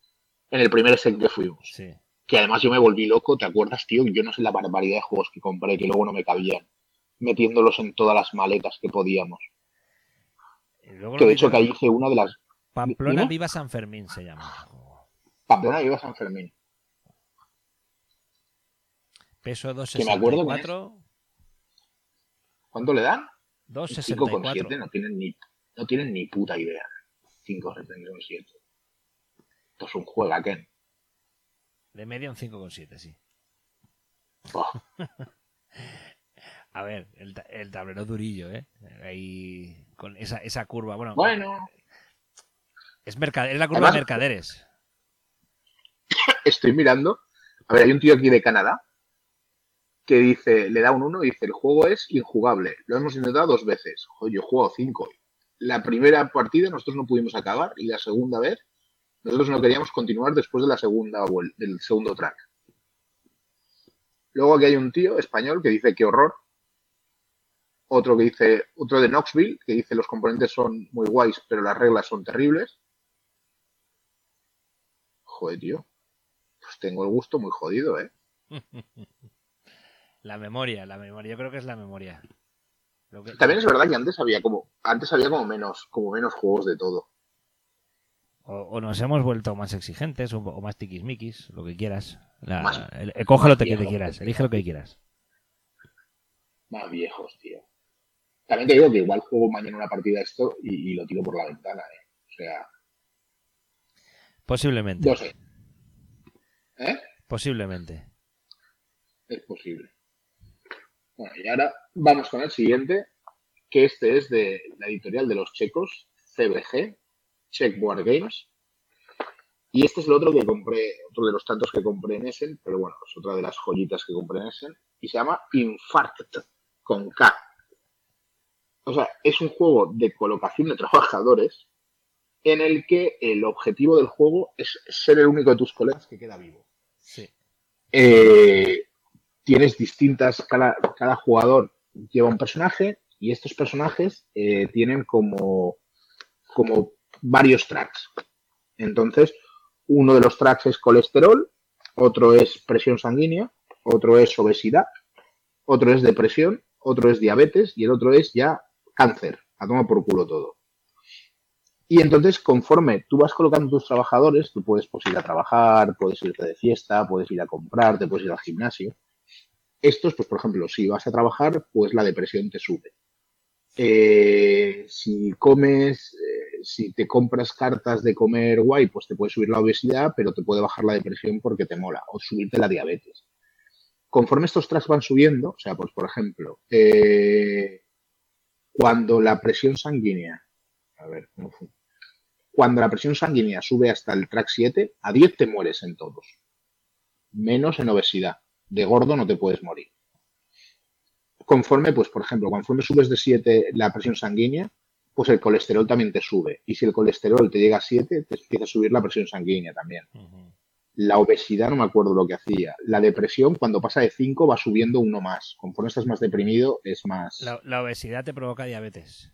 en el primer set que fuimos. Sí. Que además yo me volví loco, ¿te acuerdas, tío? Yo no sé la barbaridad de juegos que compré que luego no me cabían. Metiéndolos en todas las maletas que podíamos. que de hecho que ahí hice una de las. Pamplona Viva San Fermín se llama. Pamplona Viva San Fermín. Peso 264. ¿Cuánto le dan? 2,64. No tienen ni, no tienen ni puta idea. 5,77. Esto es un juego, Ken. De media un 5,7, sí. Oh. A ver, el, el, tablero durillo, ¿eh? Ahí con esa, esa curva. Bueno, bueno. Es, es la curva de mercaderes. Estoy mirando. A ver, hay un tío aquí de Canadá que dice, le da un 1 y dice, el juego es injugable. Lo hemos intentado dos veces. Joder, yo he jugado 5. La primera partida nosotros no pudimos acabar y la segunda vez nosotros no queríamos continuar después de la segunda del segundo track. Luego aquí hay un tío español que dice, qué horror. Otro que dice, otro de Knoxville, que dice, los componentes son muy guays, pero las reglas son terribles. Joder, tío. Pues tengo el gusto muy jodido, ¿eh? La memoria, la memoria. Yo creo que es la memoria. También es verdad que antes había como, antes había como menos, como menos juegos de todo. O, nos hemos vuelto más exigentes o, más tiquismiquis, lo que quieras. coge lo que te quieras, elige lo que quieras. Más viejos, tío. También te digo que igual juego mañana una partida de esto y, lo tiro por la ventana, ¿eh? O sea. Posiblemente. No sé. ¿Eh? Posiblemente. Es posible. Bueno, y ahora vamos con el siguiente, que este es de la editorial de los checos, CBG, Checkboard Games. Y este es el otro que compré, otro de los tantos que compré en Essen, pero bueno, es otra de las joyitas que compré en Essen, y se llama Infarct, con K. O sea, es un juego de colocación de trabajadores en el que el objetivo del juego es ser el único de tus colegas que queda vivo. Sí. Eh, tienes distintas, cada, cada, jugador lleva un personaje y estos personajes eh, tienen como, como varios tracks. Entonces, uno de los tracks es colesterol, otro es presión sanguínea, otro es obesidad, otro es depresión, otro es diabetes y el otro es ya cáncer. A tomar por culo todo. Y entonces, conforme tú vas colocando tus trabajadores, tú puedes pues, ir a trabajar, puedes irte de fiesta, puedes ir a comprar, te puedes ir al gimnasio. Estos, pues por ejemplo, si vas a trabajar, pues la depresión te sube. Eh, si comes, eh, si te compras cartas de comer guay, pues te puede subir la obesidad, pero te puede bajar la depresión porque te mola, o subirte la diabetes. Conforme estos tracks van subiendo, o sea, pues por ejemplo, eh, cuando la presión sanguínea, a ver, Cuando la presión sanguínea sube hasta el track 7, a 10 te mueres en todos. Menos en obesidad. De gordo no te puedes morir conforme, pues, por ejemplo, conforme subes de 7 la presión sanguínea, pues el colesterol también te sube. Y si el colesterol te llega a 7, te empieza a subir la presión sanguínea también. La obesidad no me acuerdo lo que hacía. La depresión, cuando pasa de 5, va subiendo uno más. Conforme estás más deprimido, es más. La, obesidad te provoca diabetes.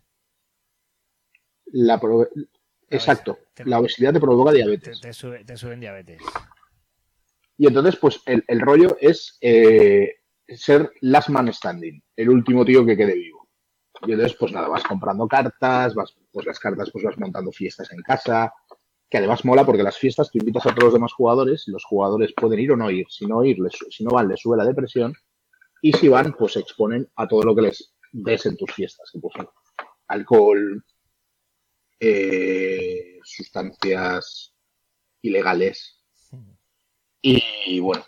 La Exacto. la obesidad te provoca diabetes. Te, suben diabetes. Y entonces, pues el, rollo es eh, ser last man standing, el último tío que quede vivo. Y entonces, pues nada, vas comprando cartas, vas, pues las cartas, pues vas montando fiestas en casa, que además mola porque las fiestas tú invitas a todos los demás jugadores y los jugadores pueden ir o no ir. Si no ir, si no van, les sube la depresión. Y si van, pues se exponen a todo lo que les des en tus fiestas, que pues alcohol, eh, sustancias ilegales. Y bueno,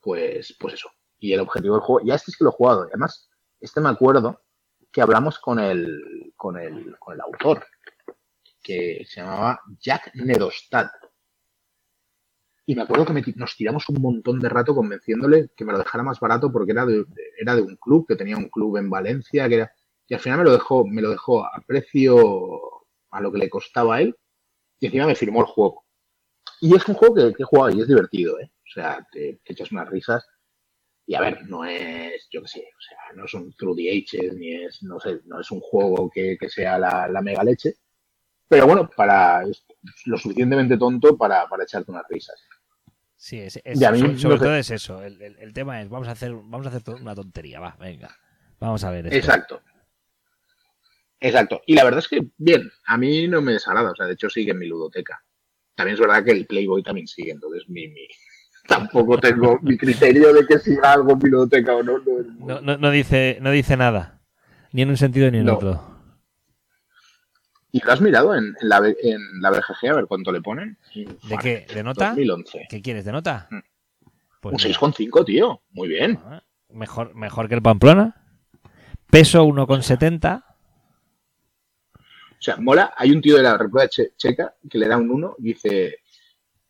pues, pues eso y el objetivo del juego, ya este es que lo he jugado, además, este me acuerdo que hablamos con el, con el, con el autor, que se llamaba Jack Nedostad. Y me acuerdo que nos tiramos un montón de rato convenciéndole que me lo dejara más barato porque era de, era de un club, que tenía un club en Valencia, que era, y al final me lo dejó, me lo dejó a precio a lo que le costaba a él, y encima me firmó el juego. Y es un juego que he jugado y es divertido, ¿eh? O sea, te echas unas risas. Y a ver, no es, yo qué sé, o sea, no es un True the ni es, no sé, no es un juego que, sea la, mega leche. Pero bueno, para lo suficientemente tonto para, para echarte unas risas. Sí, es, sobre, todo es eso. El, tema es, vamos a hacer, vamos a hacer una tontería, va, venga. Vamos a ver. Esto. Exacto. Exacto. Y la verdad es que, bien, a mí no me desagrada. O sea, de hecho sigue en mi ludoteca. También es verdad que el Playboy también sigue, entonces mi, mi, tampoco tengo mi criterio de que siga algo biblioteca o no. No, no, dice, no dice nada. Ni en un sentido ni en otro. ¿Y lo has mirado en, la, en la BGG a ver cuánto le ponen? ¿De qué? ¿De nota? 2011. ¿Qué quieres? ¿De nota? Mm. Pues un 6,5, tío. Muy bien. Ah, mejor, mejor que el Pamplona. Peso 1,70. O sea, mola. Hay un tío de la República Checa que le da un 1 y dice: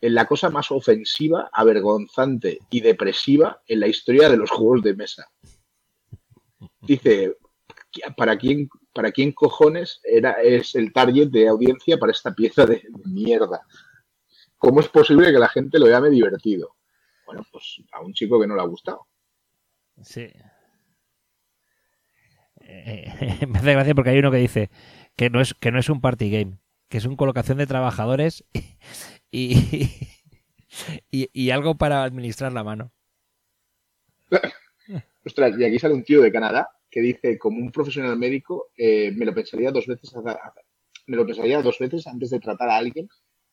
en la cosa más ofensiva, avergonzante y depresiva en la historia de los juegos de mesa. Dice, ¿para quién, para quién cojones era, es el target de audiencia para esta pieza de, mierda? ¿Cómo es posible que la gente lo llame divertido? Bueno, pues a un chico que no le ha gustado. Sí. Eh, me hace gracia porque hay uno que dice que no es, que no es un party game, que es una colocación de trabajadores y, y, algo para administrar la mano. Ostras, y aquí sale un tío de Canadá que dice, como un profesional médico, eh, me lo pensaría dos veces me lo pensaría dos veces antes de tratar a alguien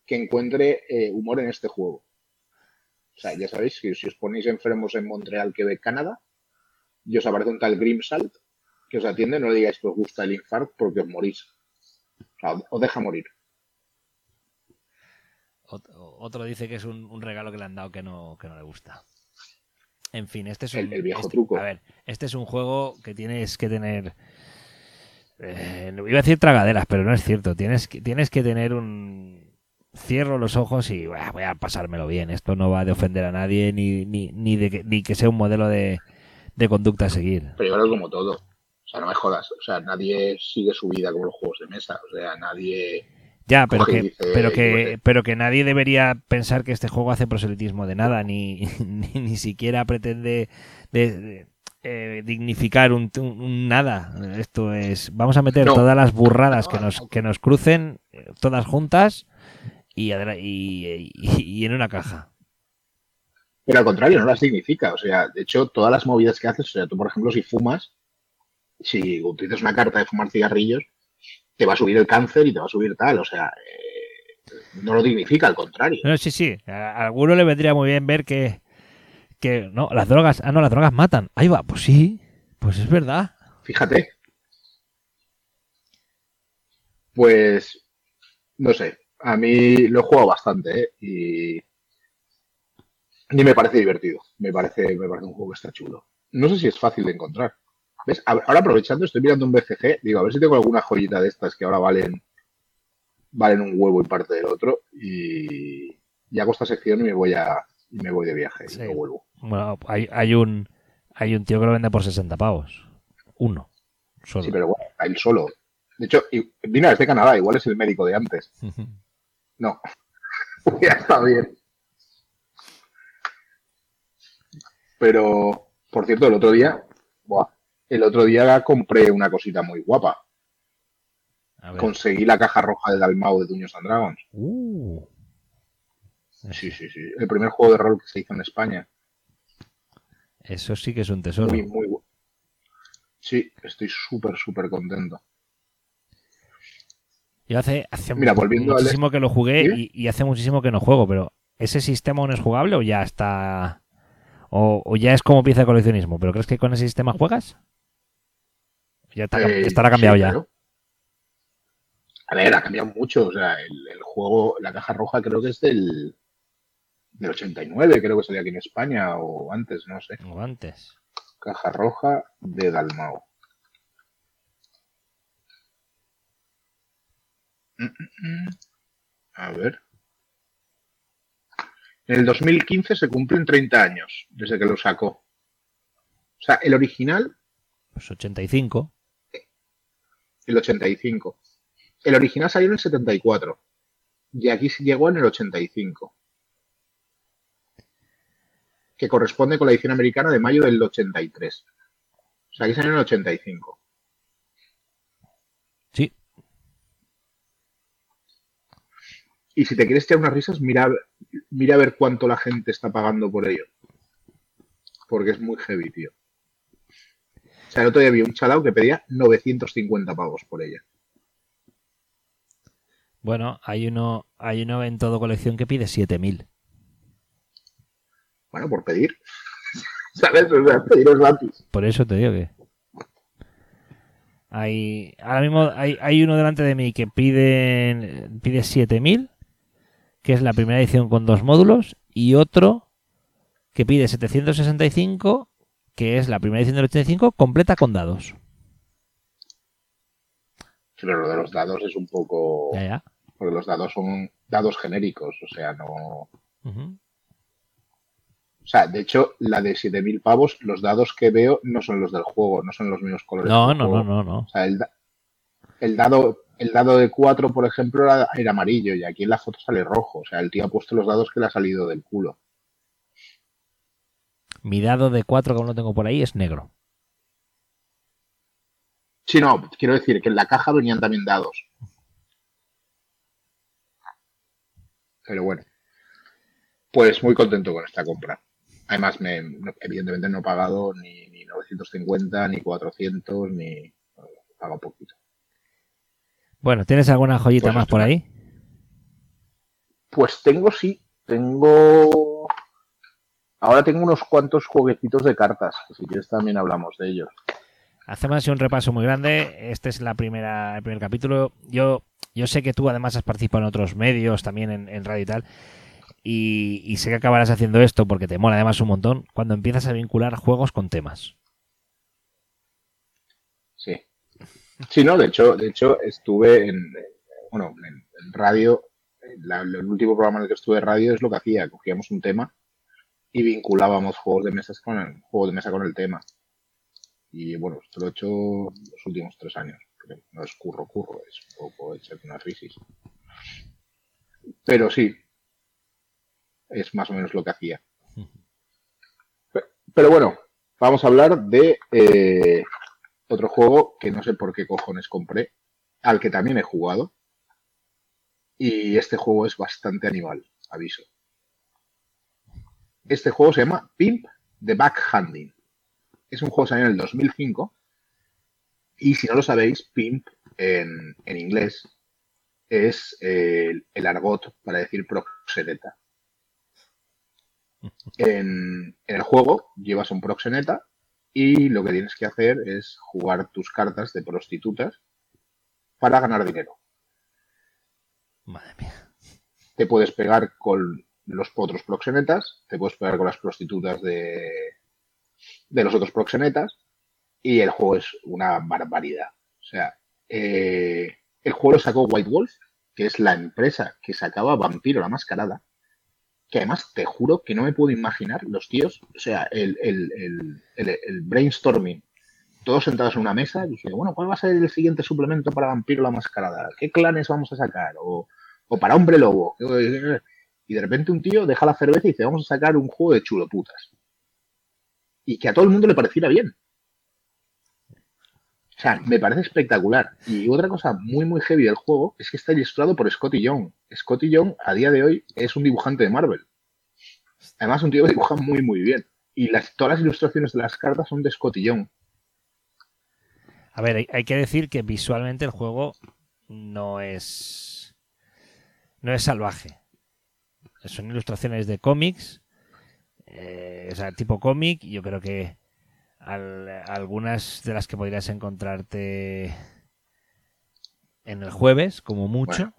que encuentre eh, humor en este juego. O sea, ya sabéis que si os ponéis enfermos en Montreal, Quebec, Canadá, y os aparece un tal Grimsalt que os atiende, no le digáis que os gusta el infarto porque os morís. O sea, os deja morir. Otro dice que es un, regalo que le han dado que no, que no le gusta. En fin, este es un, el, viejo este, truco. A ver, este es un juego que tienes que tener. Eh, iba a decir tragaderas, pero no es cierto. Tienes que, tienes que tener un. Cierro los ojos y voy a pasármelo bien. Esto no va de ofender a nadie ni, ni, ni de que, ni que sea un modelo de, de conducta a seguir. Pero yo creo como todo. O sea, no me jodas. O sea, nadie sigue su vida como los juegos de mesa. O sea, nadie ya, pero que, pero que, pero que nadie debería pensar que este juego hace proselitismo de nada, ni, ni, siquiera pretende eh, dignificar un, nada. Esto es, vamos a meter todas las burradas que nos, que nos crucen, eh, todas juntas y, y, y, en una caja. Pero al contrario, no las significa. O sea, de hecho, todas las movidas que haces, o sea, tú, por ejemplo, si fumas, si utilizas una carta de fumar cigarrillos, te va a subir el cáncer y te va a subir tal, o sea, eh, no lo dignifica, al contrario. No, sí, sí, a alguno le vendría muy bien ver que, que, no, las drogas, ah, no, las drogas matan. Ahí va, pues sí, pues es verdad. Fíjate. Pues, no sé, a mí lo he jugado bastante, ¿eh? Y, y me parece divertido, me parece, me parece un juego que está chulo. No sé si es fácil de encontrar. Ahora aprovechando, estoy mirando un BGG, digo, a ver si tengo alguna joyita de estas que ahora valen valen un huevo y parte del otro y, hago esta sección y me voy a y me voy de viaje y no vuelvo. Bueno, hay, hay un hay un tío que lo vende por 60 pavos. Uno. Solo. Sí, pero bueno, hay solo. De hecho, mira, es de Canadá, igual es el médico de antes. No. ya está bien. Pero, por cierto, el otro día, buah, el otro día compré una cosita muy guapa. Conseguí la caja roja de Dalmau de Duños and Dragons. Uh. Sí, sí, sí. El primer juego de rol que se hizo en España. Eso sí que es un tesoro. Muy, muy Sí, estoy súper, súper contento. Yo hace, hace muchísimo que lo jugué y, hace muchísimo que no juego, pero ¿ese sistema aún es jugable o ya está... O, o ya es como pieza de coleccionismo? ¿Pero crees que con ese sistema juegas? Ya eh, estará cambiado ya. A ver, ha cambiado mucho. O sea, el, juego, la caja roja creo que es del, del 89, creo que salía aquí en España, o antes, no sé. O antes. Caja roja de Dalmao. Mm, mm, mm. A ver. En el 2015 se cumplen 30 años desde que lo sacó. O sea, el original. Pues 85 el 85. El original salió en el 74 y aquí llegó en el 85, que corresponde con la edición americana de mayo del 83. O sea, aquí salió en el 85. Sí. Y si te quieres echar unas risas, mira, mira a ver cuánto la gente está pagando por ello. Porque es muy heavy, tío. O sea, el otro día había un chalao que pedía 950 pavos por ella. Bueno, hay uno, hay uno en todo colección que pide 7000. Bueno, por pedir. ¿Sabes? O sea, pediros gratis. Por eso te digo que. Hay, ahora mismo hay, hay uno delante de mí que pide, pide 7000, que es la primera edición con dos módulos, y otro que pide 765 que es la primera edición del 85, completa con dados. Pero lo de los dados es un poco. Ya, ya. Porque los dados son dados genéricos, o sea, no. O sea, de hecho, la de 7000 pavos, los dados que veo no son los del juego, no son los mismos colores. No, no, no, no, no. O sea, el, dado, el dado de 4, por ejemplo, era, era, amarillo y aquí en la foto sale rojo. O sea, el tío ha puesto los dados que le ha salido del culo. Mi dado de 4, que aún lo tengo por ahí, es negro. Sí, no, quiero decir que en la caja venían también dados. Pero bueno. Pues muy contento con esta compra. Además, me, evidentemente no he pagado ni, ni 950, ni 400, ni... He pagado poquito. Bueno, ¿tienes alguna joyita Pues más por ahí? Pues tengo, sí, tengo... Ahora tengo unos cuantos jueguecitos de cartas, si quieres también hablamos de ellos. Hacemos así un repaso muy grande. Este es la primera, el primer capítulo. Yo, yo sé que tú además has participado en otros medios, también en, en radio y tal. Y, y sé que acabarás haciendo esto porque te mola además un montón cuando empiezas a vincular juegos con temas. Sí. Sí, no, de hecho, de hecho estuve en, bueno, en, radio, la- el último programa en el que estuve en radio es lo que hacía, cogíamos un tema y vinculábamos juegos de mesas con el juego de mesa con el tema. Y bueno, esto lo he hecho los últimos tres años, no es curro curro, es un poco echarte una crisis. Pero sí, es más o menos lo que hacía. Pe- Pero bueno, vamos a hablar de eh, otro juego que no sé por qué cojones compré, al que también he jugado. Y este juego es bastante animal, aviso. Este juego se llama Pimp the Backhanding. Es un juego que salió en el 2005. Y si no lo sabéis, Pimp en, en inglés es eh, el, el argot para decir proxeneta. En, en el juego llevas un proxeneta y lo que tienes que hacer es jugar tus cartas de prostitutas para ganar dinero. Madre mía. Te puedes pegar con los otros proxenetas, te puedes pegar con las prostitutas de, de los otros proxenetas y el juego es una barbaridad. O sea, eh, el juego lo sacó White Wolf, que es la empresa que sacaba Vampiro la Mascarada, que además te juro que no me puedo imaginar los tíos, o sea, el, el, el, el, brainstorming, todos sentados en una mesa, dije, bueno, ¿cuál va a ser el siguiente suplemento para Vampiro la Mascarada? ¿Qué clanes vamos a sacar? O, o para Hombre Lobo. Y de repente un tío deja la cerveza y dice, vamos a sacar un juego de chuloputas. Y que a todo el mundo le pareciera bien. O sea, me parece espectacular. Y otra cosa muy, muy heavy del juego es que está ilustrado por Scotty Young. Scotty Young, a día de hoy, es un dibujante de Marvel. Además, un tío que dibuja muy, muy bien. Y todas las ilustraciones de las cartas son de Scotty Young. A ver, hay, hay que decir que visualmente el juego no es. no es salvaje. Son ilustraciones de cómics. eh, o sea, tipo cómic. Yo creo que al- algunas de las que podrías encontrarte en el jueves, como mucho.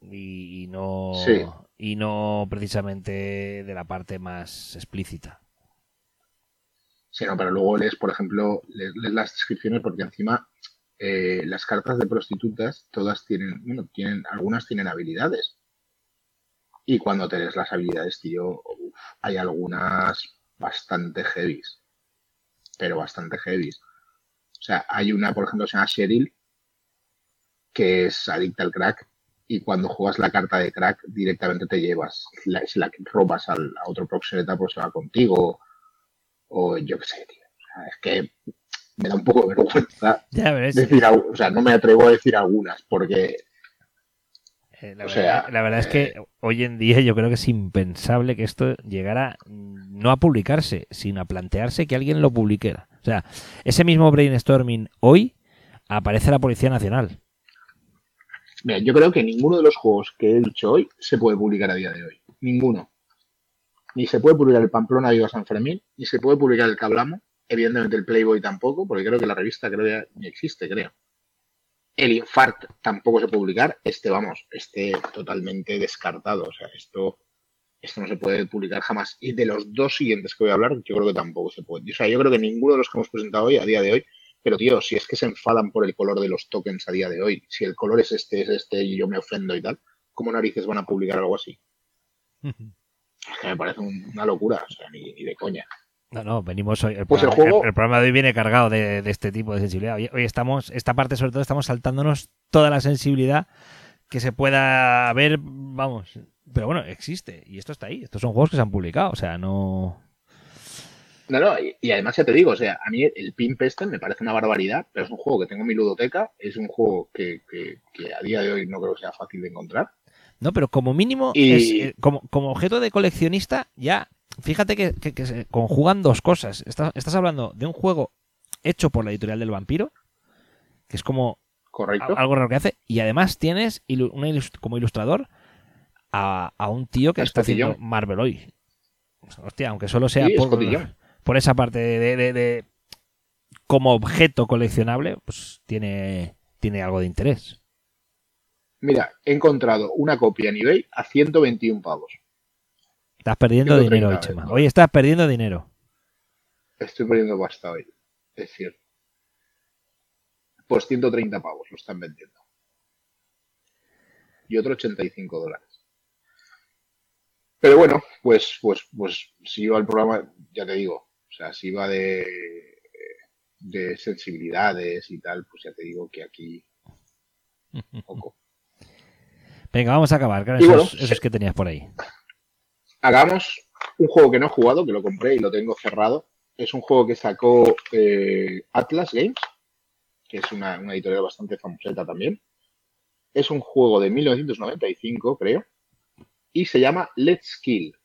Y, y no. Sí. Y no precisamente de la parte más explícita. Sí, no, pero luego lees, por ejemplo, lees, lees las descripciones porque encima eh, las cartas de prostitutas todas tienen, bueno, tienen, algunas tienen habilidades. Y cuando te las habilidades, tío, uf, hay algunas bastante heavies. Pero bastante heavies. O sea, hay una, por ejemplo, que se llama Cheryl, que es adicta al crack. Y cuando juegas la carta de crack, directamente te llevas, la, se la robas al, a otro proxeneta, pues se va contigo o yo qué sé, tío. O sea, es que me da un poco de vergüenza Ya ves. decir, o sea, no me atrevo a decir algunas porque Eh, la, O verdad, sea, la verdad es que hoy en día yo creo que es impensable que esto llegara no a publicarse, sino a plantearse que alguien lo publicara. O sea, ese mismo brainstorming hoy aparece la Policía Nacional. mira, yo creo que ninguno de los juegos que he dicho hoy se puede publicar a día de hoy. Ninguno. Ni se puede publicar el Pamplona Viva San Fermín, ni se puede publicar el Cablamo. Evidentemente el Playboy tampoco, porque creo que la revista creo ya ni existe, creo. El Infart tampoco se puede publicar. Este, vamos, este totalmente descartado. O sea, esto, esto no se puede publicar jamás. Y de los dos siguientes que voy a hablar, yo creo que tampoco se puede. O sea, yo creo que ninguno de los que hemos presentado hoy, a día de hoy, pero tío, si es que se enfadan por el color de los tokens a día de hoy, si el color es este, es este y yo me ofendo y tal, ¿cómo narices van a publicar algo así? Es que me parece un- una locura, o sea, ni, ni de coña. No, no, venimos hoy. El, Pues el programa, juego- el- el programa de hoy viene cargado de, de este tipo de sensibilidad. Hoy, hoy estamos, esta parte sobre todo, estamos saltándonos toda la sensibilidad que se pueda ver, vamos. Pero bueno, existe. Y esto está ahí. Estos son juegos que se han publicado. O sea, no. No, no, y, y además ya te digo, o sea, a mí el Pimp este me parece una barbaridad, pero es un juego que tengo en mi ludoteca, es un juego que, que- que a día de hoy no creo que sea fácil de encontrar. No, pero como mínimo, Y- es, eh, como, como objeto de coleccionista, ya fíjate que, que, se conjugan dos cosas. Estás, estás hablando de un juego hecho por la editorial del vampiro, que es como Correcto. algo raro que hace, y además tienes una como ilustrador a, a, un tío que está haciendo Marvel hoy. Hostia, aunque solo sea sí, por, por, esa parte de, de, de, como objeto coleccionable, pues tiene, tiene algo de interés. Mira, he encontrado una copia en eBay a 121 pavos. Estás perdiendo dinero hoy, Chema. Hoy estás perdiendo dinero. Estoy perdiendo pasta hoy. Es cierto. Pues 130 pavos lo están vendiendo. Y otro 85 dólares. Pero bueno, pues, pues, pues si iba al programa, ya te digo, o sea, si iba de, de sensibilidades y tal, pues ya te digo que aquí poco. Venga, vamos a acabar con esos, esos, que tenías por ahí. Hagamos un juego que no he jugado, que lo compré y lo tengo cerrado. Es un juego que sacó eh, Atlas Games, que es una, una editorial bastante famoseta también. Es un juego de 1995, creo, y se llama Let's Kill.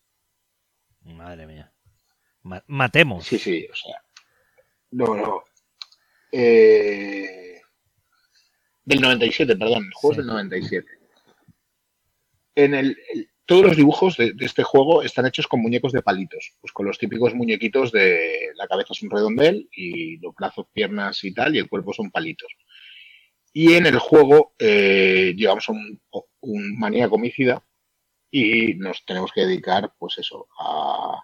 Madre mía. matemos. Sí, sí, o sea. No, no. Eh, del 97, perdón. El juego es del 97. En el, todos los dibujos de, este juego están hechos con muñecos de palitos, pues con los típicos muñequitos de la cabeza es un redondel y los brazos, piernas y tal, y el cuerpo son palitos. Y en el juego eh, llevamos un, un maníaco y nos tenemos que dedicar, pues eso, a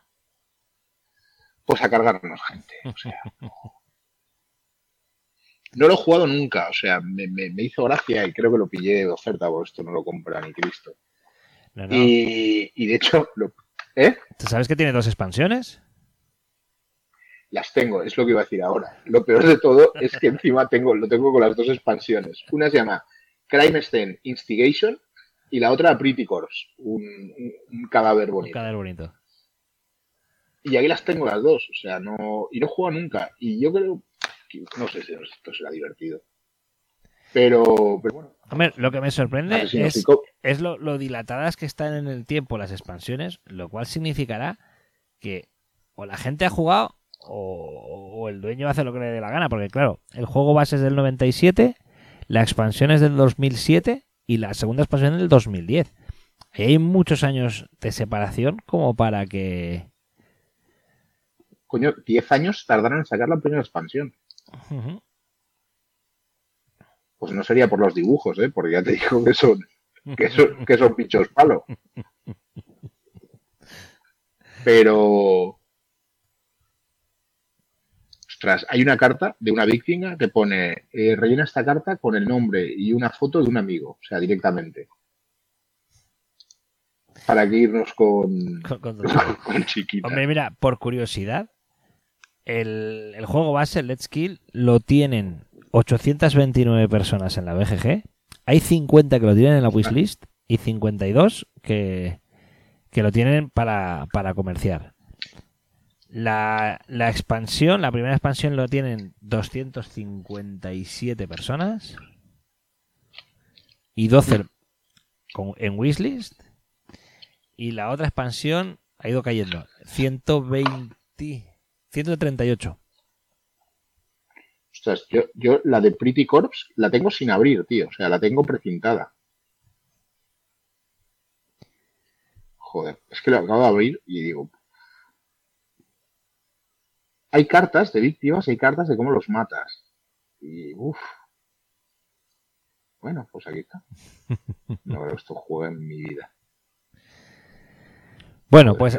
pues a cargarnos gente. O sea, no lo he jugado nunca, o sea, me hizo gracia y creo que lo pillé de oferta, porque esto no lo compra ni Cristo. No, no. Y, y, de hecho, lo, ¿eh? ¿Tú sabes que tiene dos expansiones? Las tengo, es lo que iba a decir ahora. Lo peor de todo es que encima tengo, lo tengo con las dos expansiones. Una se llama Crime Scene Instigation y la otra Pretty Corpse, un, un, un cadáver bonito. Un cadáver bonito. Y ahí las tengo las dos, o sea, no. Y no juego nunca. Y yo creo. Que, no sé si esto será divertido. Pero, pero bueno. Hombre, lo que me sorprende es, es lo, lo, dilatadas que están en el tiempo las expansiones, lo cual significará que o la gente ha jugado o, o, el dueño hace lo que le dé la gana, porque claro, el juego base es del 97, la expansión es del 2007 y la segunda expansión es del 2010. Ahí hay muchos años de separación como para que... Coño, 10 años tardaron en sacar la primera expansión. Uh -huh. Pues no sería por los dibujos, ¿eh? Porque ya te digo que son, que son, que son bichos palo. Pero... Ostras, hay una carta de una víctima que pone, eh, rellena esta carta con el nombre y una foto de un amigo, o sea, directamente. Para que irnos con, con, con, con chiquita. Hombre, mira, por curiosidad, el, el, juego base, Let's Kill, lo tienen 829 personas en la BGG. Hay 50 que lo tienen en la wishlist y 52 que, que lo tienen para, para comerciar. La, la, expansión, la primera expansión lo tienen 257 personas y 12 con, en wishlist. Y la otra expansión ha ido cayendo 120, 138. Ostras, yo, yo la de Pretty Corpse la tengo sin abrir, tío. O sea, la tengo precintada. Joder, es que la acabo de abrir y digo, hay cartas de víctimas, hay cartas de cómo los matas. Y uff. Bueno, pues aquí está. No creo que esto juegue en mi vida. Bueno, pues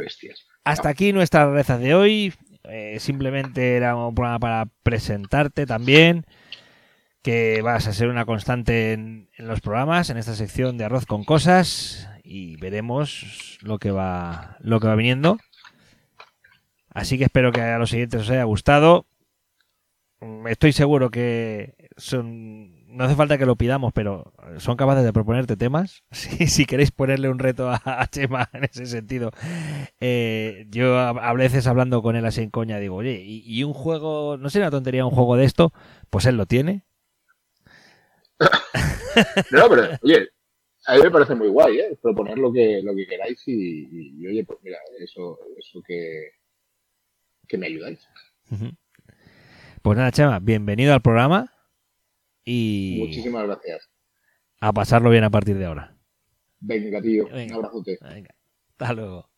hasta aquí nuestra reza de hoy. Eh, simplemente era un programa para presentarte también. Que vas a ser una constante en, los programas, en esta sección de arroz con cosas. Y veremos lo que va, lo que va viniendo. Así que espero que a los siguientes os haya gustado. Estoy seguro que son. No hace falta que lo pidamos, pero son capaces de proponerte temas. Si, si queréis ponerle un reto a, a Chema en ese sentido. Eh, yo a, a, veces hablando con él así en coña digo, oye, ¿y, y un juego, no sé, una tontería, un juego de esto? Pues él lo tiene. No, pero, oye, a mí me parece muy guay, ¿eh? Proponer lo que, lo que queráis y, y, oye, pues mira, eso, eso que, que me ayudáis. Pues nada, Chema, bienvenido al programa y... Muchísimas gracias. A pasarlo bien a partir de ahora. Venga, tío. Un abrazote. Venga. Hasta luego.